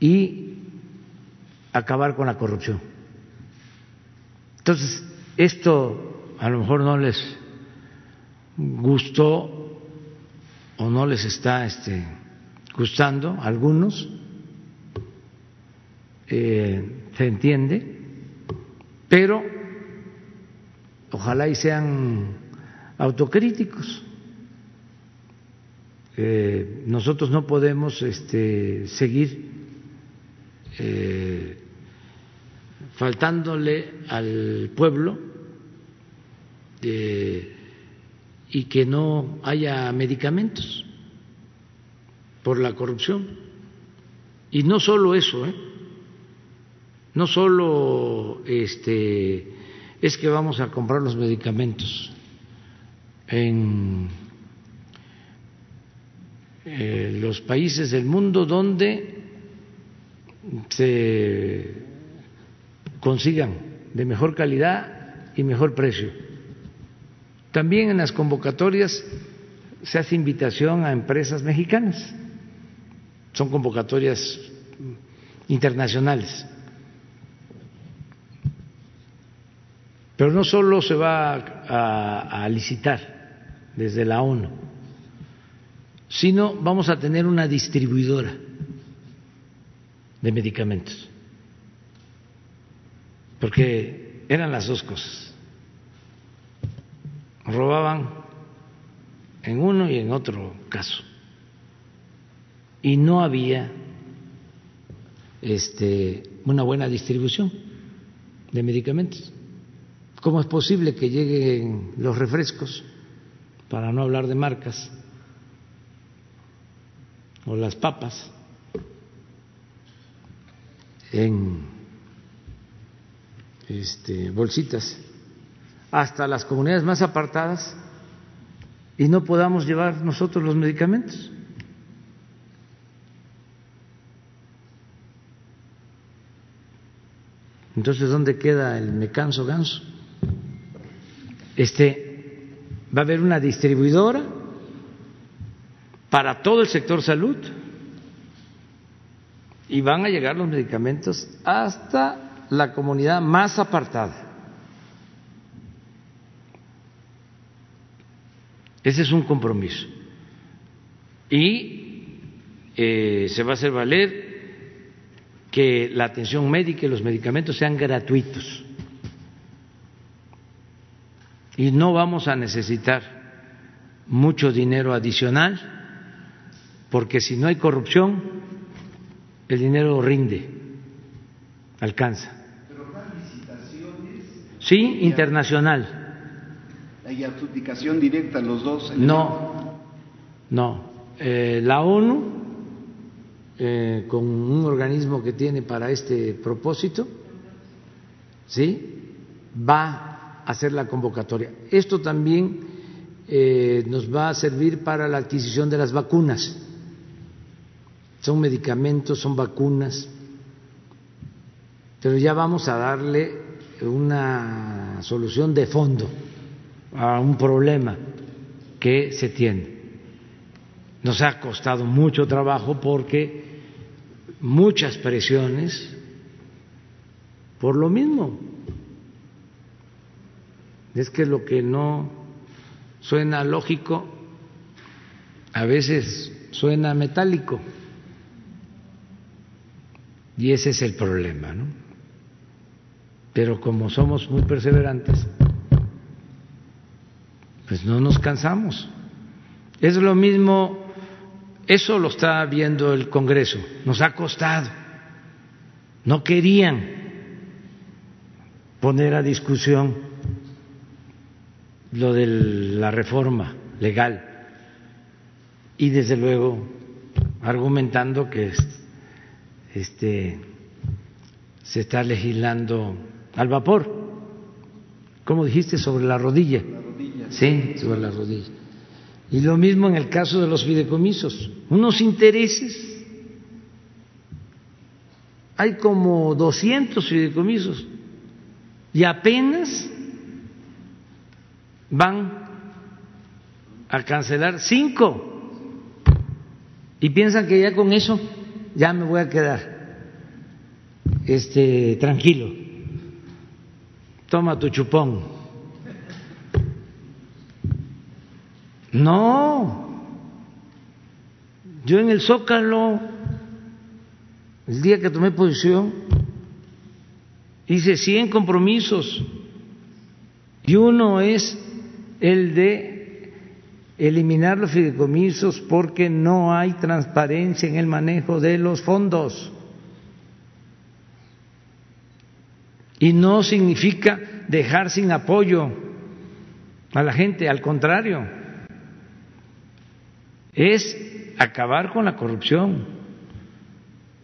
y acabar con la corrupción. Entonces, esto a lo mejor no les gustó o no les está este, gustando a algunos, eh, se entiende, pero ojalá y sean autocríticos. Eh, nosotros no podemos este, seguir eh, faltándole al pueblo y que no haya medicamentos por la corrupción. Y no solo eso, ¿eh? no solo este, es que vamos a comprar los medicamentos en eh, los países del mundo donde se consigan de mejor calidad y mejor precio. También en las convocatorias se hace invitación a empresas mexicanas. Son convocatorias internacionales. Pero no solo se va a, a, licitar desde la ONU, sino vamos a tener una distribuidora de medicamentos porque eran las dos cosas. Robaban en uno y en otro caso. Y no había este, una buena distribución de medicamentos. ¿Cómo es posible que lleguen los refrescos, para no hablar de marcas, o las papas, en este, bolsitas hasta las comunidades más apartadas y no podamos llevar nosotros los medicamentos. Entonces, ¿dónde queda el me canso ganso? Este va a haber una distribuidora para todo el sector salud y van a llegar los medicamentos hasta la comunidad más apartada. Ese es un compromiso. Y eh, se va a hacer valer que la atención médica y los medicamentos sean gratuitos. Y no vamos a necesitar mucho dinero adicional, porque si no hay corrupción, el dinero rinde, alcanza. Sí, internacional. ¿Hay adjudicación directa los dos? No, no. Eh, la ONU, eh, con un organismo que tiene para este propósito, ¿sí? va a hacer la convocatoria. Esto también eh, nos va a servir para la adquisición de las vacunas son medicamentos, son vacunas, pero ya vamos a darle una solución de fondo a un problema que se tiene. Nos ha costado mucho trabajo porque muchas presiones por lo mismo. Es que lo que no suena lógico a veces suena metálico. Y ese es el problema, ¿no? Pero como somos muy perseverantes, pues no nos cansamos. Es lo mismo, eso lo está viendo el Congreso, nos ha costado. No querían poner a discusión lo de la reforma legal y desde luego argumentando que este, se está legislando al vapor, como dijiste, sobre la rodilla. Sí, sobre la rodilla. Y lo mismo en el caso de los fideicomisos, unos intereses. Hay como 200 fideicomisos y apenas van a cancelar cinco y piensan que ya con eso ya me voy a quedar este tranquilo. Toma tu chupón. No. Yo en el Zócalo el día que tomé posición hice 100 compromisos y uno es el de eliminar los fideicomisos porque no hay transparencia en el manejo de los fondos. Y no significa dejar sin apoyo a la gente, al contrario, es acabar con la corrupción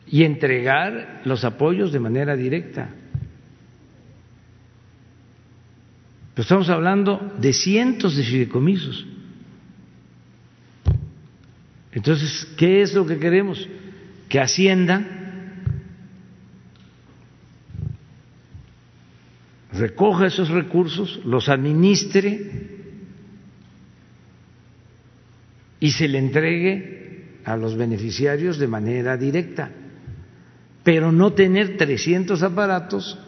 y entregar los apoyos de manera directa. Pero estamos hablando de cientos de fideicomisos entonces, ¿qué es lo que queremos? Que Hacienda recoja esos recursos, los administre y se le entregue a los beneficiarios de manera directa, pero no tener 300 aparatos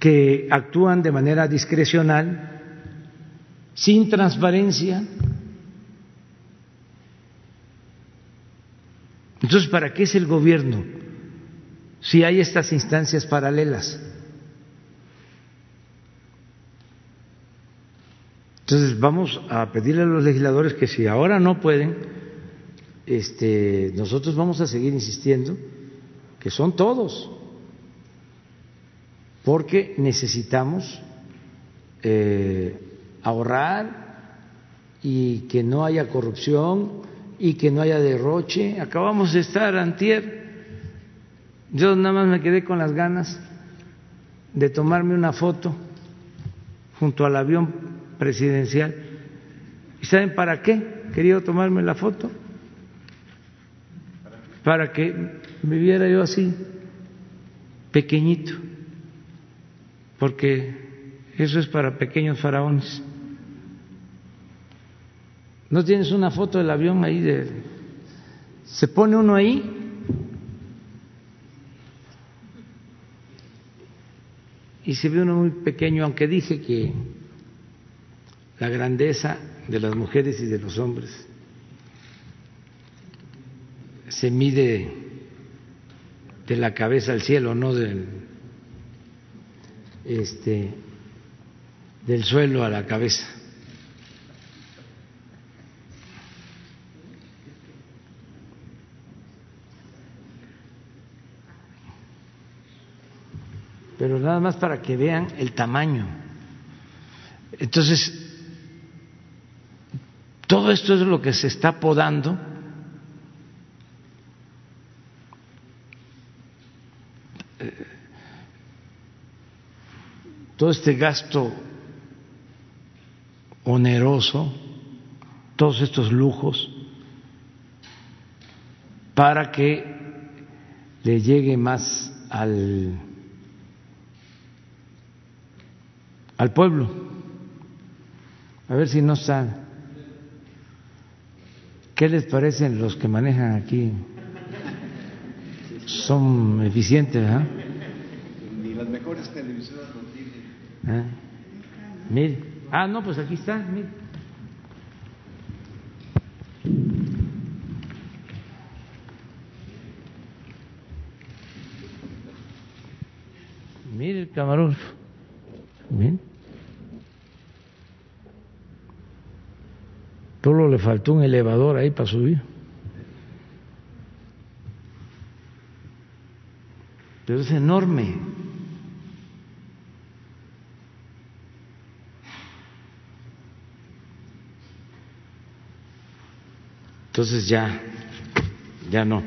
que actúan de manera discrecional sin transparencia. Entonces, ¿para qué es el gobierno si hay estas instancias paralelas? Entonces, vamos a pedirle a los legisladores que si ahora no pueden, este, nosotros vamos a seguir insistiendo que son todos, porque necesitamos eh, ahorrar y que no haya corrupción y que no haya derroche. Acabamos de estar antier. Yo nada más me quedé con las ganas de tomarme una foto junto al avión presidencial. ¿Y saben para qué quería tomarme la foto? Para que me viera yo así, pequeñito, porque eso es para pequeños faraones. ¿No tienes una foto del avión ahí? De... Se pone uno ahí y se ve uno muy pequeño, aunque dije que la grandeza de las mujeres y de los hombres se mide de la cabeza al cielo, no del este del suelo a la cabeza. Pero nada más para que vean el tamaño. Entonces, todo esto es lo que se está podando. Eh, todo este gasto oneroso todos estos lujos para que le llegue más al, al pueblo. A ver si no está. ¿Qué les parecen los que manejan aquí? Son eficientes, ¿ah? Ni las mejores televisoras lo tienen. ¿Ah? Mire. Ah, no, pues aquí está, mire. Mire el camarógrafo. Bien. Le faltó un elevador ahí para subir. Pero es enorme. Entonces ya, ya no.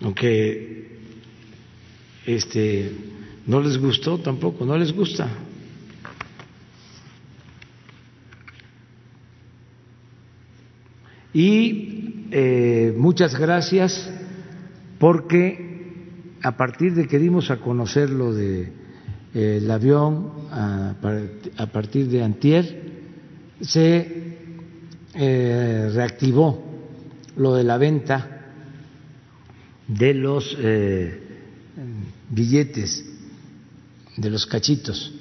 Aunque este no les gustó tampoco, no les gusta. Y eh, muchas gracias porque a partir de que dimos a conocer lo de eh, avión, a, partir de Antier, se eh, reactivó lo de la venta de los billetes, de los cachitos,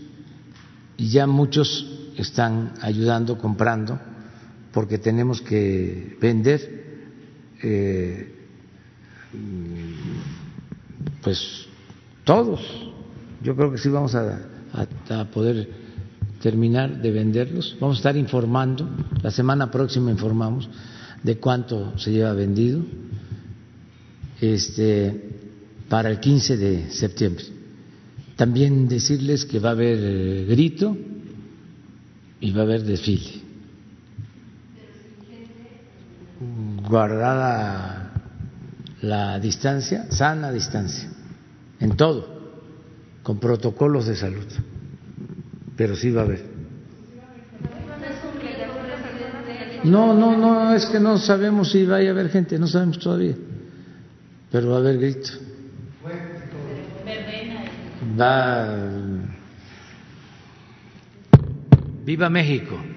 y ya muchos están ayudando, comprando porque tenemos que vender eh, pues todos. Yo creo que sí vamos a, a, poder terminar de venderlos. Vamos a estar informando, la semana próxima informamos de cuánto se lleva vendido este, para el 15 de septiembre. También decirles que va a haber grito y va a haber desfile guardada la distancia, sana distancia, en todo, con protocolos de salud. Pero sí va a haber. No, no, no, es que no sabemos si vaya a haber gente, no sabemos todavía. Pero va a haber grito. Va. Viva México.